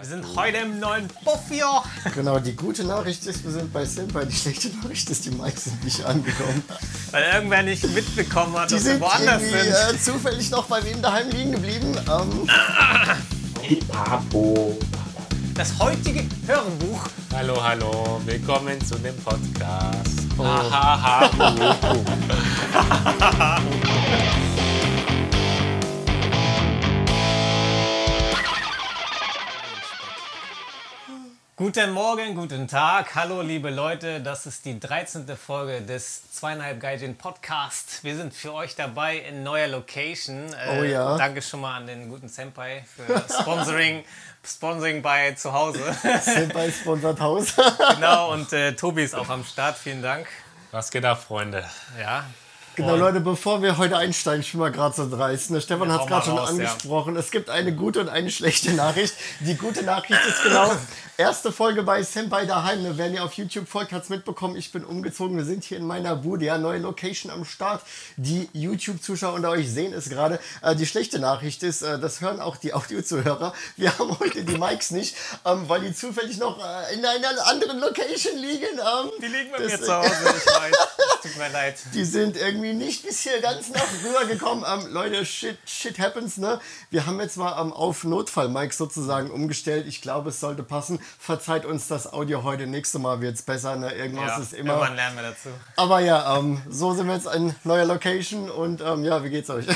Wir sind heute im neuen Buffio. Genau, die gute Nachricht ist, wir sind bei Simpa. Die schlechte Nachricht ist, die Mikes sind nicht angekommen. Weil irgendwer nicht mitbekommen hat, Die dass wir woanders sind. äh, zufällig noch bei wem daheim liegen geblieben. Ähm, Papo. Das heutige Hörbuch Hallo, hallo, willkommen zu dem Podcast. Oh. Guten Morgen, guten Tag. Hallo, liebe Leute. Das ist die 13. Folge des zweieinhalb Gaijin Podcast. Wir sind für euch dabei in neuer Location. Äh, Oh ja. Danke schon mal an den guten Senpai für Sponsoring, Sponsoring bei zu Hause. Simpa sponsert Haus. genau, und äh, Tobi ist auch am Start. Vielen Dank. Was geht ab, Freunde? Ja. Genau, Leute, bevor wir heute einsteigen, ich bin mal gerade so dreist. Ne? Stefan Ja, hat es gerade schon raus, angesprochen. Es gibt eine gute und eine schlechte Nachricht. Die gute Nachricht ist genau, erste Folge bei Senpai daheim. Ne? Wer mir auf YouTube folgt, hat es mitbekommen. Ich bin umgezogen. Wir sind hier in meiner Bude. Ja, neue Location am Start. Die YouTube-Zuschauer unter euch sehen es gerade. Äh, die schlechte Nachricht ist, äh, das hören auch die Audio-Zuhörer. Wir haben heute die Mics nicht, ähm, weil die zufällig noch äh, in einer anderen Location liegen. Ähm, Die liegen bei mir zu Hause. Ich weiß. Tut mir leid. die sind irgendwie nicht bis hier ganz nach rüber gekommen. Ähm, Leute, shit, shit happens, ne? Wir haben jetzt mal ähm, auf Notfall-Mic sozusagen umgestellt. Ich glaube, es sollte passen. Verzeiht uns das Audio heute. Nächste Mal wird es besser, ne? Irgendwas Ja, ist immer. irgendwann lernen wir dazu. Aber ja, ähm, so sind wir jetzt in neuer Location und ähm, ja, wie geht's euch?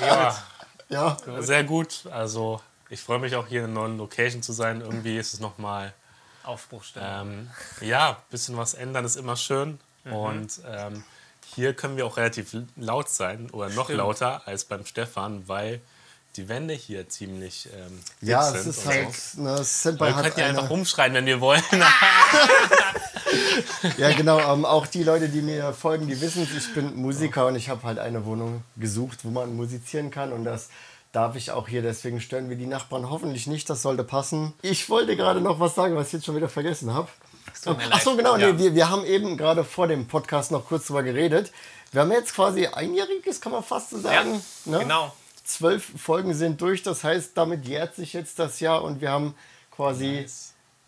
Ja, ja, sehr gut. Also, ich freue mich auch hier in einer neuen Location zu sein. Irgendwie ist es nochmal, Aufbruchstimmung. ähm, ja, ein bisschen was ändern ist immer schön. Mhm. Und ähm, hier können wir auch relativ laut sein oder noch Stimmt. lauter als beim Stefan, weil die Wände hier ziemlich ähm, ja, sind es ist halt, so. ne, Senpai Wir hat könnten ja eine, einfach rumschreien, wenn wir wollen. Ja, genau. Ähm, auch die Leute, die mir folgen, die wissen. Ich bin Musiker und ich habe halt eine Wohnung gesucht, wo man musizieren kann. Und das darf ich auch hier. Deswegen stören wir die Nachbarn hoffentlich nicht. Das sollte passen. Ich wollte gerade noch was sagen, was ich jetzt schon wieder vergessen habe. tut mir Ach so, leid. genau. Ja. Nee, wir, wir haben eben gerade vor dem Podcast noch kurz drüber geredet. Wir haben jetzt quasi einjähriges, kann man fast so ja, sagen. ne? genau. Zwölf Folgen sind durch. Das heißt, damit jährt sich jetzt das Jahr und wir haben quasi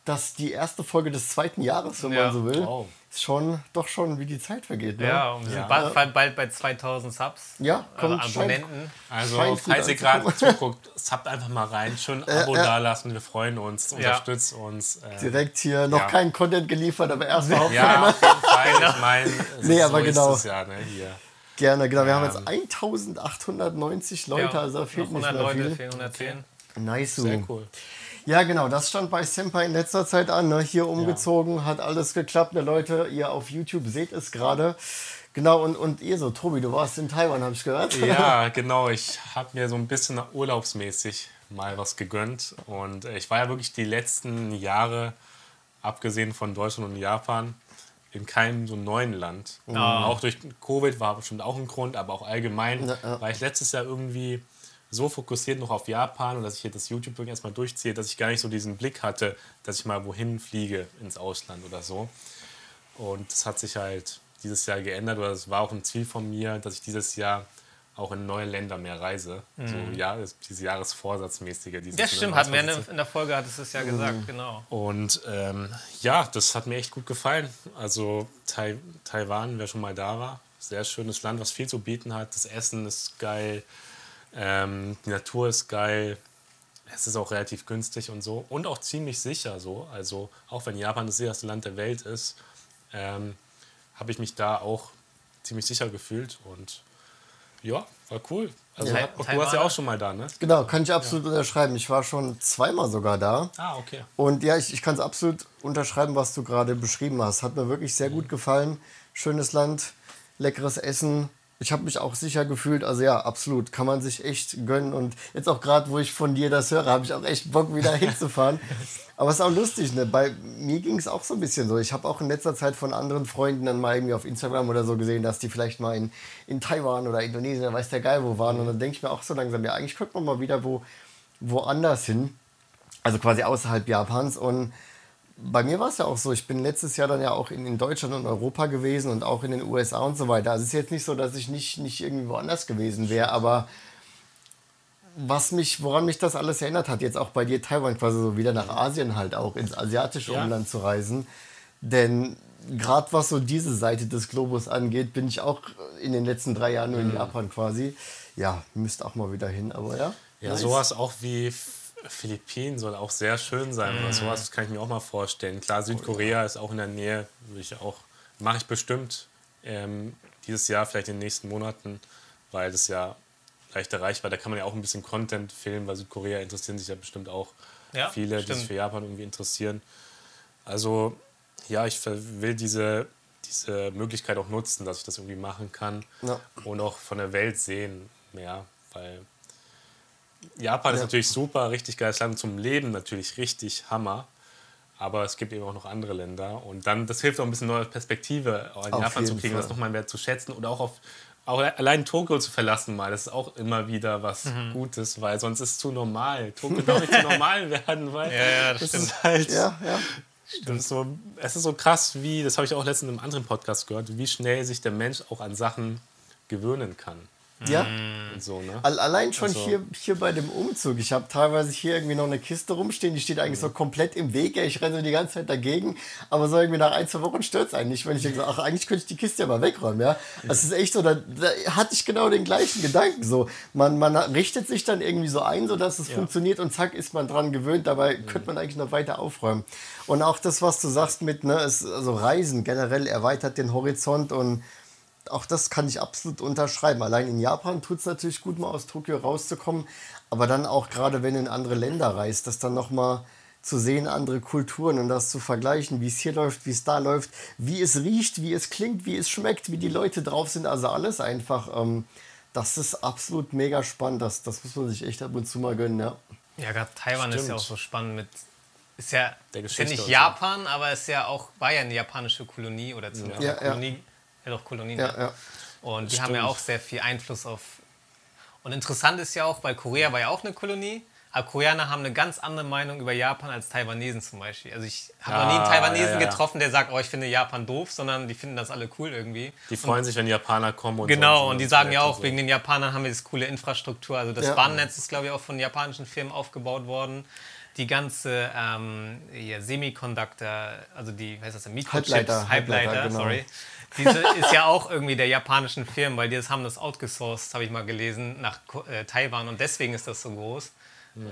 das die erste Folge des zweiten Jahres, wenn Ja. man so will. Wow. Ist schon, doch schon, wie die Zeit vergeht. Ne? Ja, und wir sind bald, bald, bald bei 2000 Subs. Ja, also kommt, scheint- Abonnenten. Also, falls ihr gerade zuguckt, zappt einfach mal rein. Schön ein Abo ja. dalassen. Wir freuen uns. Unterstützt uns. Äh, Direkt hier noch Ja. kein Content geliefert, aber erstmal auf ja, auf jeden Fall. Ich meine, Nee, so aber genau. es ja, ne, hier. Gerne, genau. Wir haben Ähm. jetzt 1890 Leute, also da fehlt nicht 100 mehr Leute, viel. 410. Nice. Sehr so. cool. Ja, genau, das stand bei Senpai in letzter Zeit an. Ne? Hier umgezogen, hat alles geklappt. Ne, Leute, ihr auf YouTube seht es gerade. Genau, und, und ihr so, Tobi, du warst in Taiwan, habe ich gehört. Ja, genau. Ich habe mir so ein bisschen urlaubsmäßig mal was gegönnt. Und äh, ich war ja wirklich die letzten Jahre, abgesehen von Deutschland und Japan, in keinem so neuen Land. Auch durch Covid war bestimmt auch ein Grund, aber auch allgemein Ja, ja. war ich letztes Jahr irgendwie so fokussiert noch auf Japan und dass ich hier das YouTube erstmal durchziehe, dass ich gar nicht so diesen Blick hatte, dass ich mal wohin fliege ins Ausland oder so. Und das hat sich halt dieses Jahr geändert oder es war auch ein Ziel von mir, dass ich dieses Jahr auch in neue Länder mehr reise. So ja, diese Jahresvorsatzmäßige. Dieses, Ja, ne, stimmt, hatten wir in der, Folge, hattest du es ja gesagt, genau. und ähm, ja, das hat mir echt gut gefallen. Also Tai Taiwan, wer schon mal da war, sehr schönes Land, was viel zu bieten hat. Das Essen ist geil, ähm, die Natur ist geil. Es ist auch relativ günstig und so. Und auch ziemlich sicher so. Also auch wenn Japan das sicherste Land der Welt ist, ähm, habe ich mich da auch ziemlich sicher gefühlt. Und ja, war cool. Also Ja, hat- du warst ja auch schon mal da, ne? Genau, kann ich absolut unterschreiben. Ich war schon zweimal sogar da. Ah, okay. Und ja, ich, ich kann es absolut unterschreiben, was du gerade beschrieben hast. Hat mir wirklich sehr gut gefallen. Schönes Land, leckeres Essen. Ich habe mich auch sicher gefühlt. Also ja, absolut. Kann man sich echt gönnen. Und jetzt auch gerade, wo ich von dir das höre, habe ich auch echt Bock, wieder hinzufahren. Aber es ist auch lustig, ne? Bei mir ging es auch so ein bisschen so. Ich habe auch in letzter Zeit von anderen Freunden dann mal irgendwie auf Instagram oder so gesehen, dass die vielleicht mal in, in Taiwan oder Indonesien, oder weiß der Geil wo waren. Und dann denke ich mir auch so langsam, ja, eigentlich könnte man mal wieder wo, woanders hin. Also quasi außerhalb Japans. Und bei mir war es ja auch so, ich bin letztes Jahr dann ja auch in, in Deutschland und Europa gewesen und auch in den USA und so weiter. Also es ist jetzt nicht so, dass ich nicht, nicht irgendwie woanders gewesen wäre, aber was mich, woran mich das alles erinnert hat, jetzt auch bei dir Taiwan quasi so wieder nach Asien halt auch ins asiatische Ja. Umland zu reisen. Denn gerade was so diese Seite des Globus angeht, bin ich auch in den letzten drei Jahren nur in Japan quasi. Ja, müsste auch mal wieder hin, aber ja. Ja, nice. sowas auch wie Philippinen soll auch sehr schön sein. Oder sowas kann ich mir auch mal vorstellen. Klar, Südkorea ist auch in der Nähe, würde ich auch, mache ich bestimmt ähm, dieses Jahr, vielleicht in den nächsten Monaten, weil das ja leicht erreichbar. Da kann man ja auch ein bisschen Content filmen, weil Südkorea interessieren sich ja bestimmt auch Ja, viele, die stimmt. sich für Japan irgendwie interessieren. Also ja, ich will diese, diese Möglichkeit auch nutzen, dass ich das irgendwie machen kann Ja. und auch von der Welt sehen mehr, weil Japan ist natürlich super, richtig geiles Land zum Leben, natürlich richtig Hammer. Aber es gibt eben auch noch andere Länder. Und dann, das hilft auch ein bisschen neue Perspektive in Auf Japan zu kriegen, das Fall. nochmal mehr zu schätzen oder auch auf auch allein Tokio zu verlassen mal, das ist auch immer wieder was Mhm. Gutes, weil sonst ist es zu normal. Tokio darf nicht zu normal werden, weil Ja, ja, das das stimmt. ist halt Ja, ja. das ist so, es ist so krass, wie, das habe ich auch letztens in einem anderen Podcast gehört, wie schnell sich der Mensch auch an Sachen gewöhnen kann. Ja. Und so, ne? Al- Allein schon Also- hier, hier bei dem Umzug. Ich habe teilweise hier irgendwie noch eine Kiste rumstehen, die steht eigentlich so komplett im Weg. Ich renne so die ganze Zeit dagegen, aber so irgendwie nach ein, zwei Wochen stört es einen nicht, wenn ich denke, ach, eigentlich könnte ich die Kiste ja mal wegräumen. Ja? Das ist echt so, da, da hatte ich genau den gleichen Gedanken. So, man, man richtet sich dann irgendwie so ein, sodass es funktioniert und zack, ist man dran gewöhnt. Dabei könnte man eigentlich noch weiter aufräumen. Und auch das, was du sagst mit, ne, es, also Reisen generell erweitert den Horizont und auch das kann ich absolut unterschreiben. Allein in Japan tut es natürlich gut, mal aus Tokio rauszukommen. Aber dann auch gerade, wenn du in andere Länder reist, das dann nochmal zu sehen, andere Kulturen und das zu vergleichen, wie es hier läuft, wie es da läuft, wie es riecht, wie es klingt, wie es schmeckt, wie die Leute drauf sind. Also alles einfach. Ähm, das ist absolut mega spannend. Das, das muss man sich echt ab und zu mal gönnen, ja. Ja, gerade Taiwan ist ja Stimmt. auch so spannend mit. Ist ja, Der ist ja Geschichte nicht und so. Japan, aber ist ja auch, war ja eine japanische Kolonie oder zumindest Ja, eine ja. Kolonie. Ja, doch, Kolonie. Ja, ja. Und die haben ja Stimmt. auch sehr viel Einfluss auf. Und interessant ist ja auch, weil Korea war ja auch eine Kolonie, aber Koreaner haben eine ganz andere Meinung über Japan als Taiwanesen zum Beispiel. Also ich habe noch nie einen Ah, Taiwanesen ja, ja. getroffen, der sagt, oh, ich finde Japan doof, sondern die finden das alle cool irgendwie. Die freuen sich, wenn Japaner kommen und Genau, so und die sagen ja auch, so. wegen den Japanern haben wir das coole Infrastruktur. Also das Ja. Bahnnetz ist, glaube ich, auch von japanischen Firmen aufgebaut worden. Die ganze ähm, hier, Semiconductor, also die, was heißt das, denn? Mikrochips, Halbleiter, Halbleiter, Halbleiter, genau. Diese ist ja auch irgendwie der japanischen Firmen, weil die das haben das outgesourced, habe ich mal gelesen, nach äh, Taiwan und deswegen ist das so groß.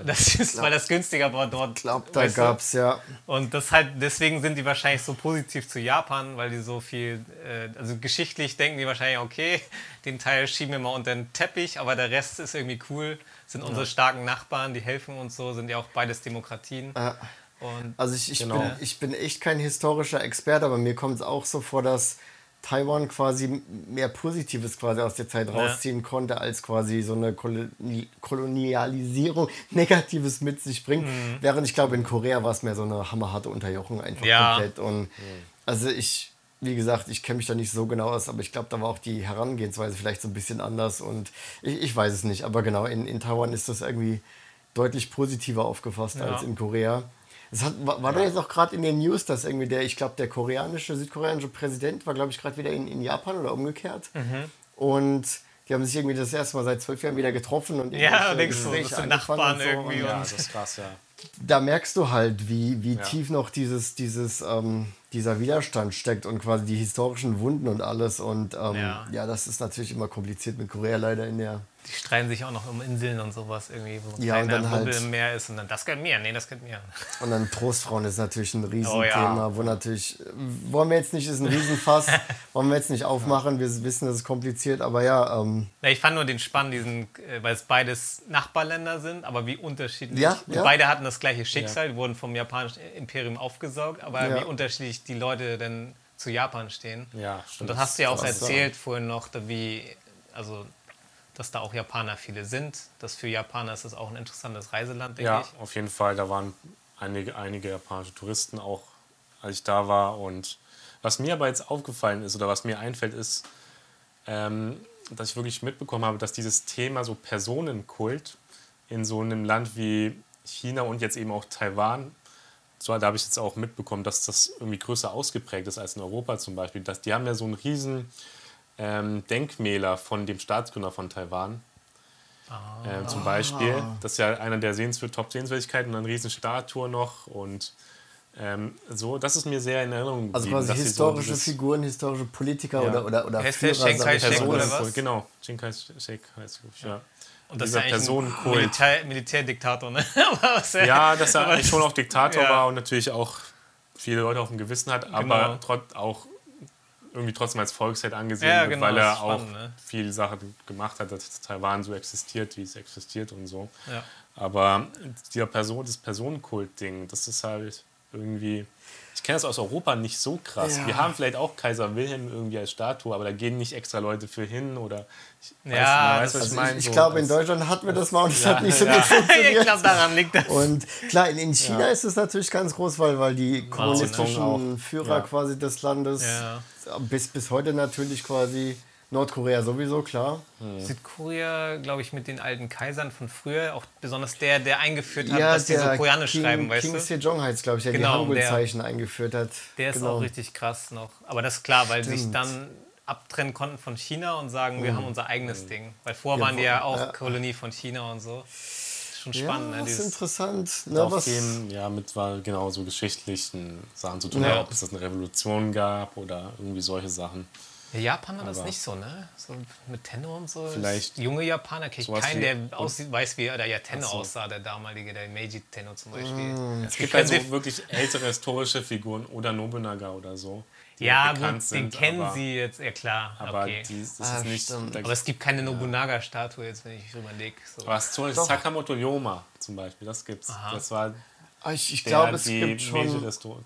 Das ist, weil das günstiger war dort. Ich glaube, da gab es ja. Und das halt, deswegen sind die wahrscheinlich so positiv zu Japan, weil die so viel, äh, also geschichtlich denken die wahrscheinlich, okay, den Teil schieben wir mal unter den Teppich, aber der Rest ist irgendwie cool, sind unsere starken Nachbarn, die helfen uns so, sind ja auch beides Demokratien. Ja. Und Also ich, ich, Genau. bin, ich bin echt kein historischer Experte, aber mir kommt es auch so vor, dass Taiwan quasi mehr Positives quasi aus der Zeit rausziehen konnte, als quasi so eine Koloni Kolonialisierung Negatives mit sich bringt. Mhm. Während ich glaube, in Korea war es mehr so eine hammerharte Unterjochung einfach Ja. komplett. Und also ich, wie gesagt, ich kenne mich da nicht so genau aus, aber ich glaube, da war auch die Herangehensweise vielleicht so ein bisschen anders und ich, ich weiß es nicht. Aber genau, in, in Taiwan ist das irgendwie deutlich positiver aufgefasst Ja. als in Korea. Es hat, war war da jetzt auch gerade in den News, dass irgendwie der, ich glaube, der koreanische, südkoreanische Präsident war, glaube ich, gerade wieder in, in Japan oder umgekehrt. Mhm. Und die haben sich irgendwie das erste Mal seit zwölf Jahren wieder getroffen und Ja, denkst du, das sind Nachbarn und so. irgendwie Und Ja, das ist krass, ja. da merkst du halt, wie, wie tief noch dieses, dieses, ähm, dieser Widerstand steckt und quasi die historischen Wunden und alles. Und ähm, Ja. ja. das ist natürlich immer kompliziert mit Korea leider in der. Die streiten sich auch noch um Inseln und sowas irgendwie, wo ein Ja, und dann halt- im Meer ist und dann, das gehört mir, nee, das gehört mir. Und dann Trostfrauen ist natürlich ein Oh Riesenthema, wo natürlich, wollen wir jetzt nicht, ist ein Riesenfass, wollen wir jetzt nicht aufmachen, wir wissen, das ist kompliziert, aber ja, ähm, Na, ich fand nur den Spann, diesen, äh, weil es beides Nachbarländer sind, aber wie unterschiedlich. Ja, Und ja. Beide hatten das gleiche Schicksal, die wurden vom japanischen Imperium aufgesaugt, aber Ja. wie unterschiedlich die Leute denn zu Japan stehen. Ja, Und stimmt. das hast du ja auch erzählt vorhin noch, wie, also, dass da auch Japaner viele sind. Dass für Japaner ist das auch ein interessantes Reiseland, denke Ja, ich. auf jeden Fall. Da waren einige, einige japanische Touristen auch, als ich da war. Und was mir aber jetzt aufgefallen ist oder was mir einfällt, ist, ähm, dass ich wirklich mitbekommen habe, dass dieses Thema so Personenkult in so einem Land wie China und jetzt eben auch Taiwan, so, da habe ich jetzt auch mitbekommen, dass das irgendwie größer ausgeprägt ist als in Europa zum Beispiel. Dass, die haben ja so einen riesen ähm, Denkmäler von dem Staatsgründer von Taiwan. Äh, zum Beispiel. Das ist ja einer der Sehenswür Top-Sehenswürdigkeiten und eine riesen Statue noch und ähm, so, das ist mir sehr in Erinnerung Also geblieben, quasi dass sie historische so Figuren, historische Politiker Ja. oder, oder, oder Heißt Führer, Chiang Kai-shek oder Personenkult, was? Genau, Chiang Kai-shek heißt es, ja. Und das ist Dieser ja eigentlich ein Personenkult. Militär, Militärdiktator, ne? Ja, dass er eigentlich schon auch Diktator Ja. war und natürlich auch viele Leute auf dem Gewissen hat, Genau. aber trot, auch irgendwie trotzdem als Volksheld angesehen Ja, wird, genau, weil er ist auch spannend, ne? viele Sachen gemacht hat, dass Taiwan so existiert, wie es existiert und so. Ja. Aber dieser Person, das Personenkult-Ding, das ist halt irgendwie. Ich kenne das aus Europa nicht so krass. Ja. Wir haben vielleicht auch Kaiser Wilhelm irgendwie als Statue, aber da gehen nicht extra Leute für hin oder. Ich weiß, Ja, nicht, weißt, das- was Also ich meine? ich, So ich glaube, in Deutschland hatten wir das mal und es Ja, hat nicht so ja. gut ich funktioniert. glaube, daran liegt das. Und klar, in, in China ist es natürlich ganz groß, weil, weil die kommunistischen auch. Führer Ja. quasi des Landes Ja. bis, bis heute natürlich quasi Nordkorea sowieso, klar. Südkorea, glaube ich, mit den alten Kaisern von früher, auch besonders der, der eingeführt hat, ja, dass die so koreanisch King, schreiben, weißt King du? Sejong heißt, glaube ich, der Genau, die Hangul-Zeichen eingeführt hat. Der ist genau. auch richtig krass noch. Aber das ist klar, weil sie sich Stimmt. dann abtrennen konnten von China und sagen, wir haben unser eigenes Ding. Weil vorher Ja, waren die ja auch ja. Kolonie von China und so. Ist schon Ja, spannend, ne? das ist interessant. Ne, auf was, dem, ja, mit war genau so geschichtlichen Sachen zu tun, Ja. ob es das eine Revolution gab oder irgendwie solche Sachen. Ja, Japan hat das nicht so, ne? So mit Tenno und so. Vielleicht Junge Japaner kenne ich keinen, der aussieht, weiß, wie der ja Tenno so. aussah, der damalige, der Meiji Tenno zum Beispiel. Mm. Es gibt können halt so sie- wirklich ältere historische Figuren oder Nobunaga oder so. Die Ja, gut, bekannt den sind, kennen aber, sie jetzt, ja klar. Aber okay. die, das Ah, ist nicht. stimmt. Aber es gibt keine Nobunaga-Statue jetzt, wenn ich überlege. So. was zum Beispiel Sakamoto Yoma zum Beispiel, das gibt's. Das war ich ich der, glaube, es gibt schon.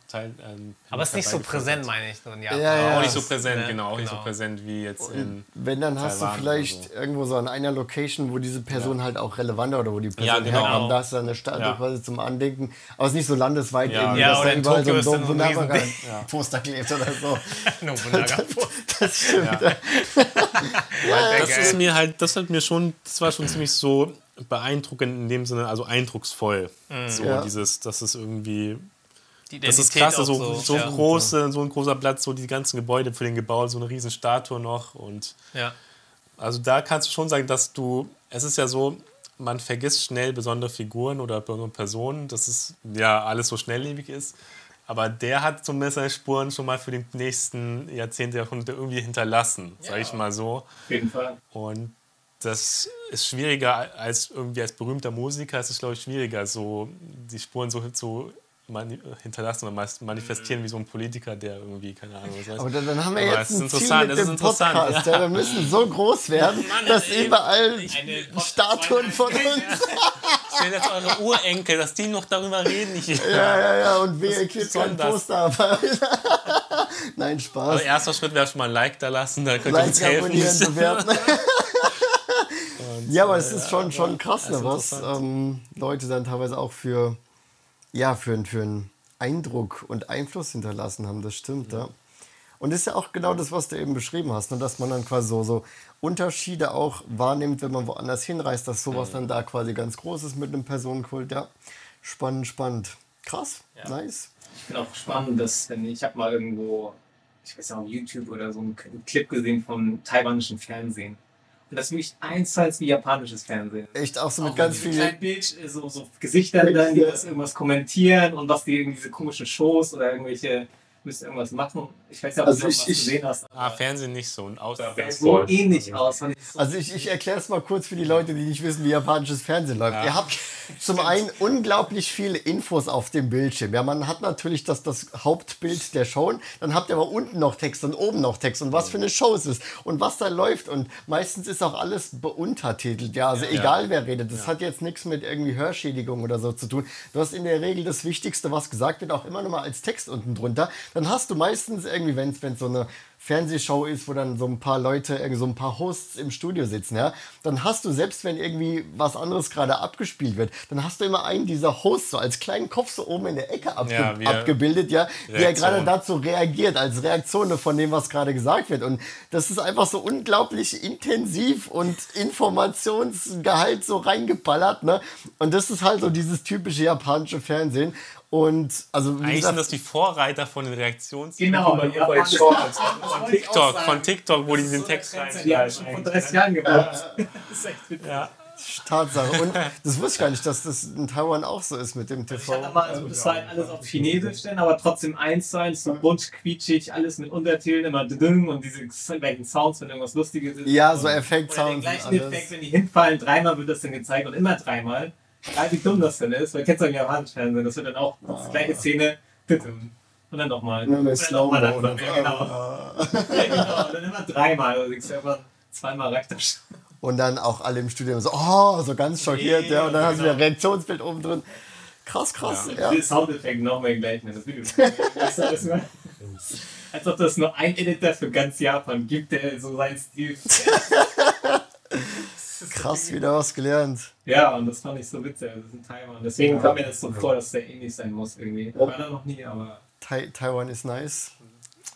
Teil, ähm, Aber es ist nicht so präsent, hat. meine ich. In Ja, Japan. ja. Auch nicht so präsent, ne, genau, auch nicht so genau. präsent wie jetzt in. Wenn, dann hast Taiwan du vielleicht so. irgendwo so an einer Location, wo diese Person halt auch relevant oder wo die Person Ja, genau. herkommt, da hast du dann eine Ja. quasi zum Andenken. Aber es ist nicht so landesweit Ja, eben, Ja, dass da überall Tokio ist so dann ein so ein wunderbarer Riesending. Poster klebt oder so. Das stimmt. das ist mir halt, das hat mir schon, das war schon ziemlich so beeindruckend in dem Sinne, also eindrucksvoll. So Ja. dieses, das ist irgendwie, Die das ist klasse, auch so, so, ja. große, so ein großer Platz, so die ganzen Gebäude für den gebaut, so eine riesen Statue noch und Ja. also da kannst du schon sagen, dass du, es ist ja so, man vergisst schnell besondere Figuren oder besondere Personen, dass es ja alles so schnelllebig ist. Aber der hat zumindest seine Spuren schon mal für die nächsten Jahrzehnte, Jahrhunderte irgendwie hinterlassen, sage ich mal so. Auf jeden Fall. Und das ist schwieriger als irgendwie als berühmter Musiker, es ist glaube ich schwieriger, so die Spuren so zu hinterlassen oder manifestieren wie so ein Politiker, der irgendwie, keine Ahnung, was weiß. Aber dann, dann haben wir Aber jetzt es ist ein Ziel interessant, mit es ist dem interessant, Podcast. ja. Ja. wir müssen so groß werden, dass ey, überall Statuen von uns. Stell jetzt eure Urenkel, dass die noch darüber reden. Ich, Ja, ja, ja. Und wir klebt kein das? Poster. Aber Nein, Spaß. Also erster Schritt wäre schon mal ein Like da lassen, da könnt ihr uns Like, helfen. abonnieren, bewerten. ja, aber es ist schon, schon krass, ne, was ähm, Leute dann teilweise auch für, ja, für, für einen Eindruck und Einfluss hinterlassen haben. Das stimmt, ja. Und das ist ja auch genau das, was du eben beschrieben hast, ne, dass man dann quasi so, so Unterschiede auch wahrnimmt, wenn man woanders hinreist, dass sowas dann da quasi ganz groß ist mit einem Personenkult. Ja, spannend, spannend. Krass, nice. Ich finde auch spannend, dass wenn ich habe mal irgendwo, ich weiß nicht, auf YouTube oder so einen Clip gesehen vom taiwanischen Fernsehen. Und das ist wirklich eins zu eins wie japanisches Fernsehen. Echt auch so mit Auch ganz vielen. Bild, so, so Gesichter dann, die das irgendwas kommentieren und was die irgendwie diese komischen Shows oder irgendwelche müssen irgendwas machen. Ich weiß ja, ob Also du ich- was ich- gesehen hast. Ah, Fernsehen nicht so. Und außer sah so ähnlich aus. Also ich, ich erkläre es mal kurz für die Leute, die nicht wissen, wie japanisches Fernsehen läuft. Ihr habt zum einen unglaublich viele Infos auf dem Bildschirm. Ja, man hat natürlich das, das Hauptbild der Show, dann habt ihr aber unten noch Text und oben noch Text und was für eine Show es ist und was da läuft. Und meistens ist auch alles beuntertitelt. Ja, also egal wer redet. Das hat jetzt nichts mit irgendwie Hörschädigung oder so zu tun. Du hast in der Regel das Wichtigste, was gesagt wird, auch immer noch mal als Text unten drunter. Dann hast du meistens irgendwie, wenn es so eine Fernsehshow ist, wo dann so ein paar Leute, so ein paar Hosts im Studio sitzen, ja, dann hast du, selbst wenn irgendwie was anderes gerade abgespielt wird, dann hast du immer einen dieser Hosts so als kleinen Kopf so oben in der Ecke abge Ja, abgebildet, ja, er Reaktion. gerade dazu reagiert, als Reaktion von dem, was gerade gesagt wird. Und das ist einfach so unglaublich intensiv und Informationsgehalt so reingeballert, ne? Und das ist halt so dieses typische japanische Fernsehen. Und also, wie Eigentlich sind gesagt, das die Vorreiter von den Reaktions... Genau, von, ja, von, bei Shorts. von TikTok, von TikTok, wo die den Text Die haben schon vor 30 Jahren gemacht. Das ist echt witzig. Ja, Tatsache. Und das wusste ich gar nicht, dass das in Taiwan auch so ist mit dem Ich hatte TV. mal, also das war halt alles auf Chinesisch dann, aber trotzdem eins zu eins, so bunt, quietschig, alles mit Untertönen, immer dünn und diese welchen Sounds, wenn irgendwas Lustiges ist. Ja, so Und- Effekt-Sounds den und gleichen. Effekt, wenn die hinfallen, dreimal wird das dann gezeigt und immer dreimal. Egal wie dumm das denn ist, weil kennst du im japanischen Fernsehen, das wird dann auch Ah. die gleiche Szene, und dann nochmal. Nur Und dann nochmal langsam, ja, genau. ja, genau. Und dann immer dreimal, also denkst du einfach, zweimal reicht das schon. Und dann auch alle im Studium so, oh, so ganz schockiert. Ja, und dann hast du wieder Reaktionsbild oben drin. Krass, krass. Ja. Den Soundeffekt nochmal gleich in das Video. Als ob das nur ein Editor für ganz Japan gibt, der so seinen Stil. Krass, wieder was gelernt. Ja, und das fand ich so witzig. Das ist in Taiwan. Deswegen kam mir das so vor, dass der ähnlich sein muss irgendwie. Ich war da noch nie, aber. Tai Taiwan ist nice.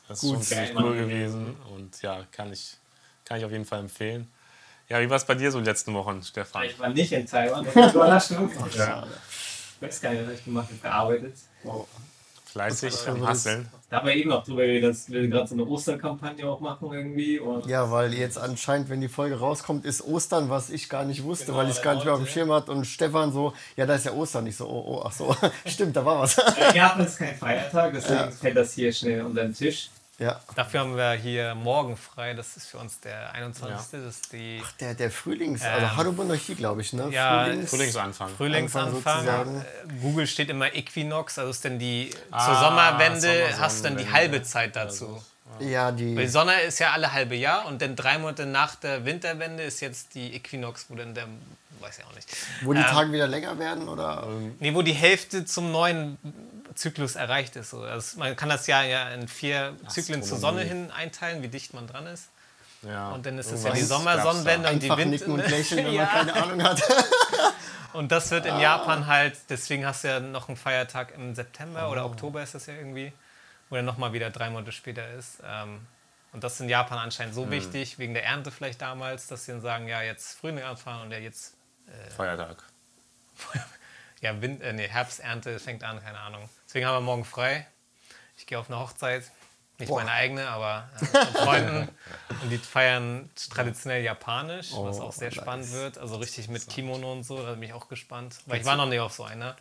Das ist schon ziemlich cool gewesen und ja, kann ich, kann ich auf jeden Fall empfehlen. Ja, wie war es bei dir so die letzten Wochen, Stefan? Ich war nicht in Taiwan. Das ist Überraschung. Ja. Ich weiß gar nicht, was ich gemacht habe. Gearbeitet. Fleißig am Hasseln. Da haben wir eben noch drüber geredet, dass wir gerade so eine Osterkampagne auch machen irgendwie. Und Ja, weil jetzt anscheinend, wenn die Folge rauskommt, ist Ostern, was ich gar nicht wusste, Genau, weil ich es gar nicht mehr auf dem. Schirm hatte. Und Stefan so, ja, da ist ja Ostern. Ich so, oh, oh, ach so. Stimmt, da war was. Äh, Japan ist kein Feiertag, deswegen fällt das hier schnell unter den Tisch. Ja. Dafür haben wir hier morgen frei. Das ist für uns der 21. Das ist die Der, der Frühlings-, also Ähm, Harumonarchie, glaube ich, ne? ja, Frühlings Frühlingsanfang. Frühlingsanfang. sozusagen. Äh, Google steht immer Equinox, also ist dann die zur Ah, Sommerwende Sommer- hast du dann die halbe Zeit dazu. ja, Weil die die. Sonne ist ja alle halbe Jahr und dann drei Monate nach der Winterwende ist jetzt die Equinox, wo dann der, weiß ich auch nicht. Wo die Ähm, Tage wieder länger werden, oder? Nee, wo die Hälfte zum neuen Zyklus erreicht ist. So. Also man kann das Jahr ja in vier Zyklen zur Sonne hin einteilen, wie dicht man dran ist. Ja, Und dann ist es ja die. Sommersonnenwende und die Wind nicken und lächeln, wenn Ja. man keine Ahnung hat. Und das wird in Japan halt, deswegen hast du ja noch einen Feiertag im September oder Oktober ist das ja irgendwie, wo dann nochmal wieder drei Monate später ist. Ähm, und das ist in Japan anscheinend so wichtig, wegen der Ernte vielleicht damals, dass sie dann sagen, ja, jetzt Frühling anfangen und ja, jetzt Feiertag. ja, Wind, äh, nee, Herbsternte fängt an, keine Ahnung. Deswegen haben wir morgen frei. Ich gehe auf eine Hochzeit. Nicht meine eigene, aber äh, von Freunden. Und die feiern traditionell japanisch, was Oh, auch sehr nice. spannend wird. Also richtig mit Kimono und so, da bin ich auch gespannt. Weil ich war noch nie auf so einer.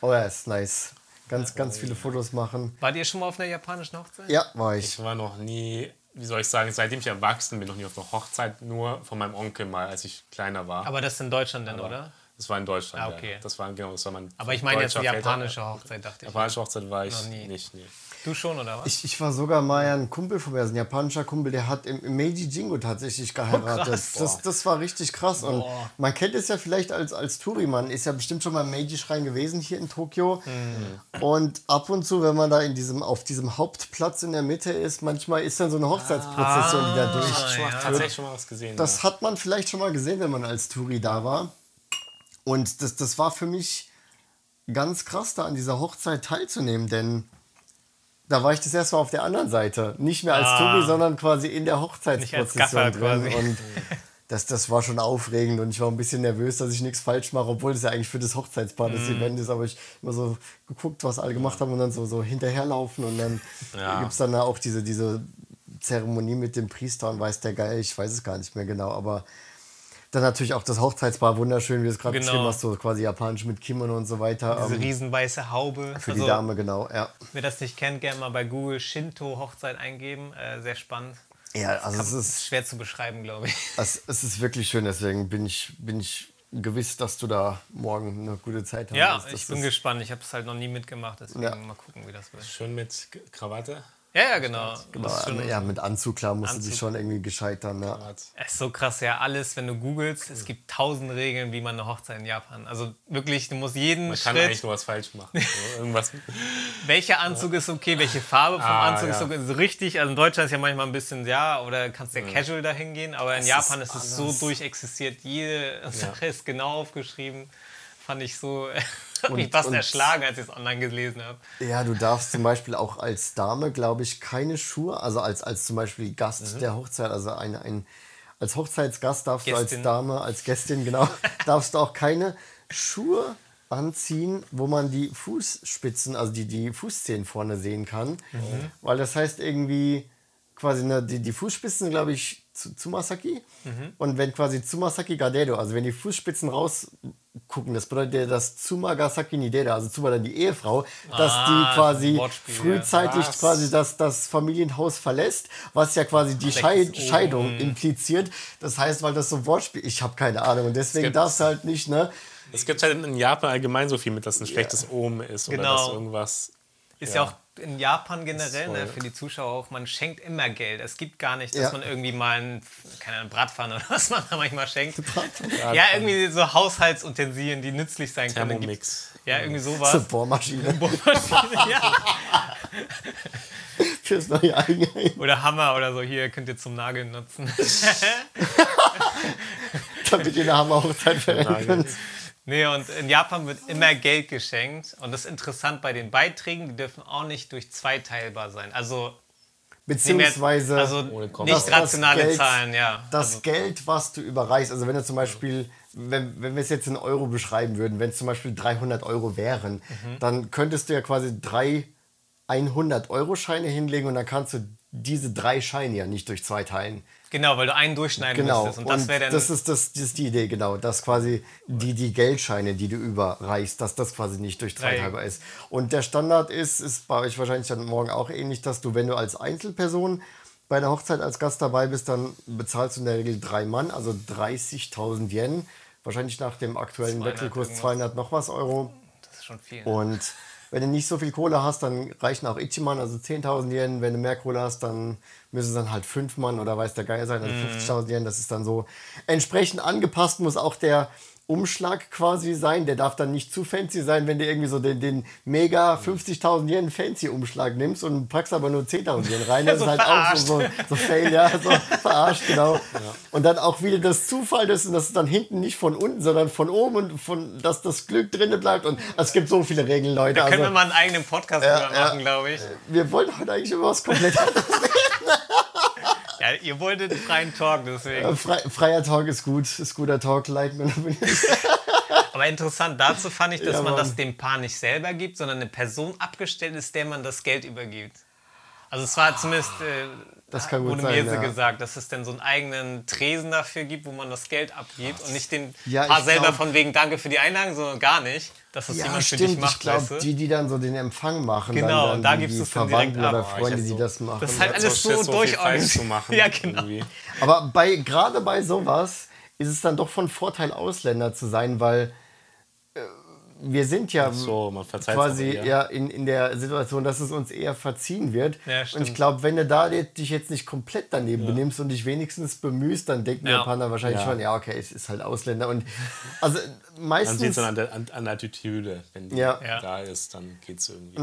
Oh ja, ist nice. Ganz, ganz viele Fotos machen. Wart ihr schon mal auf einer japanischen Hochzeit? Ja, war ich. Ich war noch nie, wie soll ich sagen, seitdem ich erwachsen bin, noch nie auf einer Hochzeit, nur von meinem Onkel mal, als ich kleiner war. Aber das ist in Deutschland dann, oder? Das war in Deutschland. Ah, okay. Ja. Das war genau, das war mein Aber ich meine jetzt die deutscher Väter- japanische Hochzeit, dachte ich. Japanische Hochzeit war ich Noch nie. nicht, nee. Du schon, oder was? Ich, ich war sogar mal ja ein Kumpel von mir, also ein japanischer Kumpel, der hat im, im Meiji Jingo tatsächlich geheiratet. krass. das, das war richtig krass. Und Boah. man kennt es ja vielleicht als, als Touri, man ist ja bestimmt schon mal im Meiji-Schrein gewesen hier in Tokio. Mhm. Und ab und zu, wenn man da in diesem, auf diesem Hauptplatz in der Mitte ist, manchmal ist dann so eine Hochzeitsprozession, die da durch. Ah, Ich habe ja. tatsächlich schon mal was gesehen. Das hat man vielleicht schon mal gesehen, wenn man als Touri da war. Und das, das war für mich ganz krass, da an dieser Hochzeit teilzunehmen, denn da war ich das erste Mal auf der anderen Seite. Nicht mehr als Ah. Touri, sondern quasi in der Hochzeitsprozession drin. Und das, das war schon aufregend und ich war ein bisschen nervös, dass ich nichts falsch mache, obwohl das ja eigentlich für das Hochzeitspaar das Mhm. Event ist. Aber ich immer so geguckt, was alle gemacht haben und dann so, so hinterherlaufen und dann Ja. gibt es dann auch diese, diese Zeremonie mit dem Priester und weiß der Geil, ich weiß es gar nicht mehr genau, aber dann natürlich auch das Hochzeitspaar, wunderschön, wie du es gerade Genau. beschrieben hast, so quasi japanisch mit Kimono und so weiter. Diese ähm, riesenweiße Haube. für Also, die Dame, genau, ja. Wer das nicht kennt, gerne mal bei Google Shinto-Hochzeit eingeben. Äh, sehr spannend. Ja, also es Ist ist, schwer zu beschreiben, glaube ich. es, es ist wirklich schön, deswegen bin ich, bin ich gewiss, dass du da morgen eine gute Zeit hast. Ja, Das ich bin ist, gespannt. Ich habe es halt noch nie mitgemacht, deswegen Ja. mal gucken, wie das wird. Schön mit Krawatte. Ja, ja, genau. genau, ist, schon, ja, mit Anzug, klar, musst du Anzug. dich schon irgendwie gescheitern. Ja. es ist so krass, ja, alles, wenn du googelst, es gibt tausend Regeln, wie man eine Hochzeit in Japan. Also wirklich, du musst jeden Man kann eigentlich Schritt, nur was falsch machen. So, irgendwas. welcher Anzug ist okay, welche Farbe vom Ah, Anzug ist ja. okay. So richtig, also in Deutschland ist ja manchmal ein bisschen, ja, oder kannst ja casual dahin gehen, aber in Es Japan ist ist es so durchexistiert, jede Sache ist genau aufgeschrieben. Fand ich so, hat Und- mich fast und- erschlagen, als ich es online gelesen habe. Ja, du darfst zum Beispiel auch als Dame, glaube ich, keine Schuhe, also als, als zum Beispiel Gast Mhm. der Hochzeit, also ein, ein, als Hochzeitsgast darfst du Gästin. als Dame, als Gästin, genau, darfst du auch keine Schuhe anziehen, wo man die Fußspitzen, also die, die Fußzehen vorne sehen kann. Mhm. Weil das heißt irgendwie quasi eine, die, die Fußspitzen, glaube ich, zu Tsumasaki. Und wenn quasi Tsumasaki Gadedo, also wenn die Fußspitzen rausgucken, das bedeutet ja, dass Tsumagasaki Nideda, also Tsuma dann die Ehefrau, dass Ah, die quasi Wortspiel, ja. frühzeitig Was? quasi das, das Familienhaus verlässt, was ja quasi die Scheid oben. Scheidung impliziert. Das heißt, weil das so Wortspiel, ich habe keine Ahnung und deswegen darfst du halt nicht, ne? Es gibt halt in Japan allgemein so viel mit, dass ein schlechtes Omen ist oder Genau. dass irgendwas. Ist ja, Ja. auch in Japan generell, ne, für die Zuschauer auch, man schenkt immer Geld. Es gibt gar nicht, dass Ja. man irgendwie mal ein, keine Ahnung, Bratpfanne oder was man da manchmal schenkt. ja, irgendwie so Haushaltsutensilien, die nützlich sein können. Thermomix. Ja, irgendwie So sowas. Bohrmaschine ja. fürs neue Eigenheim, Oder Hammer oder so, hier könnt ihr zum Nageln nutzen. damit ihr eine Hammerhochzeit feiern könnt. Nee, und in Japan wird immer Geld geschenkt. Und das ist interessant bei den Beiträgen, die dürfen auch nicht durch zwei teilbar sein. Also, jetzt- Beziehungsweise also nicht rationale Geld- Zahlen, ja. das also, Geld, was du überreichst, also wenn du zum Beispiel, wenn, wenn wir es jetzt in Euro beschreiben würden, wenn es zum Beispiel 300 Euro wären, Mhm. dann könntest du ja quasi drei 100-Euro-Scheine hinlegen und dann kannst du diese drei Scheine ja nicht durch zwei teilen. Genau, weil du einen durchschneiden Genau. müsstest. Und das wäre dann. das, ist, das, das ist die Idee, genau. Dass quasi die, die Geldscheine, die du überreichst, dass das quasi nicht durch Drei. teilbar ist. Und der Standard ist, ist bei euch wahrscheinlich dann morgen auch ähnlich, dass du, wenn du als Einzelperson bei einer Hochzeit als Gast dabei bist, dann bezahlst du in der Regel drei Mann, also 30.000 Yen. Wahrscheinlich nach dem aktuellen 200 Wechselkurs irgendwas. 200 noch was Euro. das ist schon viel. Und wenn du nicht so viel Kohle hast, dann reichen auch Ichiman, also 10.000 Yen. Wenn du mehr Kohle hast, dann müssen es dann halt 5 Mann oder weiß der Geier sein, also 50.000 Yen. Das ist dann so. Entsprechend angepasst muss auch der Umschlag quasi sein. Der darf dann nicht zu fancy sein, wenn du irgendwie so den, den mega 50.000 Yen fancy Umschlag nimmst und packst aber nur 10.000 Yen rein. Das So ist halt auch so, so, so fail, ja, so verarscht, genau. Und dann auch wieder das Zufall ist und das ist dann hinten nicht von unten, sondern von oben und von, dass das Glück drinnen bleibt. Und es gibt so viele Regeln, Leute. da können wir Also, mal einen eigenen Podcast Ja, drüber ja. machen, glaube ich. wir wollten heute eigentlich über was komplett anderes. Ja, ihr wolltet freien Talk, deswegen. Frei, freier Talk ist gut, ist guter Talk, like. Aber interessant, dazu fand ich, dass Ja, man das dem Paar nicht selber gibt, sondern eine Person abgestellt ist, der man das Geld übergibt. Also es war zumindest, äh, Das kann gut wurde sein, mir so ja. gesagt, dass es dann so einen eigenen Tresen dafür gibt, wo man das Geld abgibt und nicht den Ja, Paar selber glaub- von wegen Danke für die Einladung, sondern gar nicht, dass das Ja, jemand für dich stimmt. macht, ich glaube, weißt du? die, die dann so den Empfang machen, Genau, dann, dann da die es dann direkt Verwandten oder ab. Freunde, ich die das machen. Das ist halt alles so so so durchorganisiert. zu machen. Ja, genau. irgendwie. Aber bei, gerade bei sowas ist es dann doch von Vorteil, Ausländer zu sein, weil wir sind ja So, quasi ja, in, in der Situation, dass es uns eher verziehen wird. Ja, und ich glaube, wenn du da dich jetzt nicht komplett daneben benimmst und dich wenigstens bemühst, dann denken die Ja. Japaner wahrscheinlich Ja. schon, ja, okay, es ist halt Ausländer. Und also Man sieht meistens es dann an der, an, an der Attitüde, wenn die Ja. Ja. da ist, dann geht es irgendwie.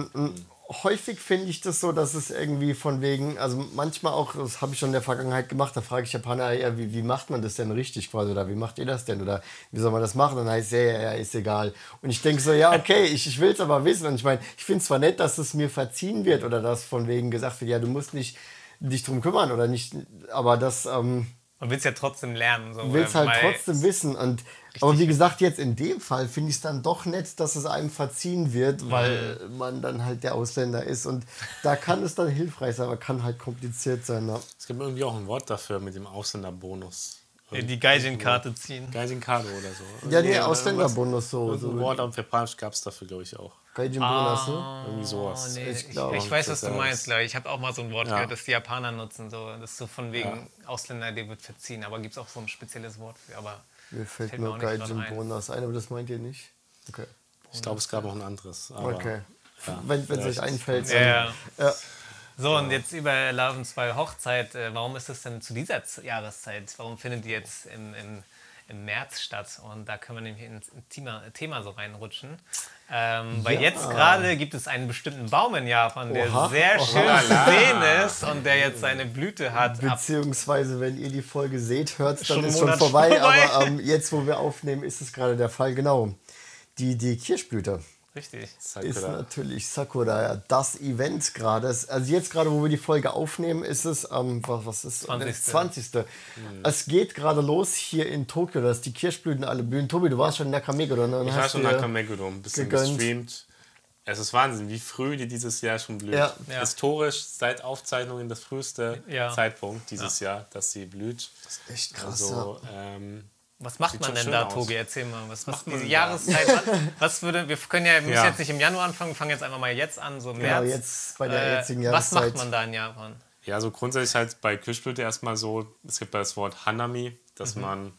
Häufig finde ich das so, dass es irgendwie von wegen, also manchmal auch, das habe ich schon in der Vergangenheit gemacht, da frage ich Japaner, ja, wie, wie macht man das denn richtig quasi oder wie macht ihr das denn oder wie soll man das machen? Dann heißt es, ja, ja, ja, ist egal. Und ich denke so, ja, okay, ich, ich will es aber wissen. Und ich meine, ich finde es zwar nett, dass es mir verziehen wird oder dass von wegen gesagt wird, ja, du musst nicht dich drum kümmern oder nicht, aber das ähm, Man will es ja trotzdem lernen. So, du willst oder halt trotzdem wissen. Und, aber wie gesagt, jetzt in dem Fall finde ich es dann doch nett, dass es einem verziehen wird, weil man dann halt der Ausländer ist. Und da kann es dann hilfreich sein, aber kann halt kompliziert sein. Ne? Es gibt irgendwie auch ein Wort dafür mit dem Ausländerbonus. äh, die Gaijin-Karte ziehen. Geisinkado oder so. Ja, nee, Ausländerbonus so. irgendwas- Ein so Wort auf Japanisch gab es dafür, glaube ich, auch. Gaijin Bonus, ne? Ah. Irgendwie sowas. Nee, Ich ich, glaub, ich weiß, was du meinst, glaube ich. Ich habe auch mal so ein Wort Ja. gehört, das die Japaner nutzen. So. Das ist so von wegen Ausländer, der wird verziehen. Aber gibt es auch so ein spezielles Wort für. Aber Mir fällt nur auch nicht Gaijin grad ein. Bonus ein, aber das meint ihr nicht? Okay. Ich glaube, es gab noch ein anderes. Aber Okay. ja, Wenn es euch einfällt. ja, ja. So, und jetzt über Love and Zwei Hochzeit. Äh, warum ist es denn zu dieser Jahreszeit? Warum findet die jetzt im, im, im März statt? Und da können wir nämlich ins Thema, Thema so reinrutschen. Ähm, weil Ja. jetzt gerade gibt es einen bestimmten Baum in Japan, der Oha, sehr oha. schön zu sehen ist und der jetzt seine Blüte hat. Beziehungsweise, wenn ihr die Folge seht, hört es dann Schon ist einen schon vorbei. vorbei. Aber ähm, jetzt, wo wir aufnehmen, ist es gerade der Fall. Genau. Die, die Kirschblüte. Richtig. ist Sakura. natürlich Sakura, ja, das Event gerade. Also jetzt gerade, wo wir die Folge aufnehmen, ist es am, was, was ist 20.. 20. Es geht gerade los hier in Tokio, dass die Kirschblüten alle blühen. Tobi, du warst schon in Nakamega, oder? Dann Ich war schon du nach dir- Kameguro, ein bisschen gegönnt. gestreamt. Es ist Wahnsinn, wie früh die dieses Jahr schon blüht. Ja. Ja. Historisch seit Aufzeichnungen das früheste Ja. Zeitpunkt dieses Jahr, dass sie blüht. Echt krass. Also, ähm, Was macht Sieht man denn da, aus. Tobi? Erzähl mal. Was macht man diese da? Jahreszeit? Was, würde, wir können ja, wir müssen Ja. jetzt nicht im Januar anfangen, wir fangen jetzt einfach mal jetzt an, so im Genau, März. jetzt bei der Äh, jetzigen was macht Jahreszeit. man da in Japan? Ja, so grundsätzlich halt bei Kirschblüte erstmal so, es gibt das Wort Hanami, dass Mhm. man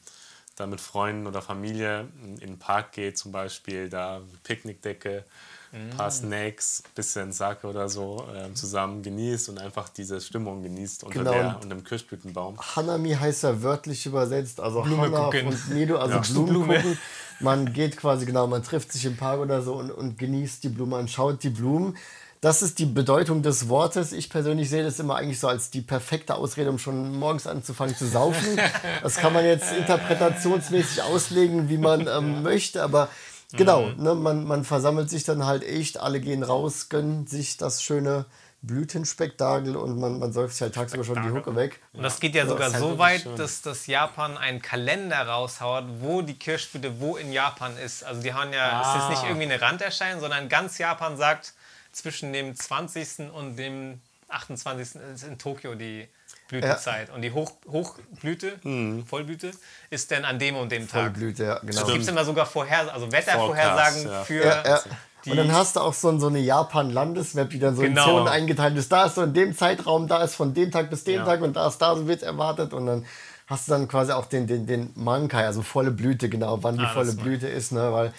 da mit Freunden oder Familie in den Park geht zum Beispiel, da Picknickdecke, ein Mhm. paar Snacks, bisschen Sake oder so ähm, zusammen genießt und einfach diese Stimmung genießt unter, Genau. der, unter dem Kirschblütenbaum. Hanami heißt ja wörtlich übersetzt, also Blume Hana gucken. und Medo, also Ja. Blumen Blume. gucken. Man geht quasi genau, man trifft sich im Park oder so und, und genießt die Blume, man schaut die Blumen. Das ist die Bedeutung des Wortes. Ich persönlich sehe das immer eigentlich so als die perfekte Ausrede, um schon morgens anzufangen zu saufen. Das kann man jetzt interpretationsmäßig auslegen, wie man ähm, möchte, aber genau, ne, man, man versammelt sich dann halt echt, alle gehen raus, gönnen sich das schöne Blütenspektakel und man, man säuft sich halt tagsüber schon die Hucke weg. Und das geht ja sogar ist halt so weit, schön. dass das Japan einen Kalender raushaut, wo die Kirschblüte wo in Japan ist. Also die haben ja, es ist Ah. nicht irgendwie eine Randerscheinung, sondern ganz Japan sagt, zwischen dem 20. und dem 28. ist in Tokio die Blütezeit. Und die Hoch, Hochblüte, Mhm. Vollblüte, ist dann an dem und dem Tag. Blüte, ja, genau. Es gibt immer sogar Vorher also Wettervorhersagen Forecast, ja. für Ja, ja. die Und dann hast du auch so, so eine Japan-Landesmap, die dann so Genau. in Zonen eingeteilt ist. Da ist so in dem Zeitraum, da ist von dem Tag bis dem Ja. Tag und da ist da, so wird erwartet. Und dann hast du dann quasi auch den, den, den Mankai, also volle Blüte, genau, wann die Ah, das volle Blüte ist. Ne? Weil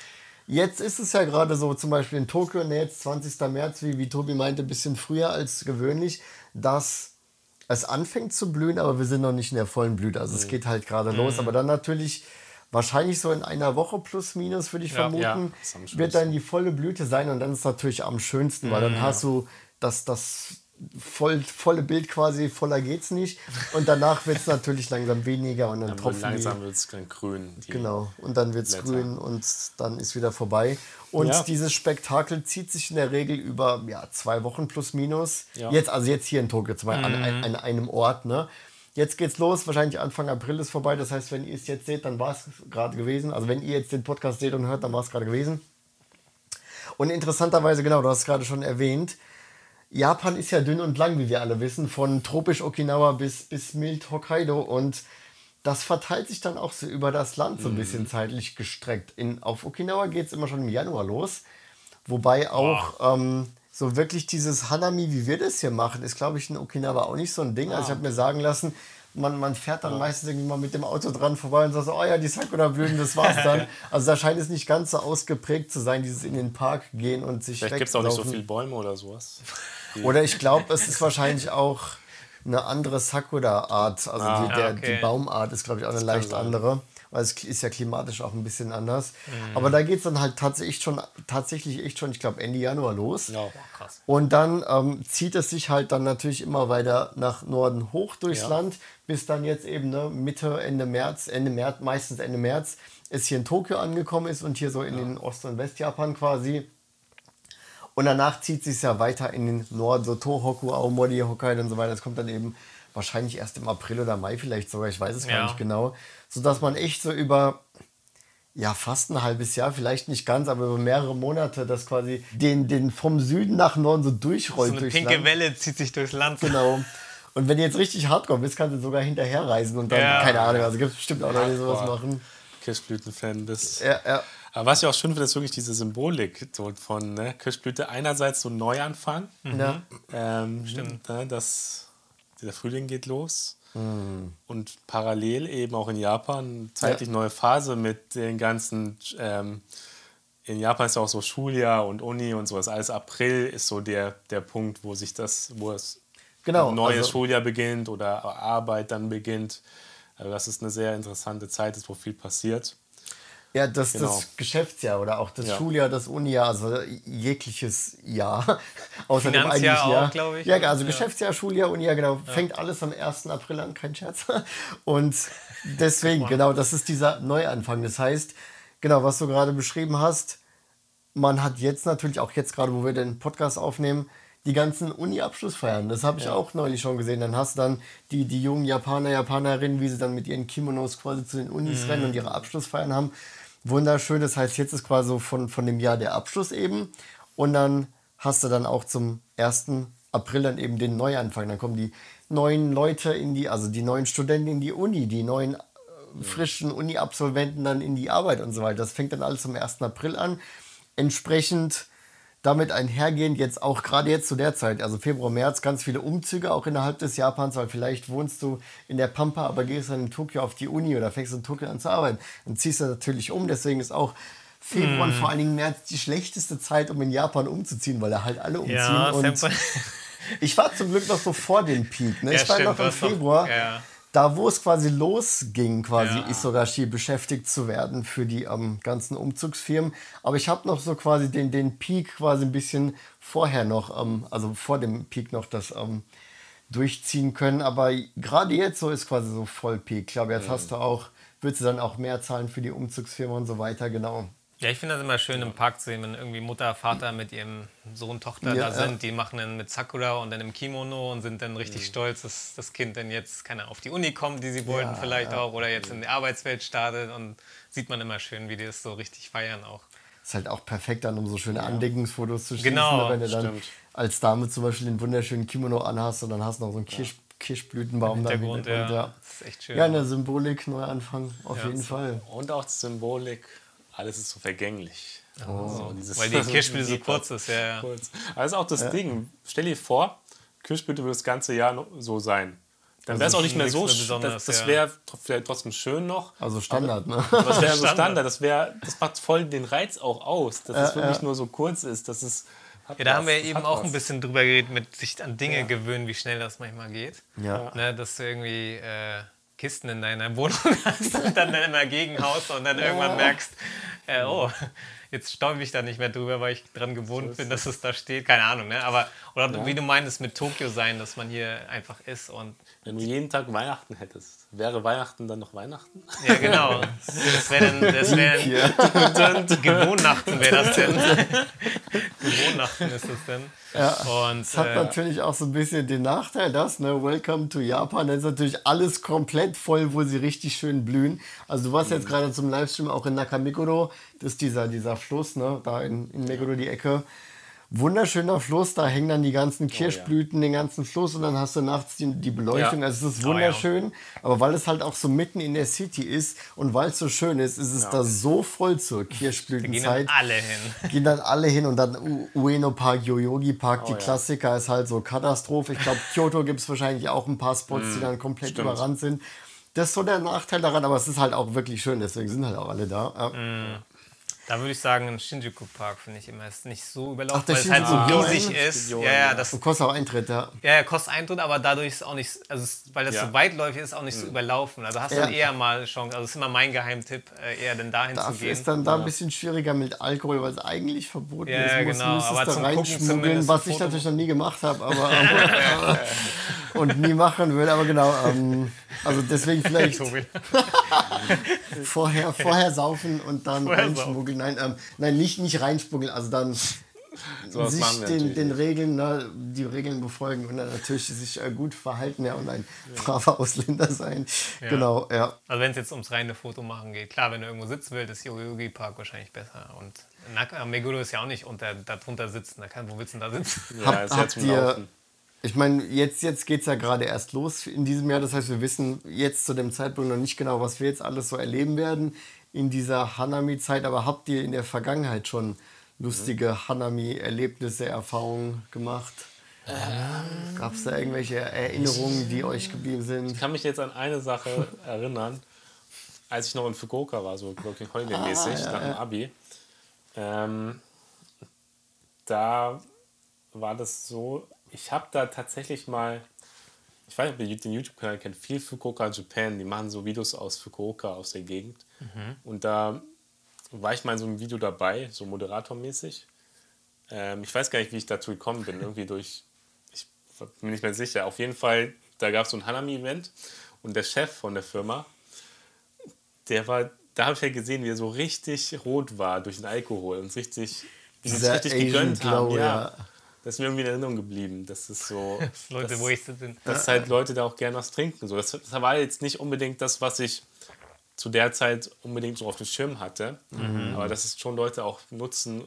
jetzt ist es ja gerade so, zum Beispiel in Tokio, ne, jetzt 20. März, wie, wie Tobi meinte, ein bisschen früher als gewöhnlich, dass es anfängt zu blühen, aber wir sind noch nicht in der vollen Blüte. Also Mhm. es geht halt gerade los. Aber dann natürlich wahrscheinlich so in einer Woche plus minus, würde ich Ja. vermuten, Ja, wird dann die volle Blüte sein und dann ist es natürlich am schönsten, weil dann Mhm. hast du das, das voll, volle Bild quasi, voller geht's nicht. Und danach wird es natürlich langsam weniger und dann, Dann tropfen langsam wird es dann grün. Genau, und dann wird es grün und dann ist wieder vorbei. Und Ja. dieses Spektakel zieht sich in der Regel über ja, zwei Wochen plus minus. Ja. Jetzt, also jetzt hier in Tokio, zum Beispiel an, an, an einem Ort. Ne? Jetzt geht's los, wahrscheinlich Anfang April ist vorbei. Das heißt, wenn ihr es jetzt seht, dann war es gerade gewesen. Also wenn ihr jetzt den Podcast seht und hört, dann war es gerade gewesen. Und interessanterweise, genau, du hast es gerade schon erwähnt, Japan ist ja dünn und lang, wie wir alle wissen, von tropisch Okinawa bis, bis mild Hokkaido und das verteilt sich dann auch so über das Land so ein bisschen zeitlich gestreckt. In, auf Okinawa geht es immer schon im Januar los, wobei auch ähm, so wirklich dieses Hanami, wie wir das hier machen, ist glaube ich in Okinawa auch nicht so ein Ding. Also ich habe mir sagen lassen, man, man fährt dann meistens irgendwie mal mit dem Auto dran vorbei und sagt so, oh ja, die Sakura-Blüten, das war's dann. Also da scheint es nicht ganz so ausgeprägt zu sein, dieses in den Park gehen und sich Vielleicht gibt es auch nicht so viele Bäume oder sowas. Oder ich glaube, es ist wahrscheinlich auch eine andere Sakura-Art. Also Ah. die, der, okay. die Baumart ist, glaube ich, auch eine kann leicht andere. Weil es ist ja klimatisch auch ein bisschen anders. Mhm. Aber da geht es dann halt tatsächlich schon, tatsächlich echt schon, ich glaube, Ende Januar los. Ja. krass. Und dann ähm, zieht es sich halt dann natürlich immer weiter nach Norden hoch durchs Ja. Land, bis dann jetzt eben ne, Mitte, Ende März, Ende März, meistens Ende März, es hier in Tokio angekommen ist und hier so in den Ost- und Westjapan quasi. Und danach zieht sich ja weiter in den Norden, so Tohoku, Aomori, Hokkaido und so weiter. Das kommt dann eben wahrscheinlich erst im April oder Mai vielleicht sogar, ich weiß es gar Ja. nicht genau. Sodass man echt so über ja, fast ein halbes Jahr, vielleicht nicht ganz, aber über mehrere Monate das quasi den, den vom Süden nach Norden so durchrollt So eine pinke Land. Welle zieht sich durchs Land. Genau. Und wenn du jetzt richtig hardcore bist, kannst du sogar hinterher reisen und dann, Ja. keine Ahnung, also gibt es bestimmt auch Leute, die sowas machen. Kirschblütenfan bist. Ja, ja. Aber was ich auch schön finde, ist wirklich diese Symbolik so von ne, Kirschblüte. Einerseits so ein Neuanfang. ja. Ähm, Ne, dass der Frühling geht los. Mhm. Und parallel eben auch in Japan zeitlich neue Phase mit den ganzen. Ähm, in Japan ist ja auch so Schuljahr und Uni und so. Das alles April ist so der, der Punkt, wo sich das, wo es Genau, ein neues also- Schuljahr beginnt oder Arbeit dann beginnt. Also das ist eine sehr interessante Zeit, ist, wo viel passiert. Ja, das, Genau. das Geschäftsjahr oder auch das Ja. Schuljahr, das Unijahr, also jegliches Jahr. Außer dem Finanzjahr eigentlichen auch, Jahr. glaub ich. Ja, also Ja. Geschäftsjahr, Schuljahr, Unijahr, genau. Fängt alles am 1. April an, kein Scherz. Und deswegen, genau, das ist dieser Neuanfang. Das heißt, genau, was du gerade beschrieben hast, man hat jetzt natürlich, auch jetzt gerade, wo wir den Podcast aufnehmen, die ganzen Uni-Abschlussfeiern. Das habe ich auch neulich schon gesehen. Dann hast du dann die, die jungen Japaner, Japanerinnen, wie sie dann mit ihren Kimonos quasi zu den Unis rennen und ihre Abschlussfeiern haben. Wunderschön. Das heißt, jetzt ist quasi so von, von dem Jahr der Abschluss eben. Und dann hast du dann auch zum 1. April dann eben den Neuanfang. Dann kommen die neuen Leute in die, also die neuen Studenten in die Uni, die neuen äh, frischen Uni-Absolventen dann in die Arbeit und so weiter. Das fängt dann alles zum 1. April an. Entsprechend damit einhergehend jetzt auch gerade jetzt zu der Zeit, also Februar, März, ganz viele Umzüge auch innerhalb des Japans, weil vielleicht wohnst du in der Pampa, aber gehst dann in Tokio auf die Uni oder fängst in Tokio an zu arbeiten. Dann ziehst du natürlich um, deswegen ist auch Februar und vor allen Dingen März die schlechteste Zeit, um in Japan umzuziehen, weil da halt alle umziehen. Ja, und Senpai. ich war zum Glück noch so vor dem Peak. Ne? Ja, ich war stimmt, noch im hast noch- Februar. ja. Da, wo es quasi losging, quasi Ja. Isogashi beschäftigt zu werden für die ähm, ganzen Umzugsfirmen. Aber ich habe noch so quasi den, den Peak quasi ein bisschen vorher noch, ähm, also vor dem Peak noch das ähm, durchziehen können. Aber gerade jetzt so ist quasi so voll Peak. Ich glaube, jetzt hast du auch, würdest du dann auch mehr zahlen für die Umzugsfirma und so weiter, genau. Ja, ich finde das immer schön im Park zu sehen, wenn irgendwie Mutter, Vater mit ihrem Sohn, Tochter Ja, da sind. Die machen dann mit Sakura und dann im Kimono und sind dann richtig stolz, dass das Kind dann jetzt keine auf die Uni kommt, die sie wollten vielleicht auch, oder jetzt in die Arbeitswelt startet und sieht man immer schön, wie die das so richtig feiern auch. Ist halt auch perfekt dann, um so schöne Andeckungsfotos zu schießen. Genau, wenn du dann stimmt. als Dame zum Beispiel den wunderschönen Kimono anhast und dann hast du noch so einen Kirsch, Kirschblütenbaum da Hintergrund. ja. Ja. Das ist echt schön. ja, eine Symbolik, Neuanfang, auf Ja, jeden so- Fall. Und auch die Symbolik, alles ist so vergänglich. So, dieses- Weil die Kirschblüte so kurz ist, ja. ja. kurz. Also auch das Ding, stell dir vor, Kirschblüte würde das ganze Jahr so sein. Dann wäre es auch nicht mehr so, mehr sch- Besonderes, das, das ja. wäre vielleicht trotzdem schön noch. Also Standard, ne? Aber das wäre so Standard. Das, wäre, das macht voll den Reiz auch aus, dass es wirklich nur so kurz ist. Dass es, hat Ja, da was, haben wir das eben auch was. ein bisschen drüber geredet, mit sich an Dinge gewöhnen, wie schnell das manchmal geht. Ja. Ne, dass du irgendwie äh, Kisten in deiner Wohnung hast und dann immer Gegenhaus und dann irgendwann merkst, äh, oh, jetzt stolper ich da nicht mehr drüber, weil ich dran gewohnt bin, dass es da steht. Keine Ahnung, ne? Aber, oder wie du meintest mit Tokio sein, dass man hier einfach ist und Wenn du jeden Tag Weihnachten hättest, wäre Weihnachten dann noch Weihnachten? ja genau. Das wäre dann, das wäre dann Gewohnnachten wäre das denn. Gewohnnachten ist das denn. Und Das hat äh, natürlich auch so ein bisschen den Nachteil, dass, ne, Welcome to Japan, da ist natürlich alles komplett voll, wo sie richtig schön blühen. Also du warst Mhm. jetzt gerade zum Livestream auch in Nakameguro, das ist dieser, dieser Fluss, ne, da in, in Meguro die Ecke. Wunderschöner Fluss, da hängen dann die ganzen Kirschblüten, den ganzen Fluss und dann hast du nachts die, die Beleuchtung. Ja. Also es ist Oh ja. wunderschön, aber weil es halt auch so mitten in der City ist und weil es so schön ist, ist es da so voll zur gehen Kirschblütenzeit dann alle hin. gehen dann alle hin und dann U Ueno Park, Yoyogi Park, die ja. Klassiker ist halt so Katastrophe. Ich glaube, Kyoto gibt es wahrscheinlich auch ein paar Spots, die dann komplett stimmt. überrannt sind. Das ist so der Nachteil daran, aber es ist halt auch wirklich schön, deswegen sind halt auch alle da. Ja. Da würde ich sagen, ein Shinjuku Park finde ich immer ist nicht so überlaufen, Ach, weil es halt so Shinjuku riesig ist. Millionen, Ja, ja, das, Und kostet auch Eintritt, ja. ja, ja, kostet Eintritt, aber dadurch ist auch nicht, also es, weil das Ja. so weitläufig ist, auch nicht so überlaufen. Also hast du Ja. dann eher mal Chance. Also das ist immer mein Geheimtipp, äh, eher denn dahin zu Dafür gehen. ist dann da ein bisschen schwieriger mit Alkohol, weil es eigentlich verboten Ja, ist. ja, Muss, genau, müsstest aber da zum Gucken reinschmuggeln, was ich natürlich noch nie gemacht habe, aber und nie machen will. Aber genau, ähm, also deswegen vielleicht Tobi. vorher, vorher saufen und dann Vorher reinschmuggeln. Nein, ähm, nein, nicht, nicht reinschmuggeln, also dann Sowas sich den, den. Regeln, ne, die Regeln befolgen und dann natürlich sich äh, gut verhalten ja, und ein braver Ausländer sein. Genau, ja. Also wenn es jetzt ums reine Foto machen geht, klar, wenn du irgendwo sitzen willst, ist Yoyogi Park wahrscheinlich besser. Und Naka, Meguro ist ja auch nicht unter, darunter sitzen. Da kann, wo willst du denn da sitzen? Ja, ist ja habt ihr-. Ich meine, jetzt, jetzt geht es ja gerade erst los in diesem Jahr. Das heißt, wir wissen jetzt zu dem Zeitpunkt noch nicht genau, was wir jetzt alles so erleben werden in dieser Hanami-Zeit. Aber habt ihr in der Vergangenheit schon lustige Hanami-Erlebnisse, Erfahrungen gemacht? Gab es da irgendwelche Erinnerungen, die euch geblieben sind? Ich kann mich jetzt an eine Sache erinnern, als ich noch in Fukuoka war, so Working Holiday-mäßig, nach dem Abi. Ähm, da war das so, ich habe da tatsächlich mal, ich weiß nicht, ob ihr den YouTube-Kanal kennt, viel Fukuoka Japan, die machen so Videos aus Fukuoka, aus der Gegend. Und da war ich mal in so einem Video dabei, so moderatormäßig. Ähm, ich weiß gar nicht, wie ich dazu gekommen bin, irgendwie durch, ich bin nicht mehr sicher. Auf jeden Fall, da gab es so ein Hanami-Event und der Chef von der Firma, der war, da habe ich ja gesehen, wie er so richtig rot war durch den Alkohol und richtig, wie sie es richtig Asian gegönnt haben. Glow, Ja. ja. Das ist mir irgendwie in Erinnerung geblieben. Das ist so. Dass Leute das, wasted sind. dass halt Leute da auch gerne was trinken. So, das, das war jetzt nicht unbedingt das, was ich zu der Zeit unbedingt so auf dem Schirm hatte. Aber dass es schon Leute auch nutzen,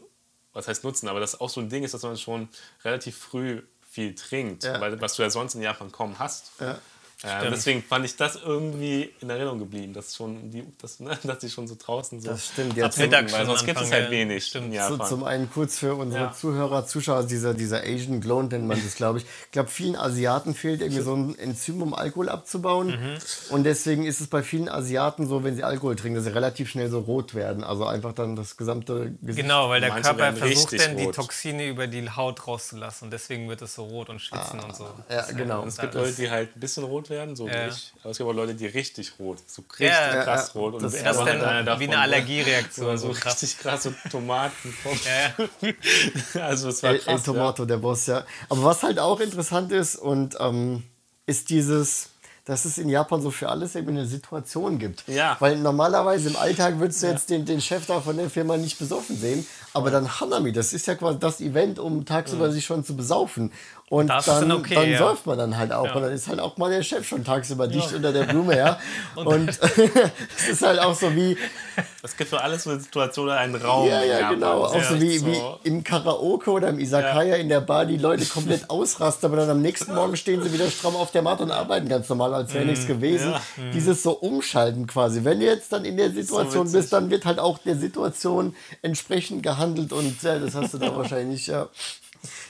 was heißt nutzen, aber das auch so ein Ding ist, dass man schon relativ früh viel trinkt, Ja. weil, was du ja sonst in Japan kaum hast. Ja. Äh, deswegen fand ich das irgendwie in Erinnerung geblieben, dass schon die, dass, ne, dass die schon so draußen so Das stimmt, ja, ab zum- Mittag, weil sonst gibt es halt wenig Stimmt. So, zum einen kurz für unsere Ja. Zuhörer, Zuschauer, dieser, dieser Asian Glow nennt man das, glaube ich. Ich glaube, vielen Asiaten fehlt irgendwie so ein Enzym, um Alkohol abzubauen. Mhm. Und deswegen ist es bei vielen Asiaten so, wenn sie Alkohol trinken, dass sie relativ schnell so rot werden. Also einfach dann das gesamte Gesicht. Genau, weil der Manche Körper versucht dann die. Toxine über die Haut rauszulassen und deswegen wird es so rot und schwitzen und so. Ja, genau. es gibt Leute, die halt ein bisschen rot werden, so Ja. wie ich. Aber es gibt auch Leute, die richtig rot, so richtig Ja, krass ja. rot. Und Das- ist war halt einer dann davon, wie eine ne? Allergiereaktion. So So krass. richtig krasse Tomaten. Also es war El, El krass. ja. Tomato, der Boss, ja. Aber was halt auch interessant ist und ähm, ist dieses, dass es in Japan so für alles eben eine Situation gibt. Ja. Weil normalerweise im Alltag würdest du jetzt den, den Chef da von der Firma nicht besoffen sehen, aber dann Hanami, das ist ja quasi das Event, um tagsüber sich schon zu besaufen. Und Das dann, okay, dann ja. säuft man dann halt auch. Und dann ist halt auch mal der Chef schon tagsüber dicht unter der Blume, ja. und es ist halt auch so wie, Es gibt für alles eine Situation einen Raum. ja, ja, genau. Auch so wie, so. wie im Karaoke oder im Isakaya in der Bar die Leute komplett ausrasten, aber dann am nächsten Morgen stehen sie wieder stramm auf der Matte und arbeiten ganz normal, als wäre nichts gewesen. ja. Dieses so Umschalten quasi. Wenn du jetzt dann in der Situation witzig. bist, dann wird halt auch der Situation entsprechend gehandelt und ja, das hast du da wahrscheinlich, ja.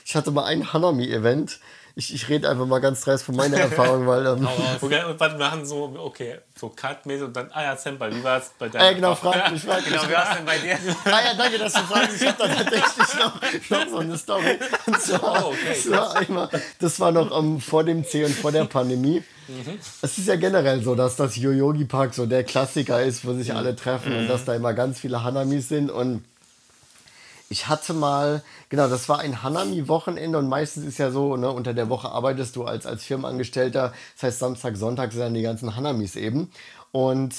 Ich hatte mal ein Hanami-Event. Ich, ich rede einfach mal ganz dreist von meiner Erfahrung, weil ähm, Okay, und warte, wir machen so, okay, so Cut-mäßig und dann, ah ja, Senpai, wie war es bei deinem? äh, genau, frag mich, frag mich. Genau, wie war es denn bei dir? Ah ja, danke, dass du fragst. Ich habe da tatsächlich noch, noch so eine Story. Und zwar, Oh, okay, das, war einmal, das war noch ähm, vor dem C und vor der Pandemie. Es ist ja generell so, dass das Yoyogi Park so der Klassiker ist, wo sich alle treffen und dass da immer ganz viele Hanamis sind. Und ich hatte mal, genau, das war ein Hanami-Wochenende und meistens ist ja so, ne, unter der Woche arbeitest du als, als Firmenangestellter. Das heißt, Samstag, Sonntag sind dann die ganzen Hanamis eben. Und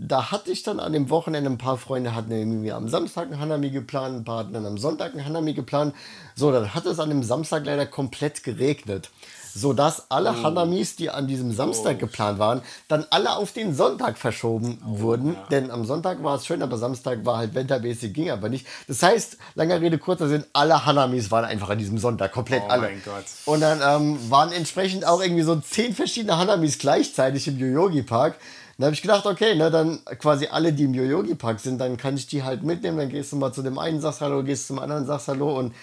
da hatte ich dann an dem Wochenende ein paar Freunde hatten irgendwie am Samstag ein Hanami geplant, ein paar hatten dann am Sonntag ein Hanami geplant. So, dann hat es an dem Samstag leider komplett geregnet. Sodass alle Hanamis, die an diesem Samstag geplant waren, dann alle auf den Sonntag verschoben wurden. Denn am Sonntag war es schön, aber Samstag war halt wettermäßig, ging aber nicht. Das heißt, langer Rede, kurzer Sinn, alle Hanamis waren einfach an diesem Sonntag, komplett Oh alle. mein Gott. Und dann ähm, waren entsprechend auch irgendwie so zehn verschiedene Hanamis gleichzeitig im Yoyogi Park. Dann habe ich gedacht, okay, ne, dann quasi alle, die im Yoyogi Park sind, dann kann ich die halt mitnehmen. Dann gehst du mal zu dem einen, sagst Hallo, gehst zum anderen, sagst Hallo. Und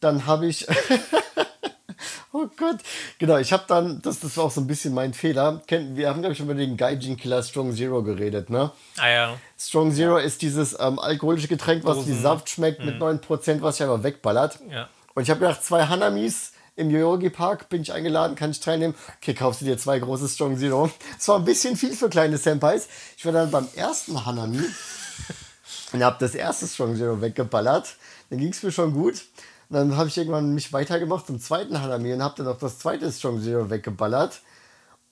dann habe ich. oh Gott. Genau, ich habe dann, das, das war auch so ein bisschen mein Fehler. Wir haben, glaube ich, schon über den Gaijin Killer Strong Zero geredet, ne? Ah ja. Strong Zero ist dieses ähm, alkoholische Getränk, was wie Saft schmeckt mit 9%, was sich einfach wegballert. Ja. Und ich habe gedacht, zwei Hanamis im Yoyogi Park, bin ich eingeladen, kann ich teilnehmen. Okay, kaufst du dir zwei große Strong Zero. Es war ein bisschen viel für kleine Senpais. Ich war dann beim ersten Hanami und habe das erste Strong Zero weggeballert. Dann ging es mir schon gut. Und dann habe ich irgendwann mich weitergemacht zum zweiten Hanami und habe dann auch das zweite Strong Zero weggeballert.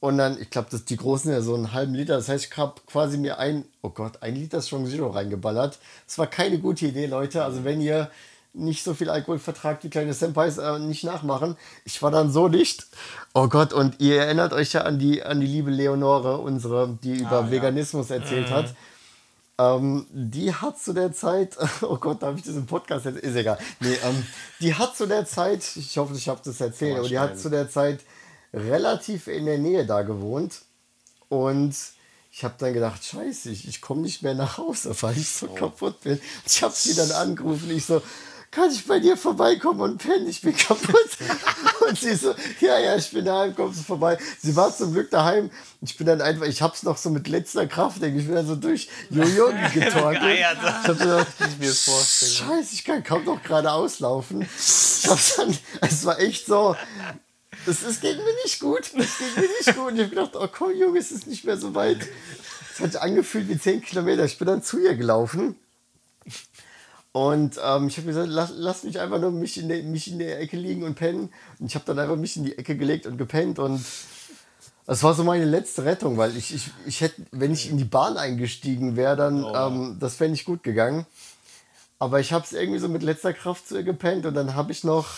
Und dann, ich glaube, die großen ja so einen halben Liter. Das heißt, ich habe quasi mir ein, oh Gott, ein Liter Strong Zero reingeballert. Das war keine gute Idee, Leute. Also wenn ihr nicht so viel Alkohol vertragt wie kleine Senpais, äh, nicht nachmachen. Ich war dann so dicht. Oh Gott, und ihr erinnert euch ja an die, an die liebe Leonore, unsere, die über ja. Veganismus erzählt hat. Ähm, die hat zu der Zeit, oh Gott, darf ich das im Podcast jetzt? Ist egal. Nee, ähm, die hat zu der Zeit, ich hoffe, ich habe das erzählt, aber die hat zu der Zeit relativ in der Nähe da gewohnt. Und ich habe dann gedacht, scheiße, ich, ich komme nicht mehr nach Hause, weil ich so kaputt bin. Ich habe sie dann angerufen, ich so, kann ich bei dir vorbeikommen und pennen, ich bin kaputt. und sie so, ja, ja, ich bin daheim, kommst du vorbei. Sie war zum Glück daheim. Ich bin dann einfach, ich hab's noch so mit letzter Kraft, denke ich, bin dann so durch Jojo getorkelt. Ich hab gedacht. Scheiße, ich kann kaum noch gerade auslaufen. Ich hab's dann, es war echt so, es, es ging mir nicht gut. Es ging mir nicht gut. Und ich hab gedacht, oh komm, Junge, es ist nicht mehr so weit. Es hat sich angefühlt wie 10 Kilometer. Ich bin dann zu ihr gelaufen. Und ähm, ich habe gesagt, lass, lass mich einfach nur mich in, der, mich in der Ecke liegen und pennen. Und ich habe dann einfach mich in die Ecke gelegt und gepennt. Und das war so meine letzte Rettung, weil ich, ich, ich hätte, wenn ich in die Bahn eingestiegen wäre, dann, ähm, das wäre nicht gut gegangen. Aber ich habe es irgendwie so mit letzter Kraft zu ihr gepennt und dann habe ich noch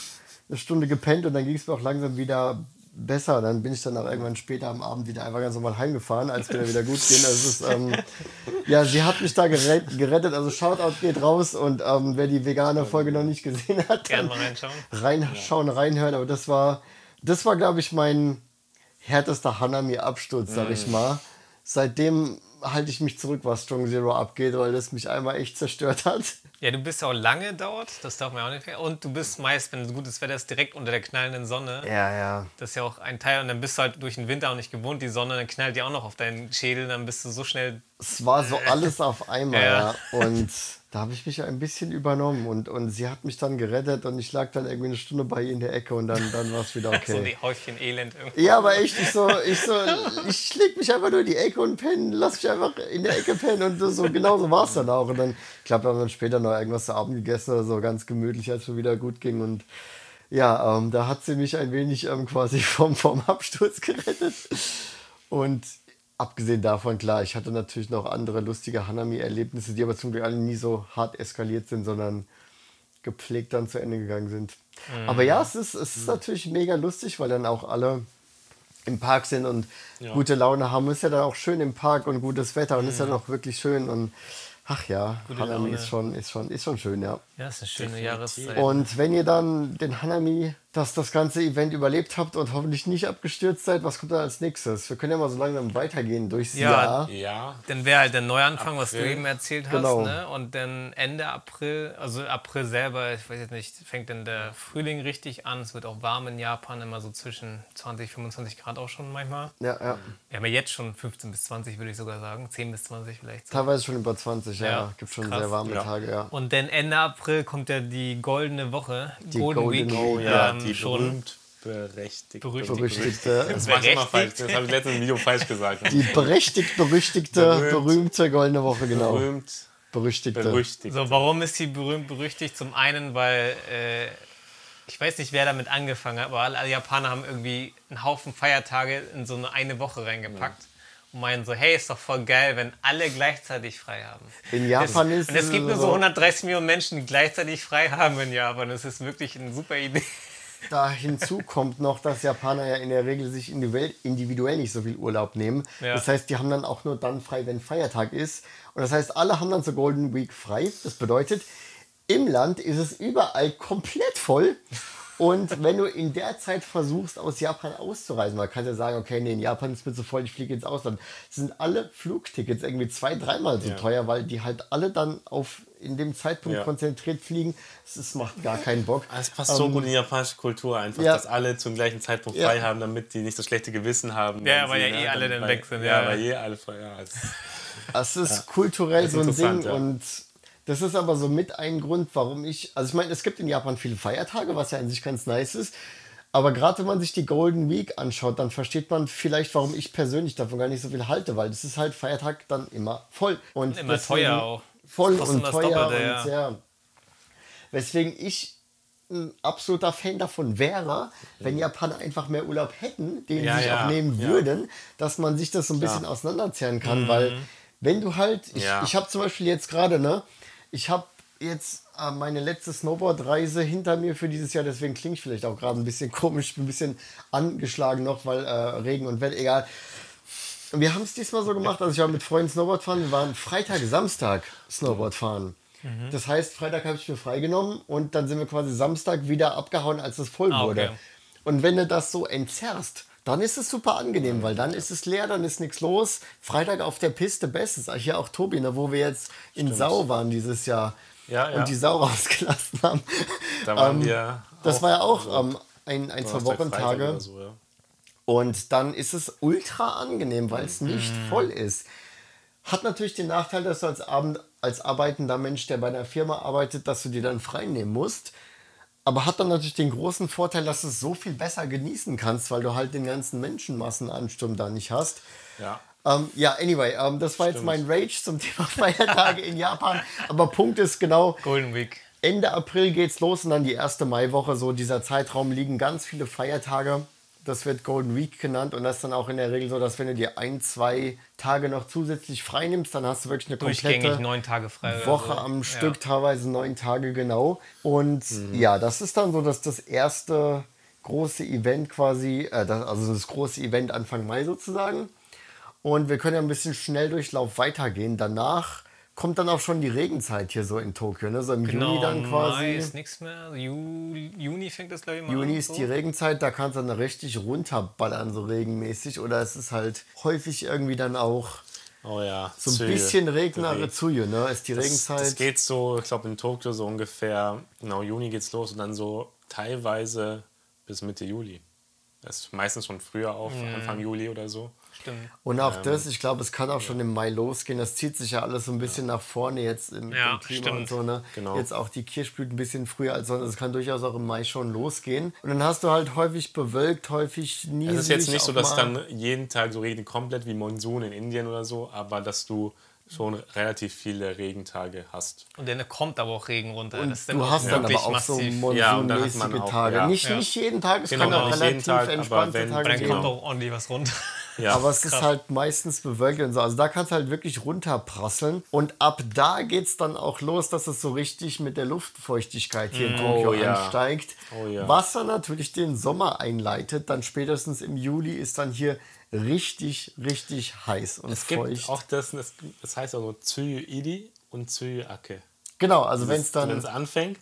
eine Stunde gepennt und dann ging es mir auch langsam wieder besser. Dann bin ich dann auch irgendwann später am Abend wieder einfach ganz normal heimgefahren, als dann wieder gut ging. Also es ist, ähm, ja, sie hat mich da gerettet. Also Shoutout geht raus und ähm, wer die vegane Folge noch nicht gesehen hat, dann mal reinschauen. reinschauen, reinhören. Aber das war, das war, glaube ich, mein härtester Hanami-Absturz, sag ich mal. Seitdem halte ich mich zurück, was Strong Zero abgeht, weil das mich einmal echt zerstört hat. Ja, du bist ja auch lange dort, das darf man ja auch nicht vergessen. Und du bist meist, wenn gutes Wetter ist, direkt unter der knallenden Sonne. Ja, ja. Das ist ja auch ein Teil. Und dann bist du halt durch den Winter auch nicht gewohnt, die Sonne, dann knallt die auch noch auf deinen Schädel, dann bist du so schnell. Es war so alles auf einmal. Ja. Ja. Und da habe ich mich ein bisschen übernommen. Und, und sie hat mich dann gerettet und ich lag dann irgendwie eine Stunde bei ihr in der Ecke und dann, dann war es wieder So okay. die Häufchen Elend irgendwie. Ja, aber echt, ich so, ich so, ich leg mich einfach nur in die Ecke und pennen, lass mich einfach in der Ecke pennen und so, genau so war es dann auch. Und dann, ich glaube, wir haben dann später noch irgendwas zu Abend gegessen oder so, ganz gemütlich, als es wieder gut ging. Und ja, ähm, da hat sie mich ein wenig ähm, quasi vom, vom Absturz gerettet. Und abgesehen davon, klar, ich hatte natürlich noch andere lustige Hanami-Erlebnisse, die aber zum Glück alle nie so hart eskaliert sind, sondern gepflegt dann zu Ende gegangen sind. Aber ja, es ist, es ist natürlich mega lustig, weil dann auch alle im Park sind und gute Laune haben. Ist ja dann auch schön im Park und gutes Wetter und ist ja noch wirklich schön und ach ja, Gute Hanami Laune. ist schon, ist, schon, ist schon schön, ja. Ja, das ist eine schöne Definitiv. Jahreszeit. Und wenn ihr dann den Hanami, dass das ganze Event überlebt habt und hoffentlich nicht abgestürzt seid, was kommt dann als nächstes? Wir können ja mal so langsam weitergehen durchs Ja, Jahr. Ja, Dann wäre halt der Neuanfang, was du April. eben erzählt hast. Genau. Ne? Und dann Ende April, also April selber, ich weiß jetzt nicht, fängt dann der Frühling richtig an. Es wird auch warm in Japan, immer so zwischen 20, 25 Grad auch schon manchmal. Ja, ja. Wir haben ja jetzt schon 15 bis 20, würde ich sogar sagen. 10 bis 20 vielleicht. So. Teilweise schon über 20, ja. Ja, Gibt schon krass. sehr warme Ja. Tage, ja. Und dann Ende April kommt ja die goldene Woche, Die Golden Golden Week. Week, ja, ähm, die schon. berühmt berechtigt. Berüchtigt. Berüchtigte, Das Berechtigt. falsch. Das habe ich letztens im Video falsch gesagt. die berechtigt berüchtigte, Berühmt. berühmte goldene Woche, genau. Berühmt Berüchtigte. berüchtigt. So, warum ist sie berühmt berüchtigt? Zum einen, weil äh, ich weiß nicht, wer damit angefangen hat, aber alle Japaner haben irgendwie einen Haufen Feiertage in so eine eine Woche reingepackt. Und meinen so, hey, ist doch voll geil, wenn alle gleichzeitig frei haben. In Japan ist Und es gibt nur so so- 130 Millionen Menschen, die gleichzeitig frei haben in Japan. Das ist wirklich eine super Idee. Da hinzu kommt noch, dass Japaner ja in der Regel sich individuell, individuell nicht so viel Urlaub nehmen. Ja. Das heißt, die haben dann auch nur dann frei, wenn Feiertag ist. Und das heißt, alle haben dann zur Golden Week frei. Das bedeutet, im Land ist es überall komplett voll. Und wenn du in der Zeit versuchst, aus Japan auszureisen, man kann ja sagen, okay, nee, in Japan ist mir zu voll, ich fliege ins Ausland, sind alle Flugtickets irgendwie zwei, dreimal so Ja. teuer, weil die halt alle dann auf in dem Zeitpunkt Ja. konzentriert fliegen. Es macht gar keinen Bock. Ah, Es passt so Ähm, gut in die japanische Kultur einfach, ja. dass alle zum gleichen Zeitpunkt Ja. frei haben, damit die nicht das schlechte Gewissen haben. Ja, weil ja eh ne, alle dann weg sind, Ja, ja. weil eh alle frei ja, es- ist kulturell Das so ein Ding und das ist aber so mit ein Grund, warum ich, also ich meine, es gibt in Japan viele Feiertage, was ja an sich ganz nice ist. Aber gerade wenn man sich die Golden Week anschaut, dann versteht man vielleicht, warum ich persönlich davon gar nicht so viel halte, weil das ist halt Feiertag dann immer voll. Und Immer teuer auch. Voll und teuer Doppelte, und ja. Weswegen ich ein absoluter Fan davon wäre, wenn Japaner einfach mehr Urlaub hätten, den Ja, sie sich ja, auch nehmen ja. würden, dass man sich das so ein bisschen auseinanderzerren kann, weil wenn du halt, ich, Ja. ich habe zum Beispiel jetzt gerade, ne, ich habe jetzt äh, meine letzte Snowboard-Reise hinter mir für dieses Jahr, deswegen klingt ich vielleicht auch gerade ein bisschen komisch, ein bisschen angeschlagen noch, weil äh, Regen und Wetter, egal. Wir haben es diesmal so gemacht, also ich war mit Freunden Snowboard fahren, wir waren Freitag, Samstag Snowboard fahren. Das heißt, Freitag habe ich mir freigenommen und dann sind wir quasi Samstag wieder abgehauen, als es voll Ah, okay. wurde. Und wenn du das so entzerrst, dann ist es super angenehm, weil dann ist es leer, dann ist nichts los. Freitag auf der Piste, bestes. Hier auch Tobi, ne, wo wir jetzt in Sau waren dieses Jahr Ja, ja. und die Sau rausgelassen haben. Da waren Ähm, wir. Das war ja auch also ähm, ein, ein, zwei Wochentage. So, ja. Und dann ist es ultra angenehm, weil es nicht Mhm. voll ist. Hat natürlich den Nachteil, dass du als, Abend, als arbeitender Mensch, der bei einer Firma arbeitet, dass du dir dann frei nehmen musst. Aber hat dann natürlich den großen Vorteil, dass du es so viel besser genießen kannst, weil du halt den ganzen Menschenmassenansturm da nicht hast. ja. Ähm, ja, anyway, ähm, das war jetzt mein Rage zum Thema Feiertage in Japan. Aber Punkt ist genau, Golden Week. Ende April geht's los und dann die erste Maiwoche, so dieser Zeitraum liegen ganz viele Feiertage. Das wird Golden Week genannt und das ist dann auch in der Regel so, dass wenn du dir ein, zwei Tage noch zusätzlich frei nimmst, dann hast du wirklich eine komplette neun Tage frei. Woche so. am Ja. Stück, teilweise neun Tage genau. Und Mhm. ja, das ist dann so, dass das erste große Event quasi, äh, das, also das große Event Anfang Mai sozusagen. Und wir können ja ein bisschen Schnelldurchlauf weitergehen. Danach kommt dann auch schon die Regenzeit hier so in Tokio, ne? So im Genau, Juni dann Mai quasi. ist nichts mehr. Juli, Juni fängt das, glaube ich, mal Juni an. ist so. die Regenzeit, da kannst du dann richtig runterballern, so regenmäßig. Oder es ist halt häufig irgendwie dann auch Oh ja. so ein Züge. bisschen Regnere Regen. zu, ne? Ist die Das, Regenzeit. das geht so, ich glaube in Tokio so ungefähr, genau, Juni geht's los und dann so teilweise bis Mitte Juli. Das ist meistens schon früher auf, Mhm. Anfang Juli oder so. Stimmt. Und auch das, ich glaube, es kann auch schon im Mai losgehen. Das zieht sich ja alles so ein bisschen nach vorne jetzt im, Ja, im Klima stimmt. und so. Ne? Genau. Jetzt auch die Kirschblüten ein bisschen früher als sonst. Es kann durchaus auch im Mai schon losgehen. Und dann hast du halt häufig bewölkt, häufig nieselig. Es ist jetzt nicht so, dass dann jeden Tag so regnet, komplett wie Monsun in Indien oder so, aber dass du schon relativ viele Regentage hast. Und dann kommt aber auch Regen runter. Und das ist dann du hast dann aber auch so massiv. Ja, hat monsunmäßige auch- Tage. ja. Nicht, Ja. nicht jeden Tag, es Genau, kann auch jeden relativ Tag, aber entspannte wenn- Tage Aber dann geben. kommt auch ordentlich was runter. Ja, Aber es ist halt meistens bewölkt und so. Also da kannst du halt wirklich runterprasseln. Und ab da geht es dann auch los, dass es so richtig mit der Luftfeuchtigkeit hier in Tokio Oh ja. ansteigt. Oh ja. Was dann natürlich den Sommer einleitet. Dann spätestens im Juli ist dann hier richtig, richtig heiß und es gibt feucht. auch das, das, das heißt auch so Tsuyu Iri und Tsuyu Ake. genau, also wenn es Wenn dann... es anfängt,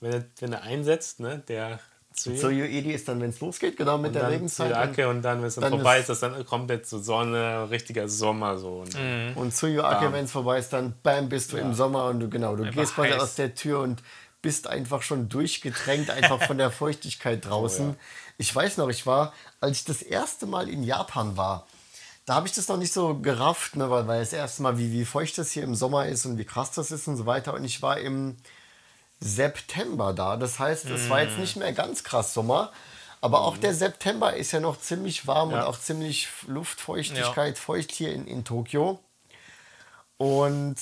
wenn er, wenn er einsetzt, ne, der Tsuyu, So Edi ist dann, wenn es losgeht, genau mit und der Regenzeit. Tsuyu Ake und dann, wenn es dann, dann vorbei ist- ist, ist dann komplett so Sonne, richtiger Sommer so. Und Und, und Tsuyu-Ake, wenn es vorbei ist, dann bam, bist du im Sommer und du genau, du gehst quasi heiß. aus der Tür und bist einfach schon durchgetränkt, einfach von der Feuchtigkeit draußen. Ich weiß noch, ich war, als ich das erste Mal in Japan war, da habe ich das noch nicht so gerafft, ne, weil, weil das erste Mal, wie, wie feucht das hier im Sommer ist und wie krass das ist und so weiter. Und ich war im September da. Das heißt, es war jetzt nicht mehr ganz krass Sommer. Aber auch der September ist ja noch ziemlich warm und Ja. auch ziemlich Luftfeuchtigkeit, feucht hier in, in Tokio. Und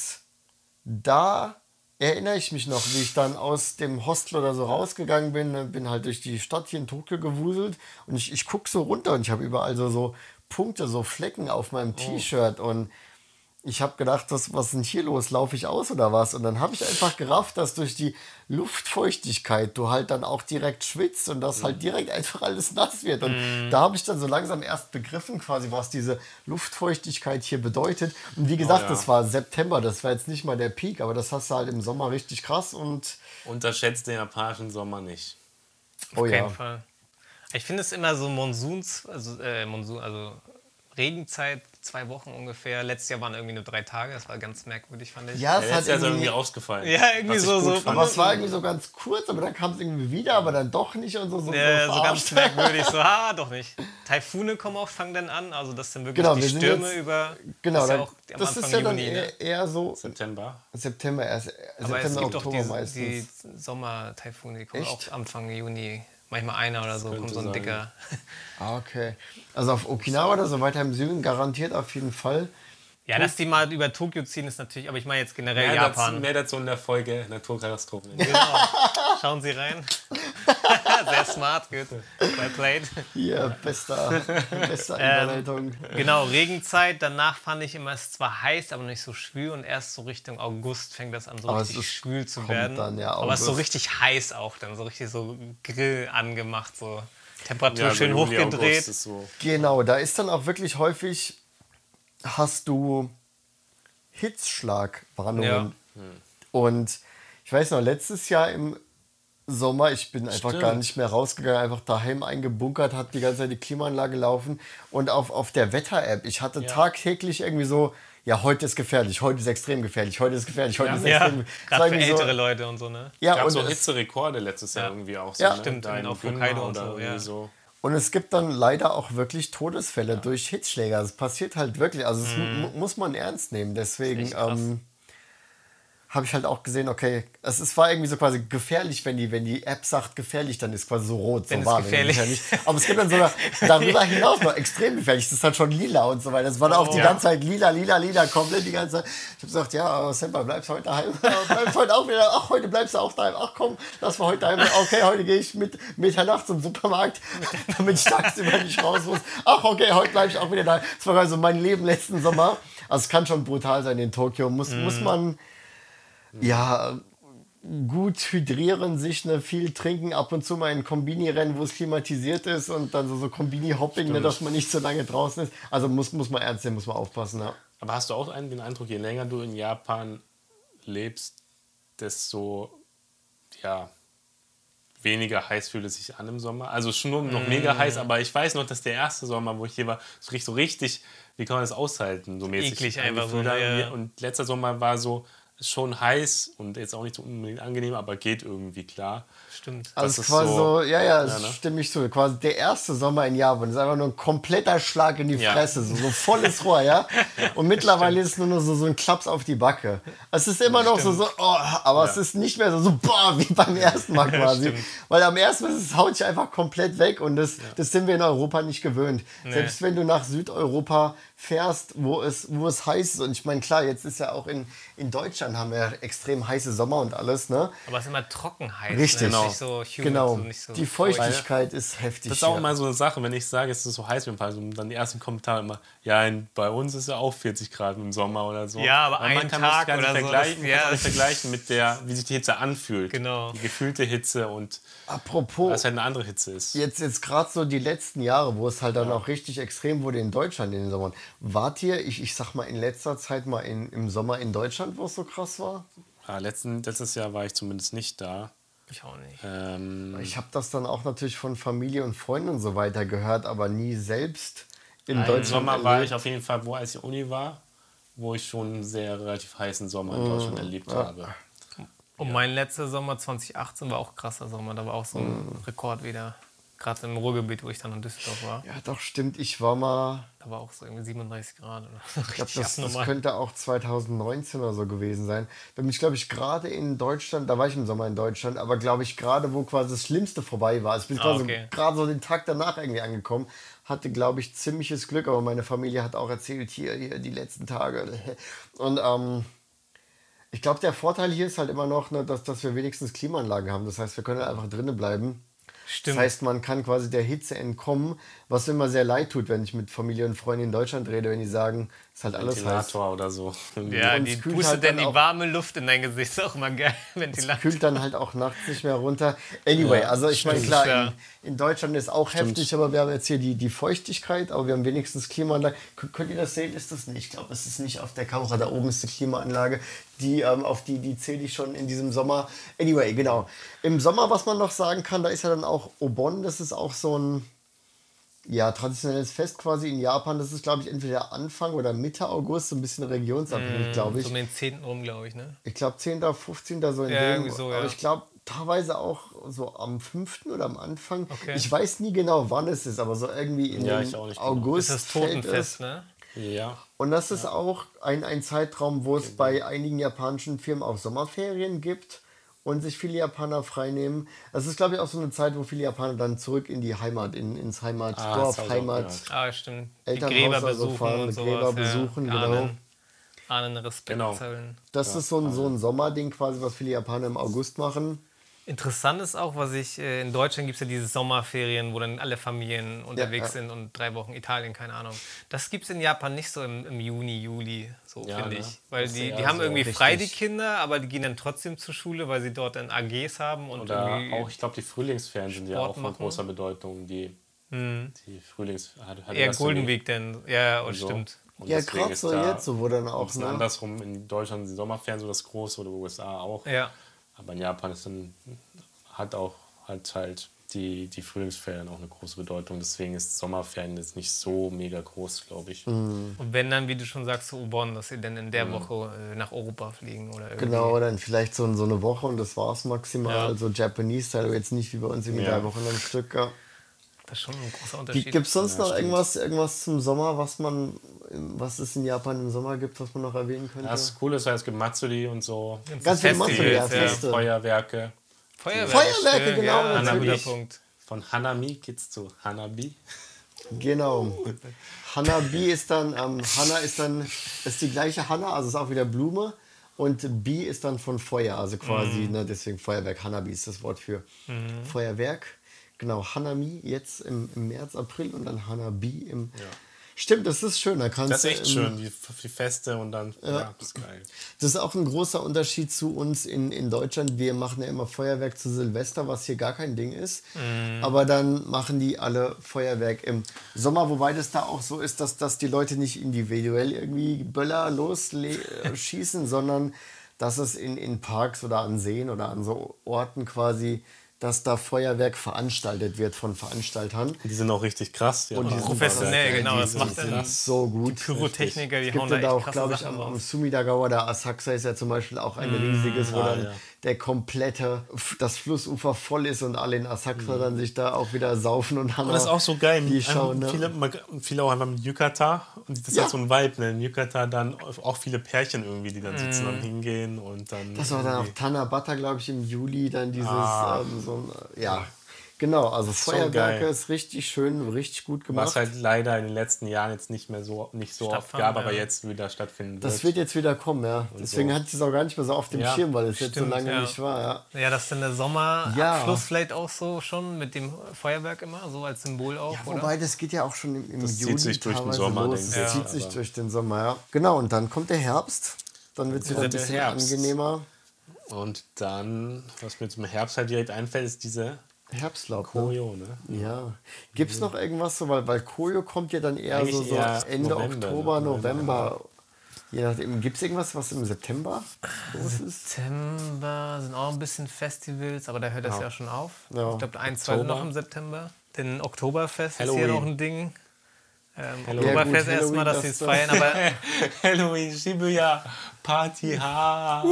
da erinnere ich mich noch, wie ich dann aus dem Hostel oder so rausgegangen bin, ne, bin halt durch die Stadt hier in Tokio gewuselt und ich, ich gucke so runter und ich habe überall so, so Punkte, so Flecken auf meinem T-Shirt und ich habe gedacht, was, was ist denn hier los? Laufe ich aus oder was? Und dann habe ich einfach gerafft, dass durch die Luftfeuchtigkeit du halt dann auch direkt schwitzt und dass halt direkt einfach alles nass wird. Und da habe ich dann so langsam erst begriffen, quasi, was diese Luftfeuchtigkeit hier bedeutet. Und wie gesagt, ja. das war September, das war jetzt nicht mal der Peak, aber das hast du halt im Sommer richtig krass und unterschätzt den japanischen Sommer nicht. oh Auf ja. keinen Fall. Ich finde es immer so Monsuns, also, äh, Monsun, also Regenzeit, zwei Wochen ungefähr. Letztes Jahr waren irgendwie nur drei Tage. Das war ganz merkwürdig, fand ich. Ja, es hat ja so irgendwie, irgendwie ausgefallen. Ja, irgendwie so- so- aber es war irgendwie so ganz kurz, aber dann kam es irgendwie wieder, aber dann doch nicht und so. so, Ja, so so ganz merkwürdig, so, ah, doch nicht. Taifune kommen auch, fangen dann an, also das sind wirklich Genau, die wir sind Stürme jetzt- über, Genau, das ist ja auch am das Anfang ist ja dann Juni, ne? eher, eher so September. September erst, Aber es September, gibt auch Oktober die, meistens. die Sommer-Taifune, die kommen Echt? auch Anfang Juni. Manchmal einer oder so, kommt so ein sein. dicker. Ah, okay. Also auf Okinawa oder so weiter im Süden garantiert auf jeden Fall. Ja, dass die mal über Tokio ziehen, ist natürlich, aber ich meine jetzt generell Mehr dazu, Japan. mehr dazu in der Folge Naturkatastrophen. Genau. Schauen Sie rein. Sehr smart, gut. Well played. Hier, bester, bester Ähm, Überleitung. Genau, Regenzeit. Danach fand ich immer, es ist zwar heiß, aber nicht so schwül. Und erst so Richtung August fängt das an, so Aber richtig ist- schwül zu werden. dann, ja, aber es ist so richtig heiß auch dann, so richtig so Grill angemacht, so Temperatur Ja, schön hochgedreht. so. Genau, da ist dann auch wirklich häufig, hast du Hitzschlagwarnungen. Und ich weiß noch, letztes Jahr im Sommer, ich bin einfach Stimmt. gar nicht mehr rausgegangen, einfach daheim eingebunkert, hat die ganze Zeit die Klimaanlage laufen und auf, auf der Wetter-App, ich hatte tagtäglich irgendwie so, ja, heute ist gefährlich, heute ist extrem gefährlich, heute ist gefährlich, heute Ja. ist Ja, extrem Es war gerade für ältere Leute und so, ne? Ja, gab und so Hitzerekorde letztes Jahr Ja. irgendwie auch. So, Ja, ne? stimmt, Da in auf Hokkaido und oder so, ja. so. Und es gibt dann leider auch wirklich Todesfälle durch Hitzschläger. Das passiert halt wirklich. Also das mu- muss man ernst nehmen. Deswegen ähm, habe ich halt auch gesehen, okay, es ist, war irgendwie so quasi gefährlich, wenn die, wenn die App sagt gefährlich, dann ist quasi so rot, so es warm. gefährlich- Ja nicht. Aber es gibt dann sogar darüber hinaus noch extrem gefährlich. Das ist halt schon lila und so weiter. Es war dann auch die Oh. ganze Zeit lila, lila, lila, komplett die ganze Zeit. Ich habe gesagt, ja, aber Semper, bleibst heute daheim. Ja, bleibst heute auch wieder. Ach, heute bleibst du auch daheim. Ach komm, lass mal heute daheim. Okay, heute gehe ich mit Mitternacht zum Supermarkt, damit ich tagsüber nicht raus muss. Ach, okay, heute bleibe ich auch wieder da. Das war also mein Leben letzten Sommer. Also es kann schon brutal sein in Tokio. Muss, muss man, ja, gut hydrieren, sich ne, viel trinken, ab und zu mal in Kombini rennen, wo es klimatisiert ist und dann so, so Kombini-Hopping, ne, dass man nicht so lange draußen ist. Also muss, muss man ernst nehmen, muss man aufpassen. Ja. Aber hast du auch einen, den Eindruck, je länger du in Japan lebst, desto ja, weniger heiß fühlt es sich an im Sommer? Also schon noch mega heiß, aber ich weiß noch, dass der erste Sommer, wo ich hier war, so richtig, so richtig wie kann man das aushalten? So mäßig Eklig einfach so, ja. Und letzter Sommer war so schon heiß und jetzt auch nicht so unbedingt angenehm, aber geht irgendwie klar. Stimmt. Also Das ist ist quasi so, so- ja, ja, Ja, ne? stimme ich zu. Quasi der erste Sommer in Japan ist einfach nur ein kompletter Schlag in die Ja. Fresse, so, so volles Rohr, ja. Und mittlerweile ist es nur noch so, so ein Klaps auf die Backe. Es ist immer noch so, so, oh, aber es ist nicht mehr so, so boah, wie beim ersten Mal quasi. Stimmt. Weil am ersten Mal es haut sich einfach komplett weg und das, das sind wir in Europa nicht gewöhnt. Selbst wenn du nach Südeuropa fährst, wo es, wo es heiß ist. Und ich meine, klar, jetzt ist ja auch in, in Deutschland haben wir extrem heiße Sommer und alles, ne? Aber es ist immer trocken heiß. Richtig. Ne? Genau. Nicht so humid, Genau. so nicht so die feucht. Feuchtigkeit ist heftig. Das ist auch immer so eine Sache, wenn ich sage, es ist so heiß wie im Fall, und dann die ersten Kommentare immer, ja, in, bei uns ist ja auch 40 Grad im Sommer oder so. Ja, aber ein Tag gar nicht oder so, vergleichen, das- man kann ja. nicht vergleichen mit der, wie sich die Hitze anfühlt. Genau. Die gefühlte Hitze und Apropos, was halt eine andere Hitze ist. jetzt, jetzt gerade so die letzten Jahre, wo es halt dann auch richtig extrem wurde in Deutschland in den Sommern. Wart ihr, ich, ich sag mal, in letzter Zeit mal in, im Sommer in Deutschland, wo es so krass war? Ja, letzten, letztes Jahr war ich zumindest nicht da. Ich auch nicht. Ähm, Ich habe das dann auch natürlich von Familie und Freunden und so weiter gehört, aber nie selbst in Im Deutschland. Sommer war erlebt. ich auf jeden Fall, wo als ich Uni war, wo ich schon einen sehr relativ heißen Sommer in Deutschland erlebt habe. Und mein letzter Sommer 2018 war auch krasser Sommer. Da war auch so ein Mhm. Rekord wieder. Gerade im Ruhrgebiet, wo ich dann in Düsseldorf war. Ja, doch, stimmt. Ich war mal, Da war auch so irgendwie 37 Grad. Oder ich glaube, das, das könnte auch 2019 oder so gewesen sein. Da bin ich, glaube ich, gerade in Deutschland, da war ich im Sommer in Deutschland, aber glaube ich, gerade wo quasi das Schlimmste vorbei war. Ich bin Ah, okay. gerade so den Tag danach irgendwie angekommen. Hatte, glaube ich, ziemliches Glück, aber meine Familie hat auch erzählt, hier, hier die letzten Tage. Und ähm, ich glaube, der Vorteil hier ist halt immer noch, ne, dass, dass wir wenigstens Klimaanlagen haben. Das heißt, wir können einfach drinnen bleiben. Stimmt. Das heißt, man kann quasi der Hitze entkommen, was mir immer sehr leid tut, wenn ich mit Familie und Freunden in Deutschland rede, wenn die sagen, es ist halt alles heiß. Ventilator oder so. ja, uns die pustet halt dann dann die auch- warme Luft in dein Gesicht. Ist auch immer geil, Es Ventilator. kühlt dann halt auch nachts nicht mehr runter. Anyway, Ja, also ich meine, stimmt, klar, ja. in, in Deutschland ist auch heftig, aber wir haben jetzt hier die, die Feuchtigkeit, aber wir haben wenigstens Klimaanlage. K könnt ihr das sehen? Ist das nicht? Ich glaube, es ist nicht auf der Kamera. Da oben ist die Klimaanlage. Die, ähm, auf die, die zähle ich schon in diesem Sommer. Anyway, genau. Im Sommer, was man noch sagen kann, da ist ja dann auch Obon. Das ist auch so ein ja, traditionelles Fest quasi in Japan. Das ist, glaube ich, entweder Anfang oder Mitte August, so ein bisschen regionsabhängig, glaube ich. So um den 10. rum, glaube ich, ne? Ich glaube 10., 15. so in Ja, dem. irgendwie so, aber ja. ich glaube teilweise auch so am 5. oder am Anfang. Okay. Ich weiß nie genau, wann es ist, aber so irgendwie in Ja, dem ich auch nicht genau. August. Das ist das fällt Totenfest, es. ne? Ja. Und das ist auch ein, ein Zeitraum, wo es bei einigen japanischen Firmen auch Sommerferien gibt und sich viele Japaner freinehmen. Das ist, glaube ich, auch so eine Zeit, wo viele Japaner dann zurück in die Heimat, in, ins Ah, Heimatdorf, auch Heimat. gehört. Ah, stimmt. Die Elternhaus Gräber also besuchen fahren, und sowas. Gräber besuchen, ja. genau. Ahnen, ahnen Respekt Genau. zollen. Das ist so ein, so ein Sommerding quasi, was viele Japaner im August machen. Interessant ist auch, was ich, äh, in Deutschland gibt es ja diese Sommerferien, wo dann alle Familien unterwegs ja. sind und drei Wochen Italien, keine Ahnung. Das gibt es in Japan nicht so im, im Juni, Juli, so Ja, finde ne? ich. Weil Das die, die haben so irgendwie richtig. frei, die Kinder, aber die gehen dann trotzdem zur Schule, weil sie dort dann AGs haben und Oder irgendwie auch, ich glaube, die Frühlingsferien sind ja auch von machen. großer Bedeutung. Die, die Frühlings... Hat, hat eher Golden Week dann. Ja, und so. stimmt. Und Ja, gerade so jetzt, so wo dann auch. Ne? andersrum. In Deutschland sind die Sommerferien so das Große oder USA auch. Ja. Aber in Japan ist dann, hat auch halt halt die, die Frühlingsferien auch eine große Bedeutung. Deswegen ist Sommerferien jetzt nicht so mega groß, glaube ich. Mhm. Und wenn dann, wie du schon sagst, so Ubon, dass sie dann in der Woche äh, nach Europa fliegen oder irgendwie. Genau, dann vielleicht so, so eine Woche und das war's maximal. Ja. Also Japanese-Style, jetzt nicht wie bei uns irgendwie Ja. drei Wochen am Stück. Ja. Das ist schon ein großer Unterschied. Gibt es sonst Ja, noch stimmt. irgendwas, irgendwas zum Sommer, was man, was es in Japan im Sommer gibt, was man noch erwähnen könnte? Das Coole ist halt, es gibt Matsuri und so, Ganz viele Festivals, Matsuri, ja. Feste. Feuerwerke. Feuerwerke, Feuerwerke, genau, Ja, natürlich. Punkt. Von Hanami geht's zu Hanabi. Genau. Hanabi ist dann, ähm, Hana ist dann, ist die gleiche Hanna, also ist auch wieder Blume. Und Bi ist dann von Feuer, also quasi, Mhm. ne, deswegen Feuerwerk. Hanabi ist das Wort für Feuerwerk. Genau, Hanami jetzt im, im März, April und dann Hanabi im Stimmt, das ist schön. Da kannst Das ist echt schön, die, die Feste und dann, ja, das ist geil. Das ist auch ein großer Unterschied zu uns in, in Deutschland. Wir machen ja immer Feuerwerk zu Silvester, was hier gar kein Ding ist. Aber dann machen die alle Feuerwerk im Sommer, wobei das da auch so ist, dass, dass die Leute nicht individuell irgendwie Böller losschießen, sondern dass es in, in Parks oder an Seen oder an so Orten quasi, dass da Feuerwerk veranstaltet wird von Veranstaltern. Die sind auch richtig krass. Die Und die professionell, genau, Die das macht dann-. So gut. Pyrotechniker, die Es gibt hauen ja da da echt auch, glaube ich, am, am raus. Sumidagauer, der Asakusa ist ja zum Beispiel auch ein riesiges, wo Ah, dann ja. Der komplette, das Flussufer voll ist und alle in Asakusa Mhm. dann sich da auch wieder saufen und haben Und das ist auch so geil. Die schauen, ne? viele, viele auch einfach mit Yukata. Und das Ja. hat so ein Vibe. Ne? In Yukata dann auch viele Pärchen irgendwie, die dann so Mhm. zusammen hingehen und dann. Das war dann auch Tanabata, glaube ich, im Juli dann dieses, Ah. ähm, so, ein- ja, genau, also Feuerwerke ist richtig schön, richtig gut gemacht. Was halt leider in den letzten Jahren jetzt nicht mehr so nicht so oft gab, aber ja. jetzt wieder stattfinden wird. das wird jetzt wieder kommen, ja. Deswegen so. hatte ich es auch gar nicht mehr so auf dem Ja, Schirm, weil es jetzt so lange ja. nicht war, ja. Ja, das ist dann der Sommerabschluss Ja. vielleicht auch so schon mit dem Feuerwerk immer, so als Symbol auch, oder? Wobei, das geht ja auch schon im, im Das zieht Juli sich durch den Sommer, los. denke Das ich. zieht Ja, sich aber- durch den Sommer, ja. Genau, und dann kommt der Herbst. Dann wird es wieder ein bisschen Herbst. angenehmer. Und dann, was mir zum Herbst halt direkt einfällt, ist diese Herbstlaub. Ne? Koyo, ne? Ja. Gibt es noch irgendwas so, weil, weil Koyo kommt ja dann eher so, Eigentlich so eher Ende November, Oktober, ne? November. Je nachdem. Gibt es irgendwas, was im September los ist? September sind auch ein bisschen Festivals, aber da hört das ja, schon auf. Ja. Ich glaube, ein, zwei sind noch im September. Denn Oktoberfest ist Halloween. hier noch ein Ding. Ähm. Oktoberfest Ja, erstmal, dass sie es feiern, aber Halloween, Shibuya, Party, ha.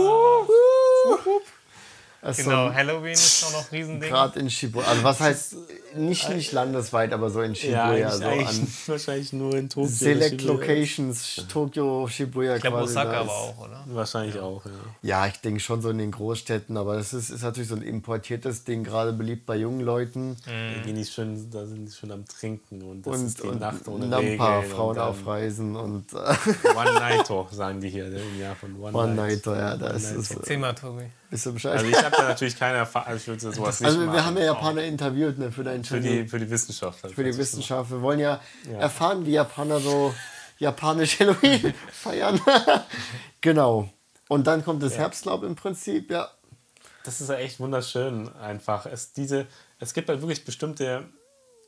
Also genau, Halloween ist auch noch ein Riesending. Gerade in Shibuya. Also was heißt nicht, nicht landesweit, aber so in Ja, Shibuya. eigentlich, so an wahrscheinlich nur in Tokio. Select. Locations, Tokio, Shibuya Ich glaube, quasi. Osaka da aber ist- auch, oder? Wahrscheinlich auch, ja. Ja, ich denke schon so in den Großstädten, aber das ist, ist natürlich so ein importiertes Ding, gerade beliebt bei jungen Leuten. Da, gehen die schön, da sind die schon am Trinken und das und, ist die und Nacht ohne Nampa, Regeln. Frauen und dann auf Reisen und äh, One Nighter, sagen die hier ne, im Jahr von One, One Night. Nighter, ja, da ist Nighter. es. Erzähl mal, Tobi. Bist du Bescheid? Also ich habe da natürlich keine Erfahrung, also ich würde sowas nicht Also machen. wir haben ja Japaner interviewt ne, für dein für die, für die Wissenschaft. halt. für die Das ist so. Wissenschaft. Wir wollen ja, erfahren, wie Japaner so japanisch Halloween feiern. genau. Und dann kommt das Herbstlaub im Prinzip, ja. Das ist ja echt wunderschön einfach. Es, diese, es gibt halt wirklich bestimmte,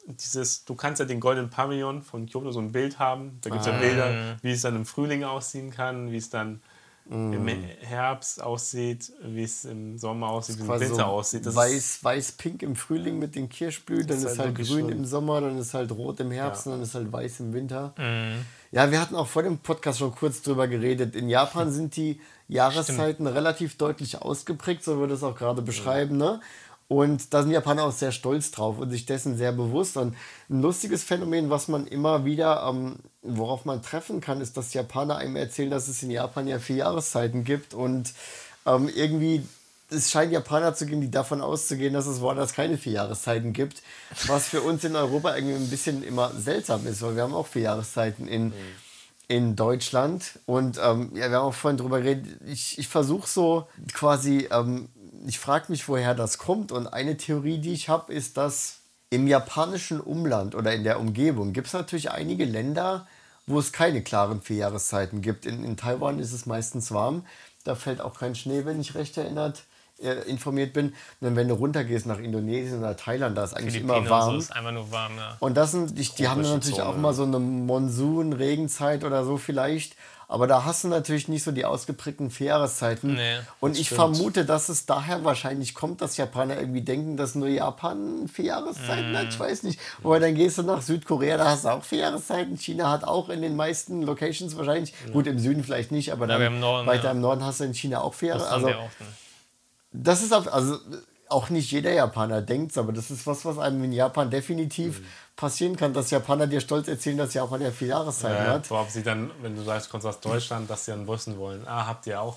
dieses, du kannst ja den Golden Pavillon von Kyoto so ein Bild haben. Da gibt es ja Bilder, wie es dann im Frühling aussehen kann, wie es dann im Herbst aussieht, wie es im Sommer aussieht, wie es im Winter so aussieht. Das weiß, weiß-pink im Frühling mit den Kirschblüten, dann ist ist halt halt grün schön. im Sommer, dann ist halt rot im Herbst Ja. und dann ist halt weiß im Winter. Mhm. Ja, wir hatten auch vor dem Podcast schon kurz drüber geredet. In Japan sind die Jahreszeiten relativ deutlich ausgeprägt, so würde es auch gerade beschreiben. Ne? Und da sind Japaner auch sehr stolz drauf und sich dessen sehr bewusst. Und ein lustiges Phänomen, was man immer wieder, ähm, worauf man treffen kann, ist, dass Japaner einem erzählen, dass es in Japan ja vier Jahreszeiten gibt und ähm, irgendwie es scheint Japaner zu geben, die davon auszugehen, dass es woanders keine vier Jahreszeiten gibt. Was für uns in Europa irgendwie ein bisschen immer seltsam ist, weil wir haben auch vier Jahreszeiten in, in Deutschland. Und ähm, ja, wir haben auch vorhin drüber geredet. Ich, ich versuche so quasi, ähm, ich frage mich, woher das kommt. Und eine Theorie, die ich habe, ist, dass im japanischen Umland oder in der Umgebung gibt es natürlich einige Länder, wo es keine klaren vier Jahreszeiten gibt. In, in Taiwan ist es meistens warm. Da fällt auch kein Schnee, wenn ich recht erinnert äh, informiert bin. Und wenn du runtergehst nach Indonesien oder Thailand, da ist eigentlich immer warm. und so ist warm, ja. Und das sind, die, die haben natürlich Zone, auch mal so eine Monsun-Regenzeit oder so vielleicht. Aber da hast du natürlich nicht so die ausgeprägten Vierjahreszeiten. Nee, und ich stimmt. vermute, dass es daher wahrscheinlich kommt, dass Japaner irgendwie denken, dass nur Japan vier Jahreszeiten hat. Ich Mhm. weiß nicht. Aber dann gehst du nach Südkorea, da hast du auch vier Jahreszeiten. China hat auch in den meisten Locations wahrscheinlich, gut, im Süden vielleicht nicht, aber dann aber im Norden, weiter ja. im Norden hast du in China auch vier Das Jahre. haben Also. Dann. das ist auf, also auch nicht jeder Japaner denkt aber das ist was, was einem in Japan definitiv passieren kann, dass Japaner dir stolz erzählen, dass Japan ja vier Jahreszeiten äh, hat. worauf sie dann, wenn du sagst, du kommst aus Deutschland, dass sie dann wissen wollen, ah, habt ihr auch,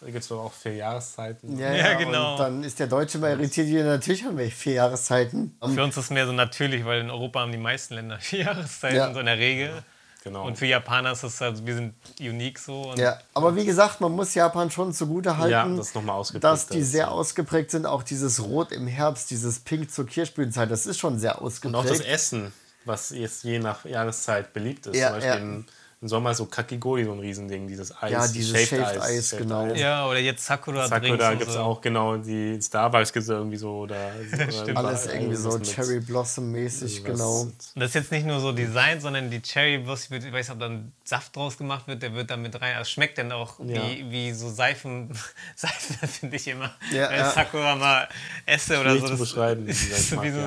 da gibt es doch auch vier Jahreszeiten. Ja, Ja, ja, genau. Und dann ist der Deutsche mal irritiert, ja, natürlich haben wir vier Jahreszeiten. Für uns ist es mehr so natürlich, weil in Europa haben die meisten Länder vier Jahreszeiten, Ja. so in der Regel. Genau. Und für Japaner ist es, also wir sind unique so. Und Ja, aber wie gesagt, man muss Japan schon zugute halten, Ja, das ist noch mal ausgeprägt, dass die das, sehr ausgeprägt sind. Auch dieses Rot im Herbst, dieses Pink zur Kirschblütenzeit, das ist schon sehr Und ausgeprägt. auch das Essen. was jetzt je nach Jahreszeit beliebt ist. Ja, Zum Beispiel ja. Im, Sommer so Kakigori, so ein Riesending, dieses Eis. Ja, dieses Shaved Eis, genau. Ja, oder jetzt Sakura Drinks Sakura gibt es so. auch, genau, die Starbucks gibt es irgendwie so. Oder, oder Alles irgendwie so Cherry Blossom mäßig, was- genau. Und das ist jetzt nicht nur so Design, sondern die Cherry Blossom, wird, ich weiß nicht, ob dann Saft draus gemacht wird, der wird da mit rein. Also schmeckt dann auch Ja. wie, wie so Seifen, Seifen finde ich immer. Ja, wenn ja. Sakura mal esse oder so. zu Das, beschreiben, Das ist so wie so,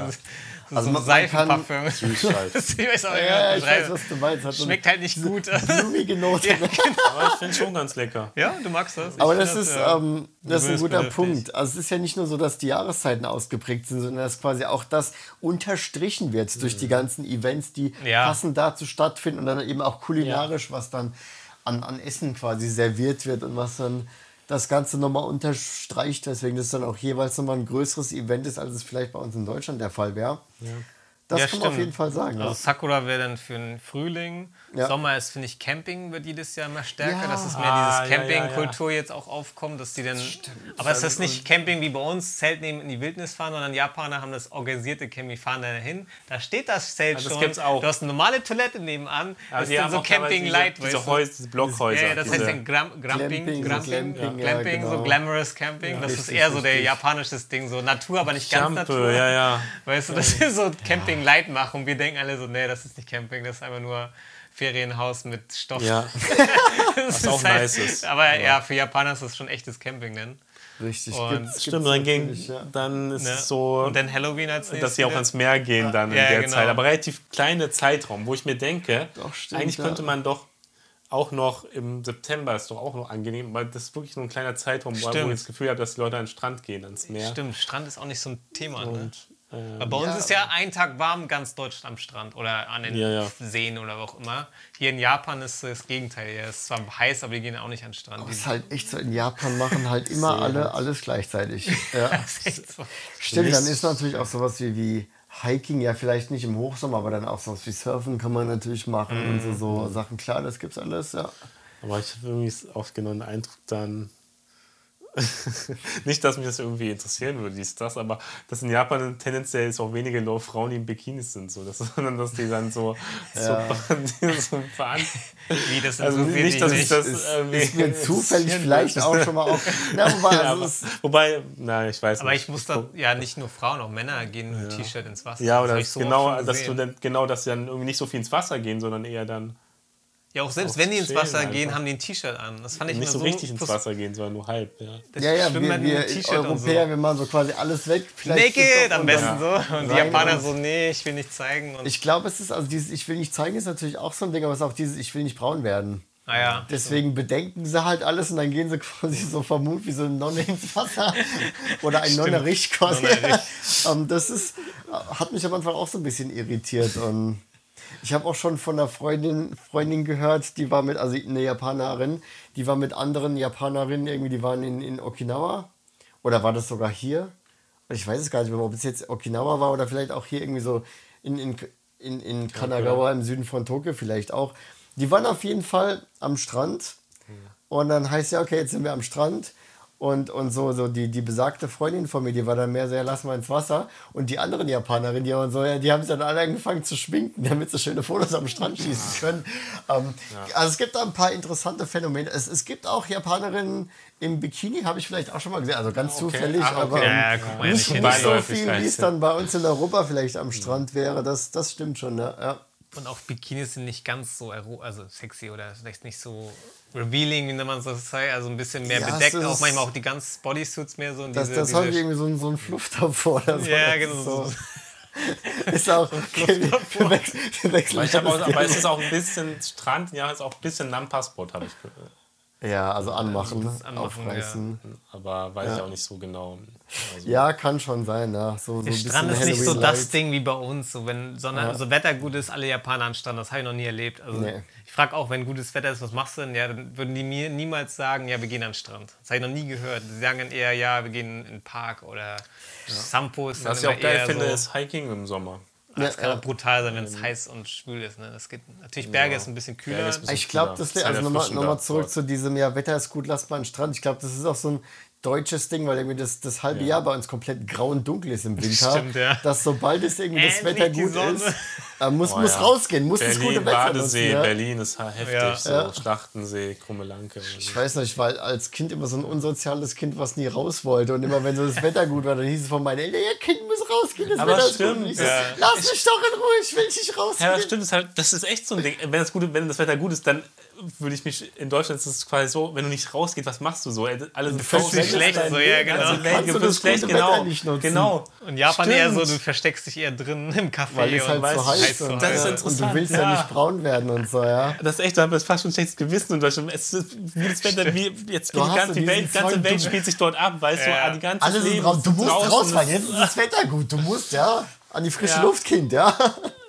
Also so man kann- Seifenparfüm. Süß halt. Das- ich weiß auch Ja, ja, ich weiß, was du meinst. Hat so Schmeckt halt nicht gut. blumige Note. Ja, Aber ich finde schon ganz lecker. ja, du magst das. Ich Aber find das ist, ja, ähm, das ist ein guter. Punkt. Also es ist ja nicht nur so, dass die Jahreszeiten ausgeprägt sind, sondern dass quasi auch das unterstrichen wird durch die ganzen Events, die Mhm. Ja. passend dazu stattfinden und dann eben auch kulinarisch, was dann an, an Essen quasi serviert wird und was dann das Ganze nochmal unterstreicht, weswegen das dann auch jeweils nochmal ein größeres Event ist, als es vielleicht bei uns in Deutschland der Fall wäre. Das Ja, kann man auf stimmt. jeden Fall sagen. Also Ja. Sakura wäre dann für den Frühling. Ja. Sommer ist, finde ich, Camping wird jedes Jahr immer stärker. Ja. Dass es mehr Ah, dieses ja, ja, Campingkultur jetzt auch aufkommt, dass die dann. Aber es ist nicht Camping wie bei uns, Zelt nehmen in die Wildnis fahren, sondern Japaner haben das organisierte Camping, fahren da hin. Da steht das Zelt Also das schon. gibt's auch. Du hast eine normale Toilette nebenan. Aber das ist dann so Camping diese- Light, diese du? Häuser, diese Blockhäuser, Ja, ja, das heißt diese- dann Gram, Gramping, Glamping, so Gramping, Glamping, ja, Glamping, so genau. Glamorous Camping. das ist eher so der richtig. japanisches Ding, so Natur, aber nicht ganz Campe, Natur. ja, ja. Weißt du, dass wir so Camping Light machen und wir denken alle so, nee, das ist nicht Camping, das ist einfach nur Ferienhaus mit Stoff. Ja, das was auch halt- nice ist. Aber ja, für Japaner ist das schon echtes Camping dann. Richtig. Und- gibt's- gibt's stimmt. Dann, ging, ja. dann ist Ne? es so, Und dann Halloween als nächstes. dass sie auch ans Meer gehen dann in Ja, der genau. Zeit. Aber relativ kleiner Zeitraum, wo ich mir denke, Doch, stimmt, eigentlich ja. könnte man doch auch noch im September ist doch auch noch angenehm, weil das ist wirklich nur ein kleiner Zeitraum, wo wo ich das Gefühl habe, dass die Leute an den Strand gehen, ans Meer. Stimmt, Strand ist auch nicht so ein Thema. Ne? Und, äh, Aber bei uns Ja. ist ja ein Tag warm, ganz Deutschland am Strand oder an den Ja, ja. Seen oder wo auch immer. Hier in Japan ist das Gegenteil. Hier ist zwar heiß, aber die gehen auch nicht an den Strand. Das Die ist halt echt so, in Japan machen halt immer alle alles gleichzeitig. So. Stimmt, dann ist natürlich auch sowas wie, wie Hiking, ja vielleicht nicht im Hochsommer, aber dann auch sowas wie Surfen kann man natürlich machen und so, so Sachen. Klar, das gibt's alles, ja. Aber ich habe irgendwie oft genau den Eindruck dann, nicht, dass mich das irgendwie interessieren würde, dies, das, aber dass in Japan tendenziell es auch wenige Frauen, die in Bikinis sind, so, dass, sondern dass die dann so, Ja. so, so veran Wie, das Also interessiert nicht, dass ich das Ist, ist mir zufällig vielleicht auch schon mal auf. Na, wobei, Ja, also aber, wobei, na, ich weiß Aber nicht. ich muss da, ja, nicht nur Frauen, auch Männer gehen mit T-Shirt ins Wasser. ja, Das oder das so auch genau, dass du dann, genau, dass sie dann irgendwie nicht so viel ins Wasser gehen, sondern eher dann Ja, auch selbst Auch wenn die ins Wasser gehen, einfach. haben die ein T-Shirt an. Das fand ich nicht immer so richtig ins Wasser gehen, sondern nur halb. Ja. das ja, ja, Schwimmen wir, wir Europäer, so. wir machen so quasi alles weg. vielleicht Naked am besten unseren- so. Und die Japaner so, nee, ich will nicht zeigen. Und Ich glaube, es ist, also dieses Ich will nicht zeigen, ist natürlich auch so ein Ding, aber es ist auch dieses Ich will nicht braun werden. naja, Deswegen bedenken sie halt alles und dann gehen sie quasi so vermutlich wie so eine Nonne ins Wasser oder ein Nonnerich quasi. Nonnerich. ähm, das ist, hat mich am Anfang auch so ein bisschen irritiert und ich habe auch schon von einer Freundin, Freundin gehört, die war mit, also eine Japanerin, die war mit anderen Japanerinnen irgendwie, die waren in, in Okinawa oder war das sogar hier? Ich weiß es gar nicht mehr, ob es jetzt Okinawa war oder vielleicht auch hier irgendwie so in, in, in, in Kanagawa im Süden von Tokio vielleicht auch. Die waren auf jeden Fall am Strand und dann heißt ja, okay, jetzt sind wir am Strand. Und, und so, so die, die besagte Freundin von mir, die war dann mehr so, ja, lass mal ins Wasser. Und die anderen Japanerinnen, die waren so, ja, die haben sich dann alle angefangen zu schminken, damit sie schöne Fotos am Strand schießen können. Ähm, Also es gibt da ein paar interessante Phänomene. Es, es gibt auch Japanerinnen im Bikini, habe ich vielleicht auch schon mal gesehen. Also ganz zufällig, Ah, okay. aber Ja, ja, ja, nicht, nicht so viel, wie es dann bei uns in Europa vielleicht am Strand wäre. Das, das stimmt schon, ne? ja. Und auch Bikinis sind nicht ganz so also sexy oder vielleicht nicht so revealing, wie man so sagt. Also ein bisschen mehr Ja, bedeckt. Auch manchmal auch die ganzen Bodysuits mehr so. und Das, diese, das diese, hat irgendwie so, ein- so ein Fluff davor. Oder so. Ja, genau. Ist, So. ist auch. Okay, wir wechseln, wir wechseln Aber, ich hab auch, aber es ist auch ein bisschen Strand, ja, ist auch ein bisschen Nampassboot, habe ich gehört. Ja, also anmachen, das Anmachen, aufreißen. Aber weiß ich auch nicht so genau. Also, Ja. kann schon sein, ja. So, so Der Strand ist nicht so das. Ding wie bei uns. So, wenn Sonne, so Wetter gut ist, alle Japaner am Strand. Das habe ich noch nie erlebt. Also, Nee. Ich frage auch, wenn gutes Wetter ist, was machst du denn? Ja, dann würden die mir niemals sagen, ja, wir gehen an den Strand. Das habe ich noch nie gehört. Die sagen dann eher, ja, wir gehen in den Park oder Sampo ist Was ich auch geil finde, so, ist Hiking im Sommer. Das kann Ja, auch brutal sein, wenn es heiß und schwül ist. Ne? Das geht, natürlich, Berge ist ein bisschen kühler. Ein bisschen- Ich glaube, Ja, das ist also nochmal noch mal zurück zu diesem, ja, Wetter ist gut, lasst mal den Strand. Ich glaube, das ist auch so ein deutsches Ding, weil irgendwie das, das halbe Jahr bei uns komplett grau und dunkel ist im Winter. Stimmt, ja. Dass sobald es irgendwie das Wetter gut ist, Er muss, Oh muss ja. rausgehen, muss das Berlin, gute Wetter nutzen. Badesee, Ja? Berlin ist heftig. Ja. So Ja. Schlachtensee, Krummelanke. Ich weiß nicht, ich war als Kind immer so ein unsoziales Kind, was nie raus wollte. Und immer wenn so das Wetter gut war, dann hieß es von meinen Eltern, ja, Kind muss rausgehen, das Aber Wetter ist stimmt, gut. Und ich so, ja. Lass mich doch in Ruhe, ich will nicht rausgehen. Ja, das stimmt. Das ist, halt, das ist echt so ein Ding. Wenn das, gute, wenn das Wetter gut ist, dann würde ich mich. In Deutschland ist es quasi so, wenn du nicht rausgehst, was machst du so? Alle sind fühlst dich schlecht, so, ja, genau. Welt, Kannst du wird das schlecht, gute genau. Nicht nutzen. Genau. Und Japan eher so, Stimmt. du versteckst dich eher drin im Café. Weil es halt und so heiß ist. so Und, Das ist äh, und du interessant, willst ja. ja. nicht braun werden und so, ja. Das ist echt, da haben wir fast schon ein schlechtes Gewissen in Deutschland. Es ist wie das Wetter, wie jetzt Du die hast ganze, die Welt, ganze Welt du- spielt sich dort ab, weißt Ja. du? Die ganze Alles ist Leben raus. Du musst rausfahren. ist- Jetzt ist das Wetter gut. Du musst, ja, an die frische Ja. Luft, Kind, ja.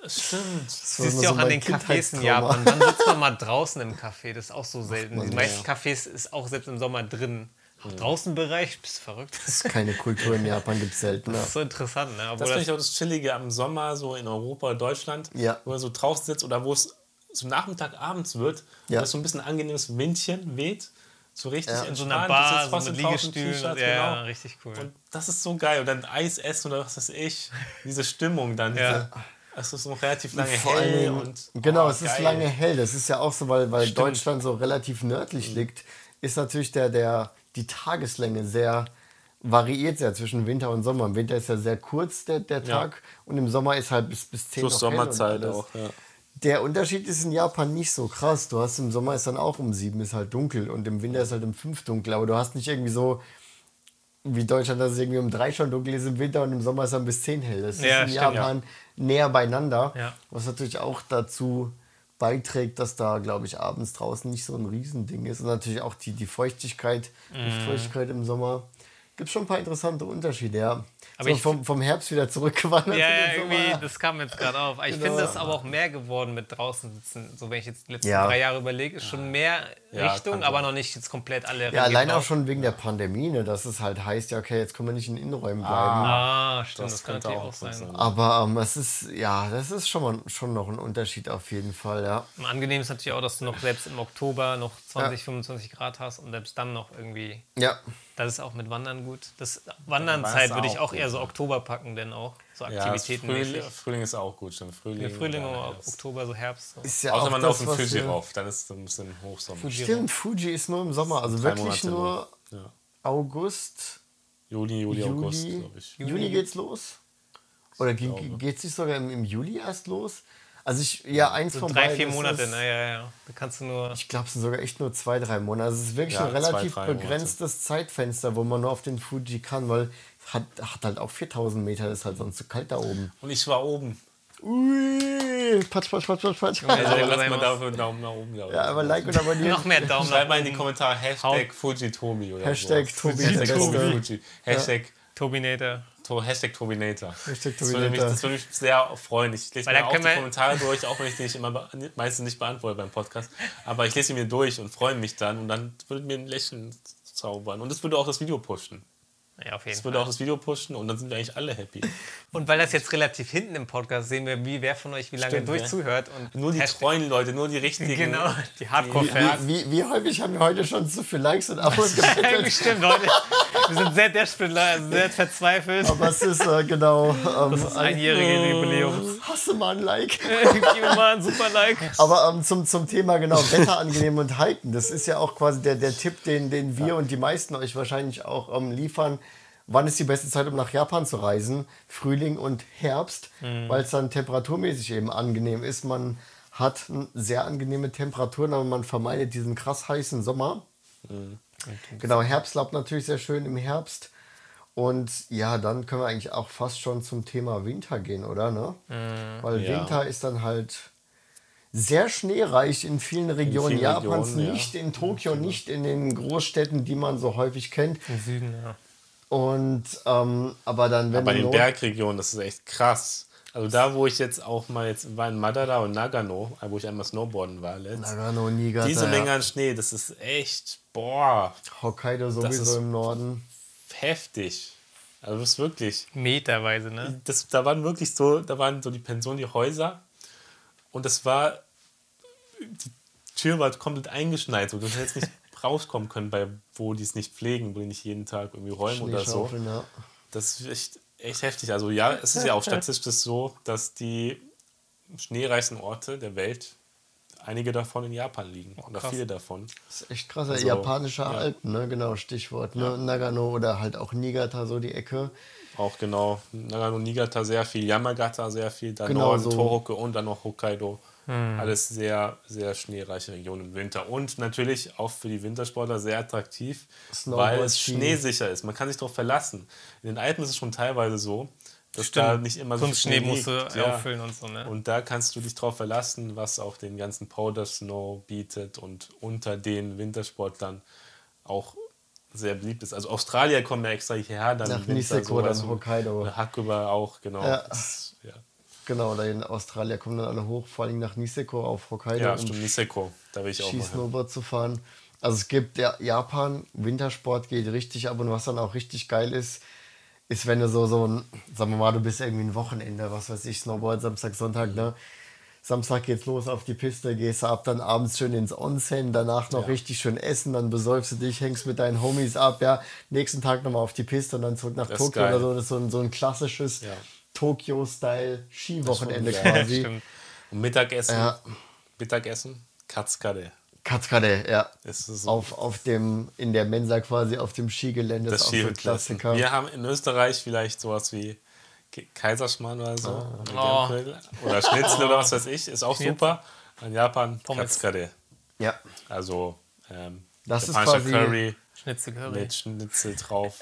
Stimmt. Das Siehst du so auch an mein den Cafés in. Japan. Wann sitzt man mal draußen im Café? Das ist auch so selten. Die meisten Cafés ist auch selbst im Sommer drin. Auch Draußenbereich, bist du verrückt? Das Keine Kultur in Japan gibt es seltener. ist so interessant, ne? Obwohl Das finde das, ich auch das Chillige am Sommer, so in Europa, Deutschland, Ja. wo man so draußen sitzt oder wo es so Nachmittag, abends wird, Ja. wo es so ein bisschen angenehmes Windchen weht, so richtig Ja. in so entspannt. einer Bar, sitzt so trotzdem mit draußen, Liegestühlen. T-Shirts, Ja, ja, genau. richtig cool. Und das ist so geil. Und dann Eis essen oder was weiß ich. Diese Stimmung dann. Ja. Diese, es ist noch relativ lange hell. Und, genau, oh, es ist geil. lange hell. Das ist ja auch so, weil, weil Stimmt. Mhm. Deutschland so relativ nördlich liegt, ist natürlich der, der, die Tageslänge sehr variiert sehr zwischen Winter und Sommer. Im Winter ist ja sehr kurz der, der Ja. Tag und im Sommer ist halt bis, bis 10 Plus noch hell und Sommerzeit auch. Ja. Der Unterschied ist in Japan nicht so krass. Du hast im Sommer ist dann auch um sieben ist halt dunkel und im Winter ist halt um fünf dunkel. Aber du hast nicht irgendwie so wie Deutschland, dass es irgendwie um drei schon dunkel ist im Winter und im Sommer ist dann bis zehn hell. Das Ja, ist in stimmt, Japan näher beieinander. Ja. Was natürlich auch dazu beiträgt, dass da, glaube ich, abends draußen nicht so ein Riesending ist. Und natürlich auch die, die Feuchtigkeit, Mhm. Luftfeuchtigkeit im Sommer. Gibt schon ein paar interessante Unterschiede, ja. Aber so ich vom, vom Herbst wieder zurückgewandert. ja, ja, irgendwie, das kam jetzt gerade auf. Ich Genau. finde es aber auch mehr geworden mit draußen sitzen. So, wenn ich jetzt die letzten Ja. drei Jahre überlege, ist schon mehr Ja, Richtung, aber noch nicht jetzt komplett alle Ja, allein auch schon wegen der Pandemie, ne, dass es halt heißt, ja, okay, jetzt können wir nicht in Innenräumen bleiben. Ah, stimmt, das, könnte natürlich auch auch sein. sein. Aber ähm, es ist, ja, das ist schon, mal, schon noch ein Unterschied auf jeden Fall, ja. Angenehm ist natürlich auch, dass du noch selbst im Oktober noch 20, 25 Grad hast und selbst dann noch irgendwie. Ja, Das ist auch mit Wandern gut. Das Wandernzeit Wandern würde ich auch auch eher so ja. Oktober packen, denn auch so Ja, Aktivitäten. Frühling, Frühling ist auch gut, stimmt. Frühling, Frühling oder. Oktober, so Herbst. So. ist ja Außer auch man das, auf den Fuji rauf, dann ist es ein bisschen Hochsommer. Fuji. Stimmt, Fuji ist nur im Sommer, also Drei wirklich Monate nur Ja. August, Juni, Juli, August, Juli, glaube ich. Juni geht's los? Oder ge glaube. geht's nicht sogar im, im Juli erst los? Also ich, ja, eins So von drei, beiden vier ist Monate, es- ne? Ja, ja. Da kannst du nur. Ich glaube, es sind sogar echt nur zwei, drei Monate. Also es ist wirklich Ja, ein zwei, relativ Monate. begrenztes Zeitfenster, wo man nur auf den Fuji kann, weil es hat, hat halt auch 4000 Meter, ist halt sonst zu kalt da oben. Und ich war oben. Ui, patsch, patsch, patsch, patsch, patsch. Also sehr lass mal dafür einen Daumen nach oben da. Ja, aber like und abonnieren. Noch mehr Daumen Schreib mal in die. Kommentare Hashtag Fujitomi oder Hashtag. Tobi Hashtag. Fuji. Hashtag, Tobinator. To, Hashtag Tobinator. Hashtag Das würde, mich, Tobinator. das würde mich sehr freuen. Ich lese Weil mir auch die Kommentare durch, auch wenn ich die nicht immer meistens nicht beantworte beim Podcast. Aber ich lese sie mir durch und freue mich dann und dann würde mir ein Lächeln zaubern. Und das würde auch das Video pushen. Ja, auf jeden Das würde auch das Video pushen und dann sind wir eigentlich alle happy. Und weil das jetzt relativ hinten im Podcast sehen wir, wie wer von euch wie lange Stimmt, durchzuhört. Und Nur die Hashtag- treuen Leute, nur die richtigen. Genau, die Hardcore-Fans. Wie, wie häufig haben wir heute schon so viele Likes und Abos gebettelt? Stimmt, Leute. Wir sind sehr desperate, also sehr verzweifelt. Aber es ist äh, genau. Ähm, Das ist einjährige Jubiläums. Hasse mal ein Like. Gib mir mal ein super Like. Aber ähm, zum, zum Thema genau Wetter angenehm und halten. Das ist ja auch quasi der, der Tipp, den, den wir und die meisten euch wahrscheinlich auch ähm, liefern. Wann ist die beste Zeit, um nach Japan zu reisen? Frühling und Herbst, weil es dann temperaturmäßig eben angenehm ist. Man hat sehr angenehme Temperaturen, aber man vermeidet diesen krass heißen Sommer. Genau, Herbstlaub natürlich sehr schön im Herbst. Und ja, dann können wir eigentlich auch fast schon zum Thema Winter gehen, oder? Ne? Weil Ja. Winter ist dann halt sehr schneereich in vielen Regionen vielen Japans, Regionen, ja. nicht in Tokio, nicht in den Großstädten, die man so häufig kennt. Im Süden, ja. Und aber aber dann, wenn Bei du den Bergregionen, das ist echt krass. Also da, wo ich jetzt auch mal jetzt war in Madara und Nagano, wo ich einmal Snowboarden war letzt. Nagano, Niigata, Diese ja. Menge an Schnee, das ist echt, boah, Hokkaido sowieso ist- im Norden. heftig. Also das ist wirklich, Meterweise, ne? das, da waren wirklich so, da waren so die Pensionen, die Häuser und das war, die Tür war komplett eingeschneit, so du hättest nicht rauskommen können, bei, wo die es nicht pflegen, wo die nicht jeden Tag irgendwie räumen oder so. Ja. Das ist echt, echt heftig. Also ja, es ist ja auch statistisch so, dass die schneereichsten Orte der Welt, einige davon in Japan liegen. oder krass. viele davon. Das ist echt krass. Also, Japanische ja. Alpen, ne? Genau, Stichwort. Ne? Nagano oder halt auch Niigata, so die Ecke. Auch genau, Nagano, Niigata sehr viel, Yamagata sehr viel, dann Genau Norden, so. Tohoku und dann noch Hokkaido. Alles sehr, sehr schneereiche Regionen im Winter. Und natürlich auch für die Wintersportler sehr attraktiv, weil es schneesicher ist. Man kann sich darauf verlassen. In den Alpen ist es schon teilweise so, dass Stimmt. da nicht immer so viel Kunstschnee Schnee musst du. Ja. auffüllen und so, ne? Und da kannst du dich drauf verlassen, was auch den ganzen Powder Snow bietet und unter den Wintersportlern auch sehr beliebt ist. Also Australier kommen ja extra hierher, dann Nach Winter Niseko, sowas dann Hokkaido. Hakuba auch, genau. Ja. Das, ja. Genau, da in Australien kommen dann alle hoch, vor allem nach Niseko auf Hokkaido, ja, um stimmt, Niseko, da will ich auch. Skisnowboard zu fahren. Also es gibt ja Japan, Wintersport geht richtig ab und was dann auch richtig geil ist, ist, wenn du so, so ein, sagen wir mal, du bist irgendwie ein Wochenende, was weiß ich, Snowboard, Samstag, Sonntag, ne? Samstag geht's los auf die Piste, gehst ab, dann abends schön ins Onsen, danach noch richtig schön essen, dann besäufst du dich, hängst mit deinen Homies ab, ja, nächsten Tag nochmal auf die Piste und dann zurück nach Das Tokio oder so. Das ist so ein, so ein klassisches Ja. Tokio-Style Skiwochenende quasi. Stimmt. Und Mittagessen, Ja. Mittagessen, Katzkade. Katkade, ja. So Auf, auf dem, in der Mensa quasi auf dem Skigelände das ist auch so. Klassiker. Wir haben in Österreich vielleicht sowas wie Kaiserschmarrn oder so. Ah. Oder, Gänsel oder Schnitzel oder was weiß ich. Ist auch Schnitzel. super. In Japan Pommes. Katzkade. Ja, Also ähm, Das ist quasi- Curry Schnitzelcurry. mit Schnitzel drauf.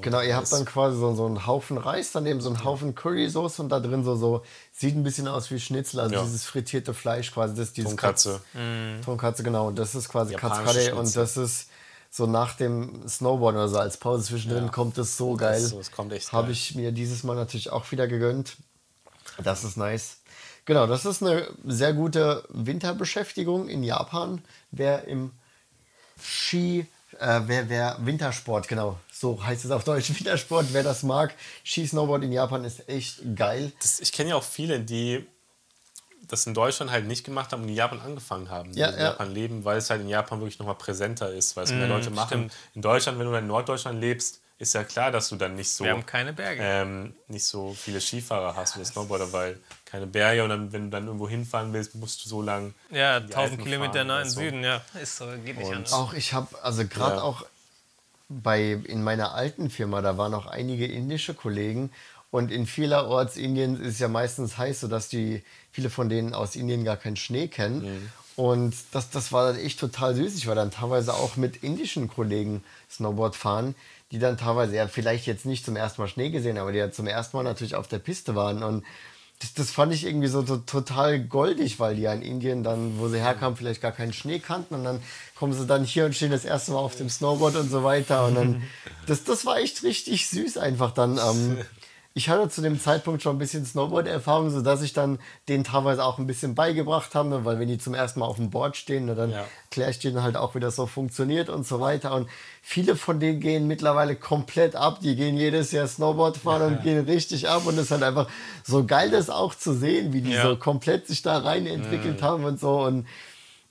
Genau. Ihr habt dann quasi so, so einen Haufen Reis, daneben so einen Haufen Currysoße und da drin so, so sieht ein bisschen aus wie Schnitzel, also Ja. dieses frittierte Fleisch quasi. Das ist dieses Tonkatze. Katz- Tonkatze, genau. Und das ist quasi Katzkade und das ist so nach dem Snowboard oder so als Pause zwischendrin Ja. kommt das so geil. Das- das kommt echt Habe ich mir dieses Mal natürlich auch wieder gegönnt. Das ist nice. Genau, das ist eine sehr gute Winterbeschäftigung in Japan. Wer im Ski, äh, wer, wer Wintersport, genau, so heißt es auf Deutsch, Wintersport, wer das mag. Ski-Snowboard in Japan ist echt geil. Das, ich kenne ja auch viele, die das in Deutschland halt nicht gemacht haben und in Japan angefangen haben, die Ja, in ja. Japan leben, weil es halt in Japan wirklich nochmal präsenter ist, weil es mehr Leute machen. stimmt. In Deutschland, wenn du in Norddeutschland lebst, ist ja klar, dass du dann nicht so Wir haben keine Berge. ähm, nicht so viele Skifahrer hast oder Snowboarder, weil keine Berge und dann, wenn du dann irgendwo hinfahren willst, musst du so lang ja, in die 1000 Alpen Kilometer fahren nah im so. Süden, ja. Ist so, geht nicht Und anders. Auch ich habe, also gerade Ja. auch bei, in meiner alten Firma, da waren auch einige indische Kollegen und in vielerorts Indien ist es ja meistens heiß, sodass die, viele von denen aus Indien gar keinen Schnee kennen. Mhm. Und das, das war dann echt total süß. Ich war dann teilweise auch mit indischen Kollegen Snowboard fahren, die dann teilweise ja vielleicht jetzt nicht zum ersten Mal Schnee gesehen, aber die ja zum ersten Mal natürlich auf der Piste waren. Und das, das fand ich irgendwie so, to- total goldig, weil die ja in Indien dann, wo sie herkamen, vielleicht gar keinen Schnee kannten und dann kommen sie dann hier und stehen das erste Mal auf dem Snowboard und so weiter. Und dann, das, das war echt richtig süß einfach dann. Ähm, ich hatte zu dem Zeitpunkt schon ein bisschen Snowboard-Erfahrung, sodass ich dann denen teilweise auch ein bisschen beigebracht habe, ne, weil wenn die zum ersten Mal auf dem Board stehen, ne, dann Ja. erkläre ich denen halt auch, wie das so funktioniert und so weiter. Und viele von denen gehen mittlerweile komplett ab. Die gehen jedes Jahr Snowboard fahren und gehen richtig ab. Und es ist halt einfach so geil, das auch zu sehen, wie die Ja. so komplett sich da rein entwickelt haben und so. Und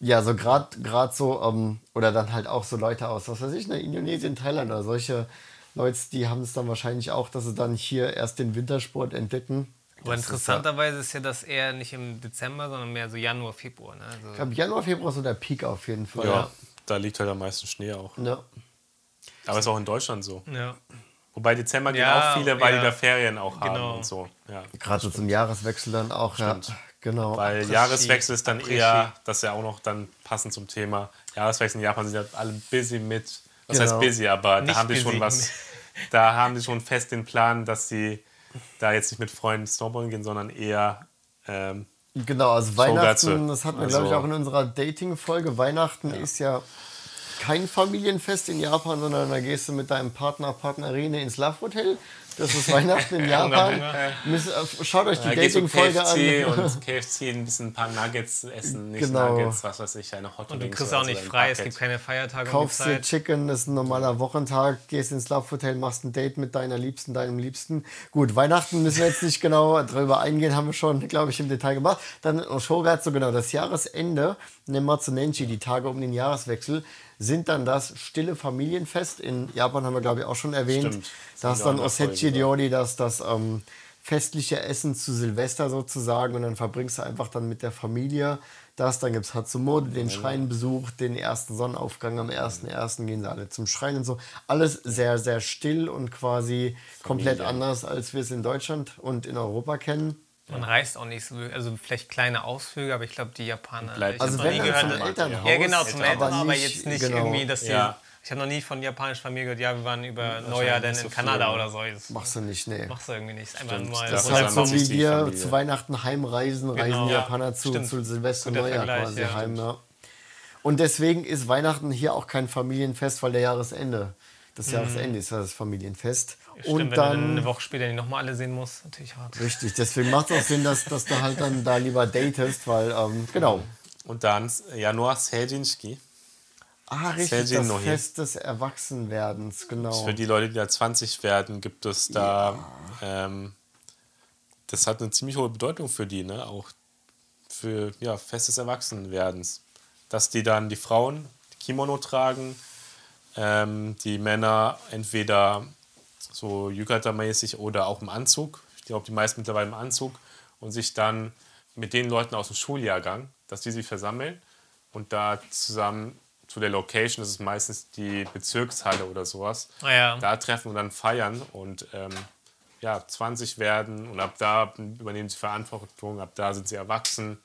ja, so gerade gerade so, ähm, oder dann halt auch so Leute aus, was weiß ich, ne, Indonesien, Thailand oder solche Leute, die haben es dann wahrscheinlich auch, dass sie dann hier erst den Wintersport entdecken. Aber Das interessanterweise ist ja das eher nicht im Dezember, sondern mehr so Januar, Februar. Ne? Ja, ich Also, glaube, Januar, Februar ist so der Peak auf jeden Fall. Ja, da liegt halt am meisten Schnee auch. Ja. Aber ist auch in Deutschland so. ja. Wobei Dezember gehen Ja, auch viele, weil ja. die da Ferien auch haben Genau. und so. Ja. Gerade so zum Jahreswechsel dann auch, ja. Genau. Weil Après-Ski. Jahreswechsel ist dann Après-Ski. eher, das ist ja auch noch dann passend zum Thema. Jahreswechsel in Japan sind ja alle busy mit, was Genau. heißt busy, aber da Nicht haben die busy. schon was, da haben die schon fest den Plan, dass sie da jetzt nicht mit Freunden Snowboarden gehen, sondern eher ähm, Genau, also. Weihnachten, das hatten wir, glaube ich, Also- auch in unserer Dating-Folge. Weihnachten ist ja kein Familienfest in Japan, sondern da gehst du mit deinem Partner, Partnerin ins Love Hotel. Das ist Weihnachten in Japan. Äh, Schaut euch die da Dating-Folge an. und KFC ein bisschen ein paar Nuggets essen, nicht Genau. Nuggets, was weiß ich, eine Hot Und du kriegst auch nicht frei, es gibt keine Feiertage um Kaufst dir. Chicken, das ist ein normaler Wochentag, gehst ins Love Hotel, machst ein Date mit deiner Liebsten, deinem Liebsten. Gut, Weihnachten müssen wir jetzt nicht genau drüber eingehen, haben wir schon, glaube ich, im Detail gemacht. Dann Shogatsu, genau, das Jahresende, Nematsu Nenchi, die Tage um den Jahreswechsel, sind dann das stille Familienfest. In Japan haben wir, glaube ich, auch schon erwähnt. Stimmt. Das dann wir auch Osechi Ryori, das, das ähm, festliche Essen zu Silvester sozusagen und dann verbringst du einfach dann mit der Familie das. Dann gibt es Hatsumode, den Schreinbesuch, den ersten Sonnenaufgang am 1.1. gehen sie alle zum Schrein und so. Alles sehr, sehr still und quasi komplett anders, als wir es in Deutschland und in Europa kennen. Man reist auch nicht so, also vielleicht kleine Ausflüge, aber ich glaube, die Japaner. Bleibt Also wenn dann zum Elternhaus. Ja, genau, zum Elternhaus, aber jetzt nicht genau. irgendwie, dass die. Ja. Ich habe noch nie von japanischen Familie gehört, ja, wir waren über Neujahr dann in so Kanada viel, oder so. Das Machst du nicht, nee. machst du irgendwie nicht. Einfach mal das ist halt so wie Familie. zu Weihnachten heimreisen, reisen Genau. die Ja, Japaner zu, stimmt. zu Silvester Guter Neujahr Vergleich, quasi ja. heim. Ja. Und deswegen ist Weihnachten hier auch kein Familienfest, weil der Jahresende, das Jahresende ist ja das Familienfest. Stimmt, und wenn du dann dann, eine Woche später die nochmal alle sehen musst, natürlich hart. richtig, deswegen macht es auch Sinn, dass, dass du halt dann da lieber datest, weil, ähm, genau. Und dann Januar Seijinski. Ah, richtig, das no Hi. Fest des Erwachsenwerdens, genau. Für die Leute, die da 20 werden, gibt es da. Ähm, das hat eine ziemlich hohe Bedeutung für die, ne? Auch für ja, Fest des Erwachsenwerdens. Dass die dann die Frauen Kimono tragen, ähm, die Männer entweder so Yukata-mäßig oder auch im Anzug. Ich glaube, die meisten mittlerweile im Anzug und sich dann mit den Leuten aus dem Schuljahrgang, dass die sich versammeln und da zusammen zu der Location, das ist meistens die Bezirkshalle oder sowas, Ah ja. da treffen und dann feiern und ähm, ja, 20 werden und ab da übernehmen sie Verantwortung, ab da sind sie erwachsen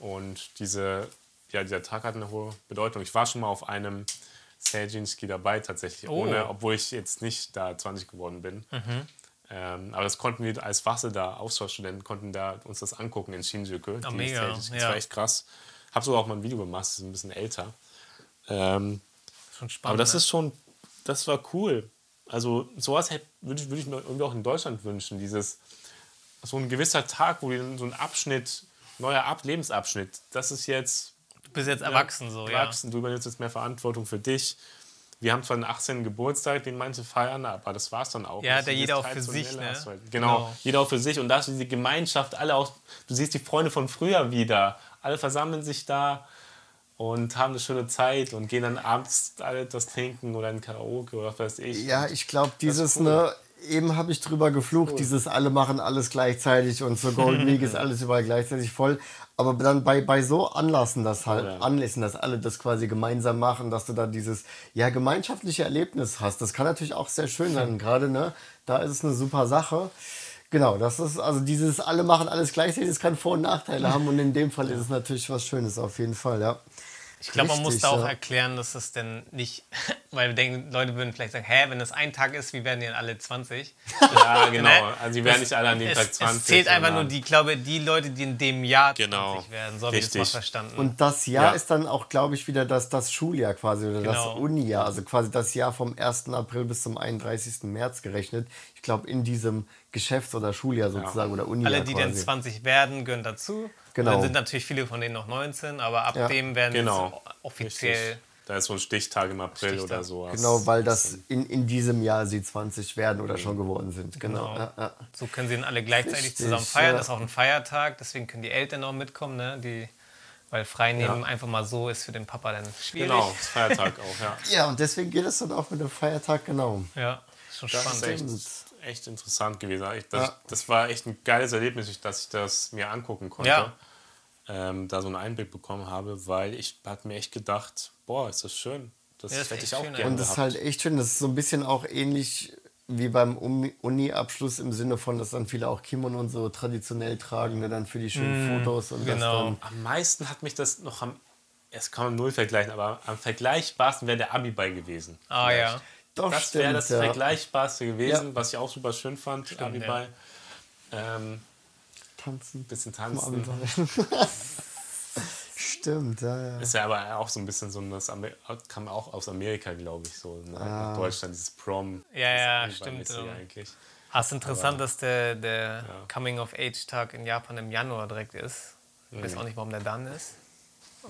und diese, ja, dieser Tag hat eine hohe Bedeutung. Ich war schon mal auf einem Seijinski dabei tatsächlich, Oh. ohne, obwohl ich jetzt nicht da 20 geworden bin. Ähm, aber das konnten wir als Wasser da, Austauschstudenten, konnten da uns das angucken in Shinjuku. Die mega, Seijinski. Das ja. war echt krass. Hab sogar auch mal ein Video gemacht, das ist ein bisschen älter. Ähm, Schon spannend. aber das ne? ist schon, das war cool. Also sowas hätte- würde ich, würde ich mir irgendwie auch in Deutschland wünschen. Dieses, so ein gewisser Tag, wo so ein Abschnitt, neuer Ab Lebensabschnitt, das ist jetzt bist jetzt erwachsen so, ja. erwachsen, du übernimmst jetzt mehr Verantwortung für dich. Wir haben zwar einen 18. Geburtstag, den manche feiern, aber das war es dann auch. Ja, der jeder auch für sich, ne? hast du halt. Genau, Genau. jeder auch für sich. Und da ist diese Gemeinschaft, alle auch, du siehst die Freunde von früher wieder. Alle versammeln sich da und haben eine schöne Zeit und gehen dann abends alle das trinken oder in Karaoke oder was weiß ich. Ja, ich glaube, dieses, cool. ne, eben habe ich drüber geflucht, dieses alle machen alles gleichzeitig und zur Golden Week ist alles überall gleichzeitig voll. Aber dann bei, bei so Anlassen, das halt, Ja. Anlässen, dass alle das quasi gemeinsam machen, dass du da dieses, ja, gemeinschaftliche Erlebnis hast. Das kann natürlich auch sehr schön sein. Gerade, ne, da ist es eine super Sache. Genau, das ist, also dieses alle machen alles gleichzeitig, das kann Vor- und Nachteile haben und in dem Fall ist es natürlich was Schönes, auf jeden Fall, ja. Ich glaube, man muss da auch ja. erklären, dass das denn nicht, weil wir denken, Leute würden vielleicht sagen, hä, wenn das ein Tag ist, wie werden die denn alle 20? Ja, genau. Also die werden nicht alle an dem es, Tag 20. Es zählt einfach nur die, glaube die Leute, die in dem Jahr Genau. 20 werden. So habe ich das mal Richtig. verstanden. Und das Jahr Ja. ist dann auch, glaube ich, wieder das, das Schuljahr quasi oder das Genau. Unijahr. Also quasi das Jahr vom 1. April bis zum 31. März gerechnet. Ich glaube, in diesem Geschäfts- oder Schuljahr sozusagen oder Unijahr alle, die dann quasi. 20 werden, gehören dazu. Genau. Und dann sind natürlich viele von denen noch 19, aber ab Ja. dem werden Genau. sie offiziell. Richtig. Da ist so ein Stichtag im April Stichtag. oder so. Genau, weil das in, in diesem Jahr sie 20 werden oder schon geworden sind. Genau. Genau. Ja, ja. So können sie dann alle gleichzeitig Richtig, zusammen feiern. ja. Das ist auch ein Feiertag, deswegen können die Eltern auch mitkommen, ne? Die, weil freinehmen Ja. einfach mal so ist für den Papa dann schwierig. Genau, ist Feiertag auch, ja. ja, und deswegen geht es dann auch mit dem Feiertag, genau. Ja, ist schon Das spannend. Echt, interessant gewesen. Ich, das, Ja. das war echt ein geiles Erlebnis, dass ich das mir angucken konnte. Ja. Ähm, da so einen Einblick bekommen habe, weil ich hatte mir echt gedacht, boah, ist das schön. Das Ja, das hätte ich auch gerne Und das ist halt echt schön. Das ist so ein bisschen auch ähnlich wie beim Uni- Uni-Abschluss im Sinne von, dass dann viele auch Kimono und so traditionell tragen, ne, dann für die schönen Fotos und genau. das dann. Am meisten hat mich das noch am, es kann man null vergleichen, aber am vergleichbarsten wäre der Abiball gewesen. Ah ja. Doch, das wäre stimmt, das ja. vergleichbarste gewesen, Ja. was ich auch super schön fand, Abiball. Ähm, Tanzen. bisschen Zum tanzen. Stimmt, ja, ja. Ist ja aber auch so ein bisschen so, das Amer kam auch aus Amerika, glaube ich, so. Ne? Nach Deutschland, dieses Prom. Ja, das ja, stimmt, ähm. Eigentlich. Ah, ist interessant, dass der, der Coming-of-Age-Tag in Japan im Januar direkt ist. Ich weiß auch nicht, warum der dann ist.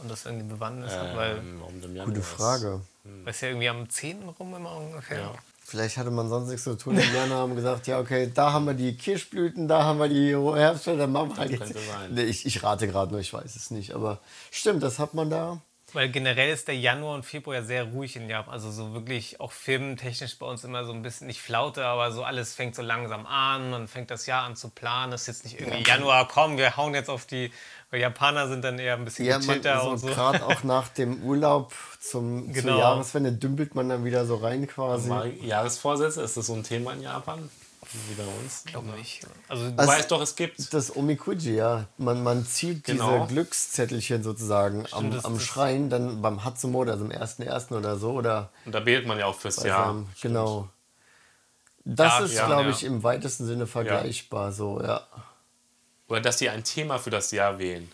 Und das irgendwie Bewandtnis hat, weil Ähm, warum dem Januar Gute. Frage. das ist ja irgendwie am 10. rum immer ungefähr. Ja. Vielleicht hatte man sonst nichts zu tun. Die Januar haben gesagt, ja, okay, da haben wir die Kirschblüten, da haben wir die Herbstfelder, dann machen wir halt jetzt. könnte sein. Nee, ich, ich rate gerade nur, ich weiß es nicht. Aber stimmt, das hat man da. Weil generell ist der Januar und Februar ja sehr ruhig in Japan. Also so wirklich auch filmtechnisch bei uns immer so ein bisschen, nicht Flaute, aber so alles fängt so langsam an. Man fängt das Jahr an zu planen. Es ist jetzt nicht irgendwie Januar, komm, wir hauen jetzt auf die. Weil Japaner sind dann eher ein bisschen Ja, man, gechillter so und so. gerade auch nach dem Urlaub zum, zur Genau. Jahreswende dümpelt man dann wieder so rein quasi. Mal Jahresvorsätze, ist das so ein Thema in Japan? Wie bei uns? Glaube nicht. Also, Du Also- weißt doch, es gibt. Das Omikuji, ja. Man, man zieht Genau. diese Glückszettelchen sozusagen am, das- am das- Schrein, dann beim Hatsumoto, also am 1.1. oder so. Oder Und da betet man ja auch fürs Jahr. seinem- genau. Das Ja, ist, ja, glaube ja. ich, im weitesten Sinne vergleichbar. So, ja. Oder dass sie ein Thema für das Jahr wählen.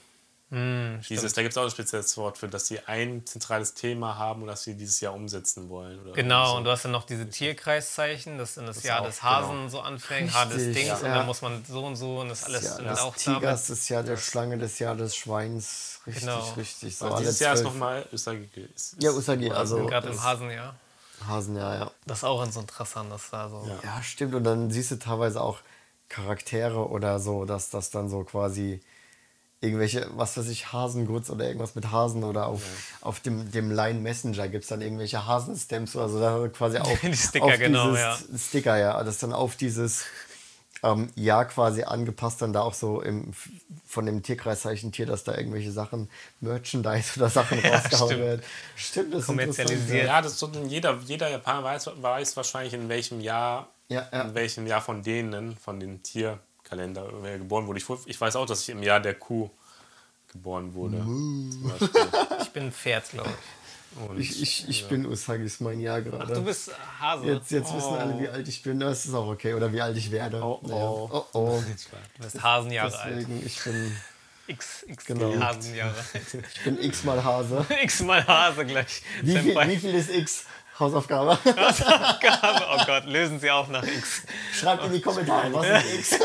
Hm, Dieses, da gibt es auch ein spezielles Wort für, dass sie ein zentrales Thema haben und dass sie dieses Jahr umsetzen wollen. Oder Genau, so. und du hast dann noch diese Tierkreiszeichen, das in das, Jahr auch, des Hasen so anfängt, Haar des Dings, und ja. dann muss man so und so und das alles ja in das auch damit. Tigers, das Jahr der Schlange, das Jahr des Schweins. Richtig, Genau. richtig. So Also dieses Jahr ist nochmal Usagi. Ist, Ja, Usagi, also Gerade im das Hasenjahr. Hasenjahr, ja. Das ist auch so interessant, dass da so. Ja. Ja, stimmt. Und dann siehst du teilweise auch Charaktere oder so, dass das dann so quasi irgendwelche, was weiß ich, Hasengurz oder irgendwas mit Hasen oder auf, auf dem, dem Line Messenger gibt es dann irgendwelche Hasenstamps, also da quasi auch Die Sticker, auf genau, dieses Sticker, ja, das dann auf dieses ähm, Jahr quasi angepasst, dann da auch so im, von dem Tierkreiszeichen Tier, dass da irgendwelche Sachen, Merchandise oder Sachen rausgehauen stimmt. werden. Stimmt, das ist Kommerzialisiert. Ja, das so, jeder, jeder Japaner weiß, weiß wahrscheinlich, in welchem Jahr, Ja, ja. in welchem Jahr von denen, von dem Tierkalender wer geboren wurde. Ich, ich weiß auch, dass ich im Jahr der Kuh geboren wurde. Ich bin ein Pferd, glaube ich. Und Ich, ich, ich bin Usagi, ist mein Jahr gerade. Du bist Hase. Jetzt, jetzt wissen alle, wie alt ich bin. Das ist auch okay. Oder wie alt ich werde. Oh, oh. Ja. oh, oh. Du bist Hasenjahre alt. Deswegen, ich bin, X, X Genau. Hasenjahre alt. ich bin x mal Hase. X mal Hase gleich. Wie viel, wie viel ist x? Hausaufgabe. Hausaufgabe. Oh Gott, lösen Sie auf nach X. Schreibt in die Kommentare, was ist x?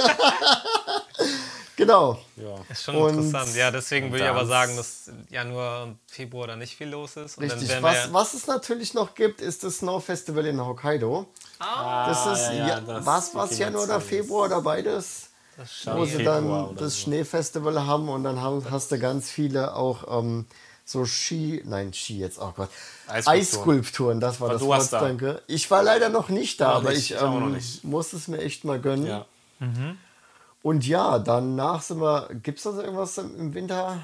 genau. ja. Ist schon Und- interessant. Ja, deswegen würde ich aber sagen, dass Januar und Februar da nicht viel los ist. Und Richtig. Was, was es natürlich noch gibt, ist das Snow Festival in Hokkaido. Das ist Ah, ja, ja, das- was, was Januar oder Februar oder beides? ja, wo sie dann das so. Schneefestival haben und dann haben, hast du ganz viele auch ähm, so Ski, nein Ski jetzt, oh Gott, Eisskulpturen. Eisskulpturen, das war Aber das Wort, da. danke. Ich war leider noch nicht da, Noch aber nicht, ich ähm, muss es mir echt mal gönnen. Ja. Und ja, danach sind wir, gibt es da so irgendwas im im Winter?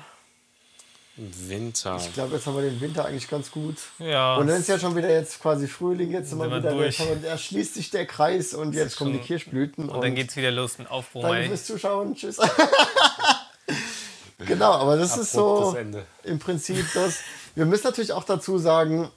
Winter. Ich glaube, jetzt haben wir den Winter eigentlich ganz gut. Ja. Und dann ist ja schon wieder jetzt quasi Frühling, jetzt sind wir wieder, durch. jetzt haben wir- da schließt sich der Kreis und jetzt kommen die Kirschblüten. Und dann geht's wieder los mit Aufbruch. Danke fürs Zuschauen. Tschüss. genau, aber das ist so im Prinzip das. Wir müssen natürlich auch dazu sagen,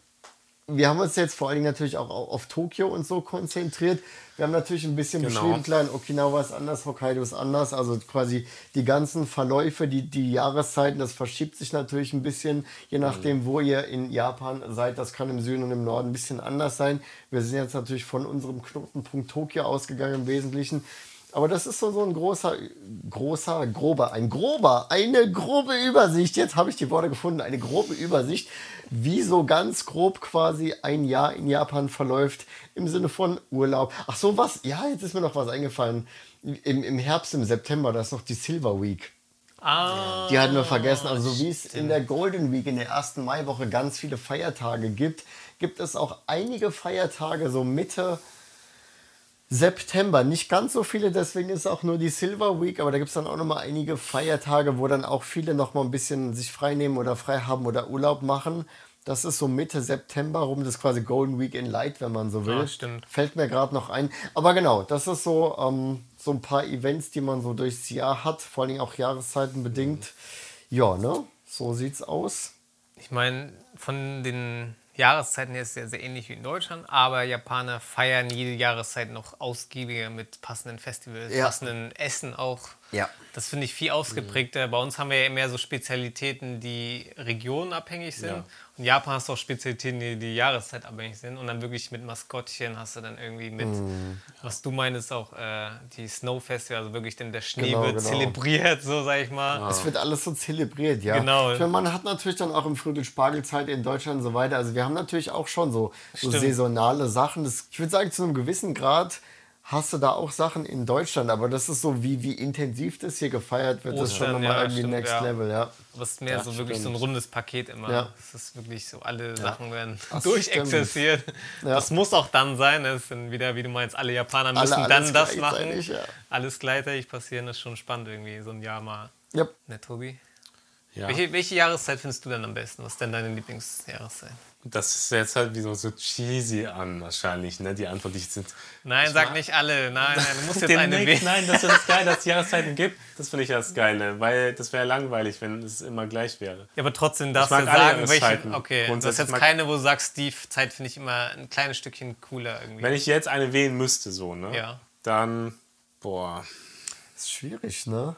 wir haben uns jetzt vor allen Dingen natürlich auch auf Tokio und so konzentriert. Wir haben natürlich ein bisschen Genau. beschrieben, klar, in Okinawa ist anders, Hokkaido ist anders. Also quasi die ganzen Verläufe, die, die Jahreszeiten, das verschiebt sich natürlich ein bisschen, je nachdem, wo ihr in Japan seid. Das kann im Süden und im Norden ein bisschen anders sein. Wir sind jetzt natürlich von unserem Knotenpunkt Tokio ausgegangen im Wesentlichen. Aber das ist so, so ein großer, großer, grober, ein grober, eine grobe Übersicht. Jetzt habe ich die Worte gefunden, eine grobe Übersicht, wie so ganz grob quasi ein Jahr in Japan verläuft im Sinne von Urlaub. Ach so, was? Ja, jetzt ist mir noch was eingefallen. Im, im Herbst, im September, da ist noch die Silver Week. Ah, Die hatten wir vergessen. Also so wie es in der Golden Week, in der ersten Maiwoche ganz viele Feiertage gibt, gibt es auch einige Feiertage so Mitte September. Nicht ganz so viele, deswegen ist auch nur die Silver Week, aber da gibt es dann auch nochmal einige Feiertage, wo dann auch viele nochmal ein bisschen sich frei nehmen oder frei haben oder Urlaub machen. Das ist so Mitte September rum, das ist quasi Golden Week in Light, wenn man so will. Ja, stimmt. Fällt mir gerade noch ein. Aber genau, das ist so, ähm, so ein paar Events, die man so durchs Jahr hat, vor allen Dingen auch Jahreszeiten bedingt. Ja, ne? So sieht's aus. Ich meine, von den Jahreszeiten ist ja sehr ähnlich wie in Deutschland, aber Japaner feiern jede Jahreszeit noch ausgiebiger mit passenden Festivals, Ja. passenden Essen auch. Ja. Das finde ich viel ausgeprägter. Bei uns haben wir ja mehr so Spezialitäten, die regionabhängig sind. Ja. In Japan hast du auch Spezialitäten, die, die jahreszeitabhängig sind. Und dann wirklich mit Maskottchen hast du dann irgendwie mit, Mhm. was du meinst, auch äh, die Snow Festival, also wirklich denn der Schnee Genau, wird genau. zelebriert, so sag ich mal. Es wird alles so zelebriert, ja. Genau. Ich meine, man hat natürlich dann auch im Frühling-Spargelzeit in Deutschland und so weiter. Also wir haben natürlich auch schon so, so saisonale Sachen. Das, ich würde sagen, zu einem gewissen Grad hast du da auch Sachen in Deutschland, aber das ist so, wie, wie intensiv das hier gefeiert wird, das ist schon Ostern, nochmal ja, irgendwie stimmt, Next ja. Level, ja. Aber es ist mehr so wirklich so ein rundes Paket immer. Ja. Es ist wirklich so, alle Sachen werden Das durchexerziert. Ja. Das muss auch dann sein. Es sind wieder, wie du meinst, alle Japaner Alle müssen alles dann das machen. ja. Alles gleichzeitig passieren, das ist schon spannend irgendwie, so ein Jahr mal. Ja. Ne, Tobi? Ja. Welche, welche Jahreszeit findest du denn am besten? Was ist denn deine Lieblingsjahreszeit? Das ist jetzt halt wie so, so cheesy an, wahrscheinlich, ne? Die Antwort, die ich sind. Nein, sag nicht alle. Nein, nein, du musst jetzt eine wählen. nein, das ist das geil, dass es Jahreszeiten gibt. Das finde ich das Geile, weil das wäre langweilig, wenn es immer gleich wäre. Ja, aber trotzdem darfst du alle sagen, welche. Okay, das ist jetzt mag- keine, wo du sagst, die Zeit finde ich immer ein kleines Stückchen cooler irgendwie. Wenn ich jetzt eine wählen müsste, so, ne? Ja. Dann, boah, Ist schwierig, ne?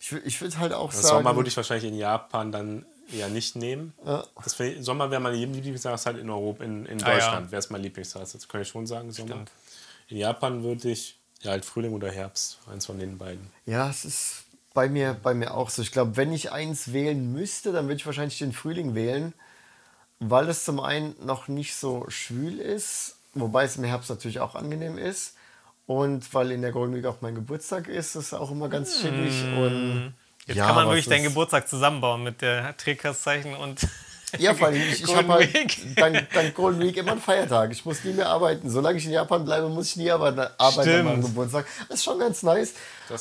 Ich, ich würde halt auch das sagen. Sommer würde ich wahrscheinlich in Japan dann eher nicht nehmen. Ja. Das wär, Sommer wäre meine Lieblingsjahreszeit in Europa, in, in Ah, ja. Deutschland wäre es mein Lieblingsjahreszeit. Das kann ich schon sagen, Sommer. Stimmt. In Japan würde ich, ja, halt Frühling oder Herbst, eins von den beiden. Ja, es ist bei mir, bei mir auch so. Ich glaube, wenn ich eins wählen müsste, dann würde ich wahrscheinlich den Frühling wählen, weil es zum einen noch nicht so schwül ist, wobei es im Herbst natürlich auch angenehm ist. Und weil in der Golden Week auch mein Geburtstag ist, ist auch immer ganz chillig. Und Jetzt ja, kann man wirklich deinen Geburtstag zusammenbauen mit der Trägkastzeichen und. Ja, vor allem, ich, ich habe halt dank, dank Golden Week immer einen Feiertag. Ich muss nie mehr arbeiten. Solange ich in Japan bleibe, muss ich nie arbeiten, arbeiten an meinem Stimmt. Geburtstag. Das ist schon ganz nice.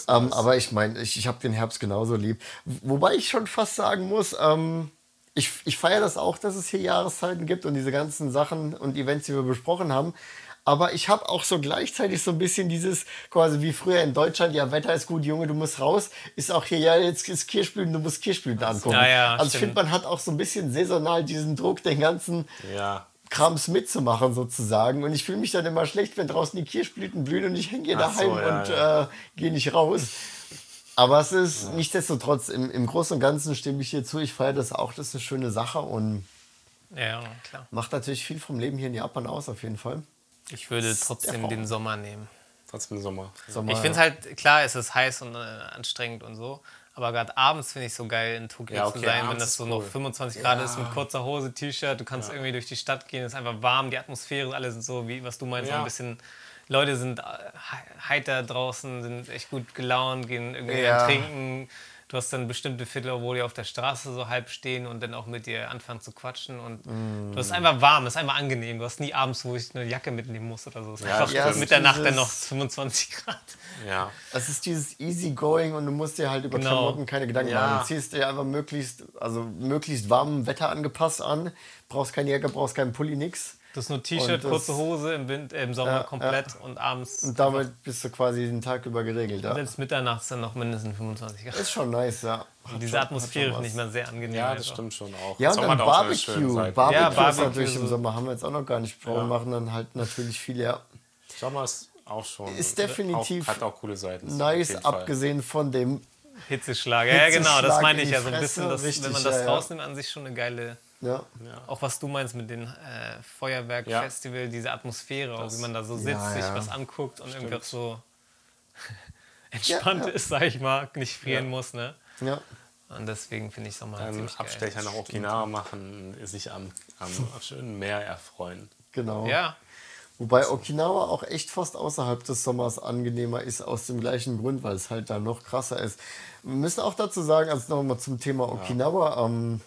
Ähm, nice. aber ich meine, ich, ich habe den Herbst genauso lieb. Wobei ich schon fast sagen muss, ähm, ich, ich feiere das auch, dass es hier Jahreszeiten gibt und diese ganzen Sachen und Events, die wir besprochen haben. Aber ich habe auch so gleichzeitig so ein bisschen dieses, quasi wie früher in Deutschland, ja, Wetter ist gut, Junge, du musst raus, ist auch hier, ja, jetzt ist Kirschblüten, du musst Kirschblüten angucken. Ja, ja, also ich finde, man hat auch so ein bisschen saisonal diesen Druck, den ganzen Ja, Krams mitzumachen sozusagen. Und ich fühle mich dann immer schlecht, wenn draußen die Kirschblüten blühen und ich hänge hier Ach so, daheim ja, und ja. Äh, gehe nicht raus. Aber es ist nichtsdestotrotz, im, im Großen und Ganzen stimme ich hier zu. Ich feiere das auch, das ist eine schöne Sache und Ja, macht natürlich viel vom Leben hier in Japan aus, auf jeden Fall. Ich würde trotzdem den Sommer nehmen. trotzdem Sommer. Sommer, Ich finde es halt, klar, es ist heiß und äh, anstrengend und so. Aber gerade abends finde ich so geil, in Tokio Ja, zu okay, sein, wenn das so ist noch cool. 25 Grad ist mit kurzer Hose, T-Shirt. Du kannst irgendwie durch die Stadt gehen, es ist einfach warm, die Atmosphäre, alle sind so, wie was du meinst, Ja. so ein bisschen. Leute sind äh, he- heiter draußen, sind echt gut gelaunt, gehen irgendwie Ja. trinken. Du hast dann bestimmte Viertel, wo die auf der Straße so halb stehen und dann auch mit dir anfangen zu quatschen. Und du hast einfach warm, es ist einfach angenehm. Du hast nie abends, wo ich eine Jacke mitnehmen muss oder so. Es ist Ja, einfach ja, es ist Mitternacht dann dieses- noch 25 Grad. Ja. Es ist dieses Easygoing und du musst dir halt über Genau. Klamotten keine Gedanken Ja. machen. Du ziehst dir einfach möglichst, also möglichst warmem Wetter angepasst an. Brauchst keine Jacke, brauchst keinen Pulli, nix. Das ist nur T-Shirt, kurze Hose im, Wind, äh, im Sommer Ja, komplett und abends. Und damit bist du quasi den Tag über geregelt. Ja. Selbst mitternachts dann noch mindestens 25 Grad. Ist schon nice, ja. Hat Und diese schon- Atmosphäre finde ich was. mal sehr angenehm. ja, das einfach. stimmt schon auch. Ja, und Sommer dann Barbecue. Seiten. Barbecue Ja, ist Barbecue natürlich so. im Sommer, haben wir jetzt auch noch gar nicht besprochen, machen dann halt natürlich viele, ja. Sommer ist auch schon. Ist definitiv Auch, hat auch coole Seiten. Nice, abgesehen von dem, Hitzeschlag. Ja, genau, das meine in ich ja so ein bisschen. Das, richtig, wenn man das ja, ja. rausnimmt, an sich schon eine geile. Ja, Auch was du meinst mit dem äh, Feuerwerk-Festival, diese Atmosphäre, auch wie man da so sitzt, Ja, sich ja. was anguckt und irgendwie auch so entspannt Ja, ja. ist, sag ich mal, nicht frieren Ja. muss. Ne? ja. Und deswegen finde ich Sommer Dann ziemlich geil. Abstecher nach Okinawa machen, sich am, am schönen Meer erfreuen. genau. Ja, Wobei Okinawa auch echt fast außerhalb des Sommers angenehmer ist, aus dem gleichen Grund, weil es halt da noch krasser ist. Wir müssen auch dazu sagen, also nochmal zum Thema Okinawa, ähm,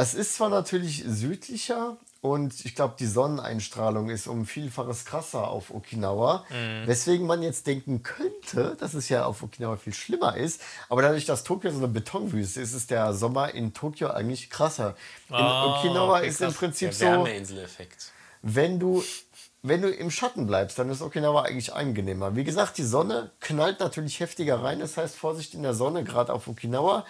es ist zwar natürlich südlicher und ich glaube, die Sonneneinstrahlung ist um Vielfaches krasser auf Okinawa, weswegen man jetzt denken könnte, dass es ja auf Okinawa viel schlimmer ist, aber dadurch, dass Tokio so eine Betonwüste ist, ist der Sommer in Tokio eigentlich krasser. In Ah, Okinawa okay, ist im. Prinzip Der so Wärmeinseleffekt. wenn du, wenn du im Schatten bleibst, dann ist Okinawa eigentlich angenehmer. Wie gesagt, die Sonne knallt natürlich heftiger rein. Das heißt, Vorsicht in der Sonne, gerade auf Okinawa.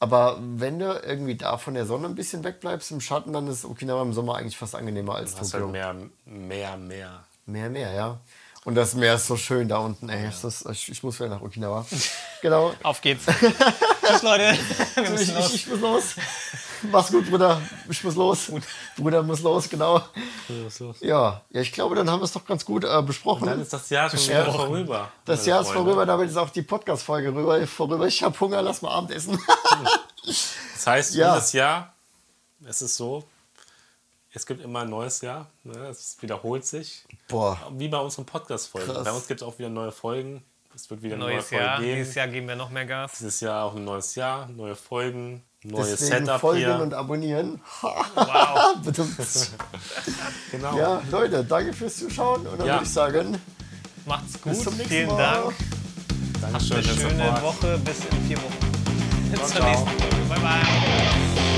Aber wenn du irgendwie da von der Sonne ein bisschen wegbleibst im Schatten, dann ist Okinawa im Sommer eigentlich fast angenehmer als Du hast Tokio. halt mehr, mehr, mehr. Mehr, mehr, ja. Und das Meer ist so schön da unten. Ey, ist das, ich, ich muss wieder nach Okinawa. genau. auf geht's. Tschüss, Leute. Wir Ich, müssen ich, los. ich muss los. Mach's gut, Bruder. Ich muss los. Bruder muss los, genau. Los, los. Ja, ja, ich glaube, dann haben wir es doch ganz gut äh, besprochen. Dann ist das Jahr schon wieder vorüber. Das Jahr ist vorüber, damit ist auch die Podcast-Folge rüber, vorüber. Ich habe Hunger, lass mal Abendessen. Das heißt, Ja. dieses Jahr, es ist so, es gibt immer ein neues Jahr. Ne? Es wiederholt sich. Boah, Wie bei unseren Podcast-Folgen. Bei uns gibt es auch wieder neue Folgen. Es wird wieder neue Neues Folge Jahr. geben. Dieses Jahr geben wir noch mehr Gas. Dieses Jahr auch ein neues Jahr, neue Folgen, neues deswegen Setup folgen hier. und abonnieren. Wow. Genau. ja, Leute, danke fürs Zuschauen und dann Ja. würde ich sagen, Macht's bis gut. zum nächsten Vielen Mal. Dank. Dankeschön. Eine für den schöne. Woche. Bis in vier Wochen. Bis zur nächsten Folge. Bye, bye.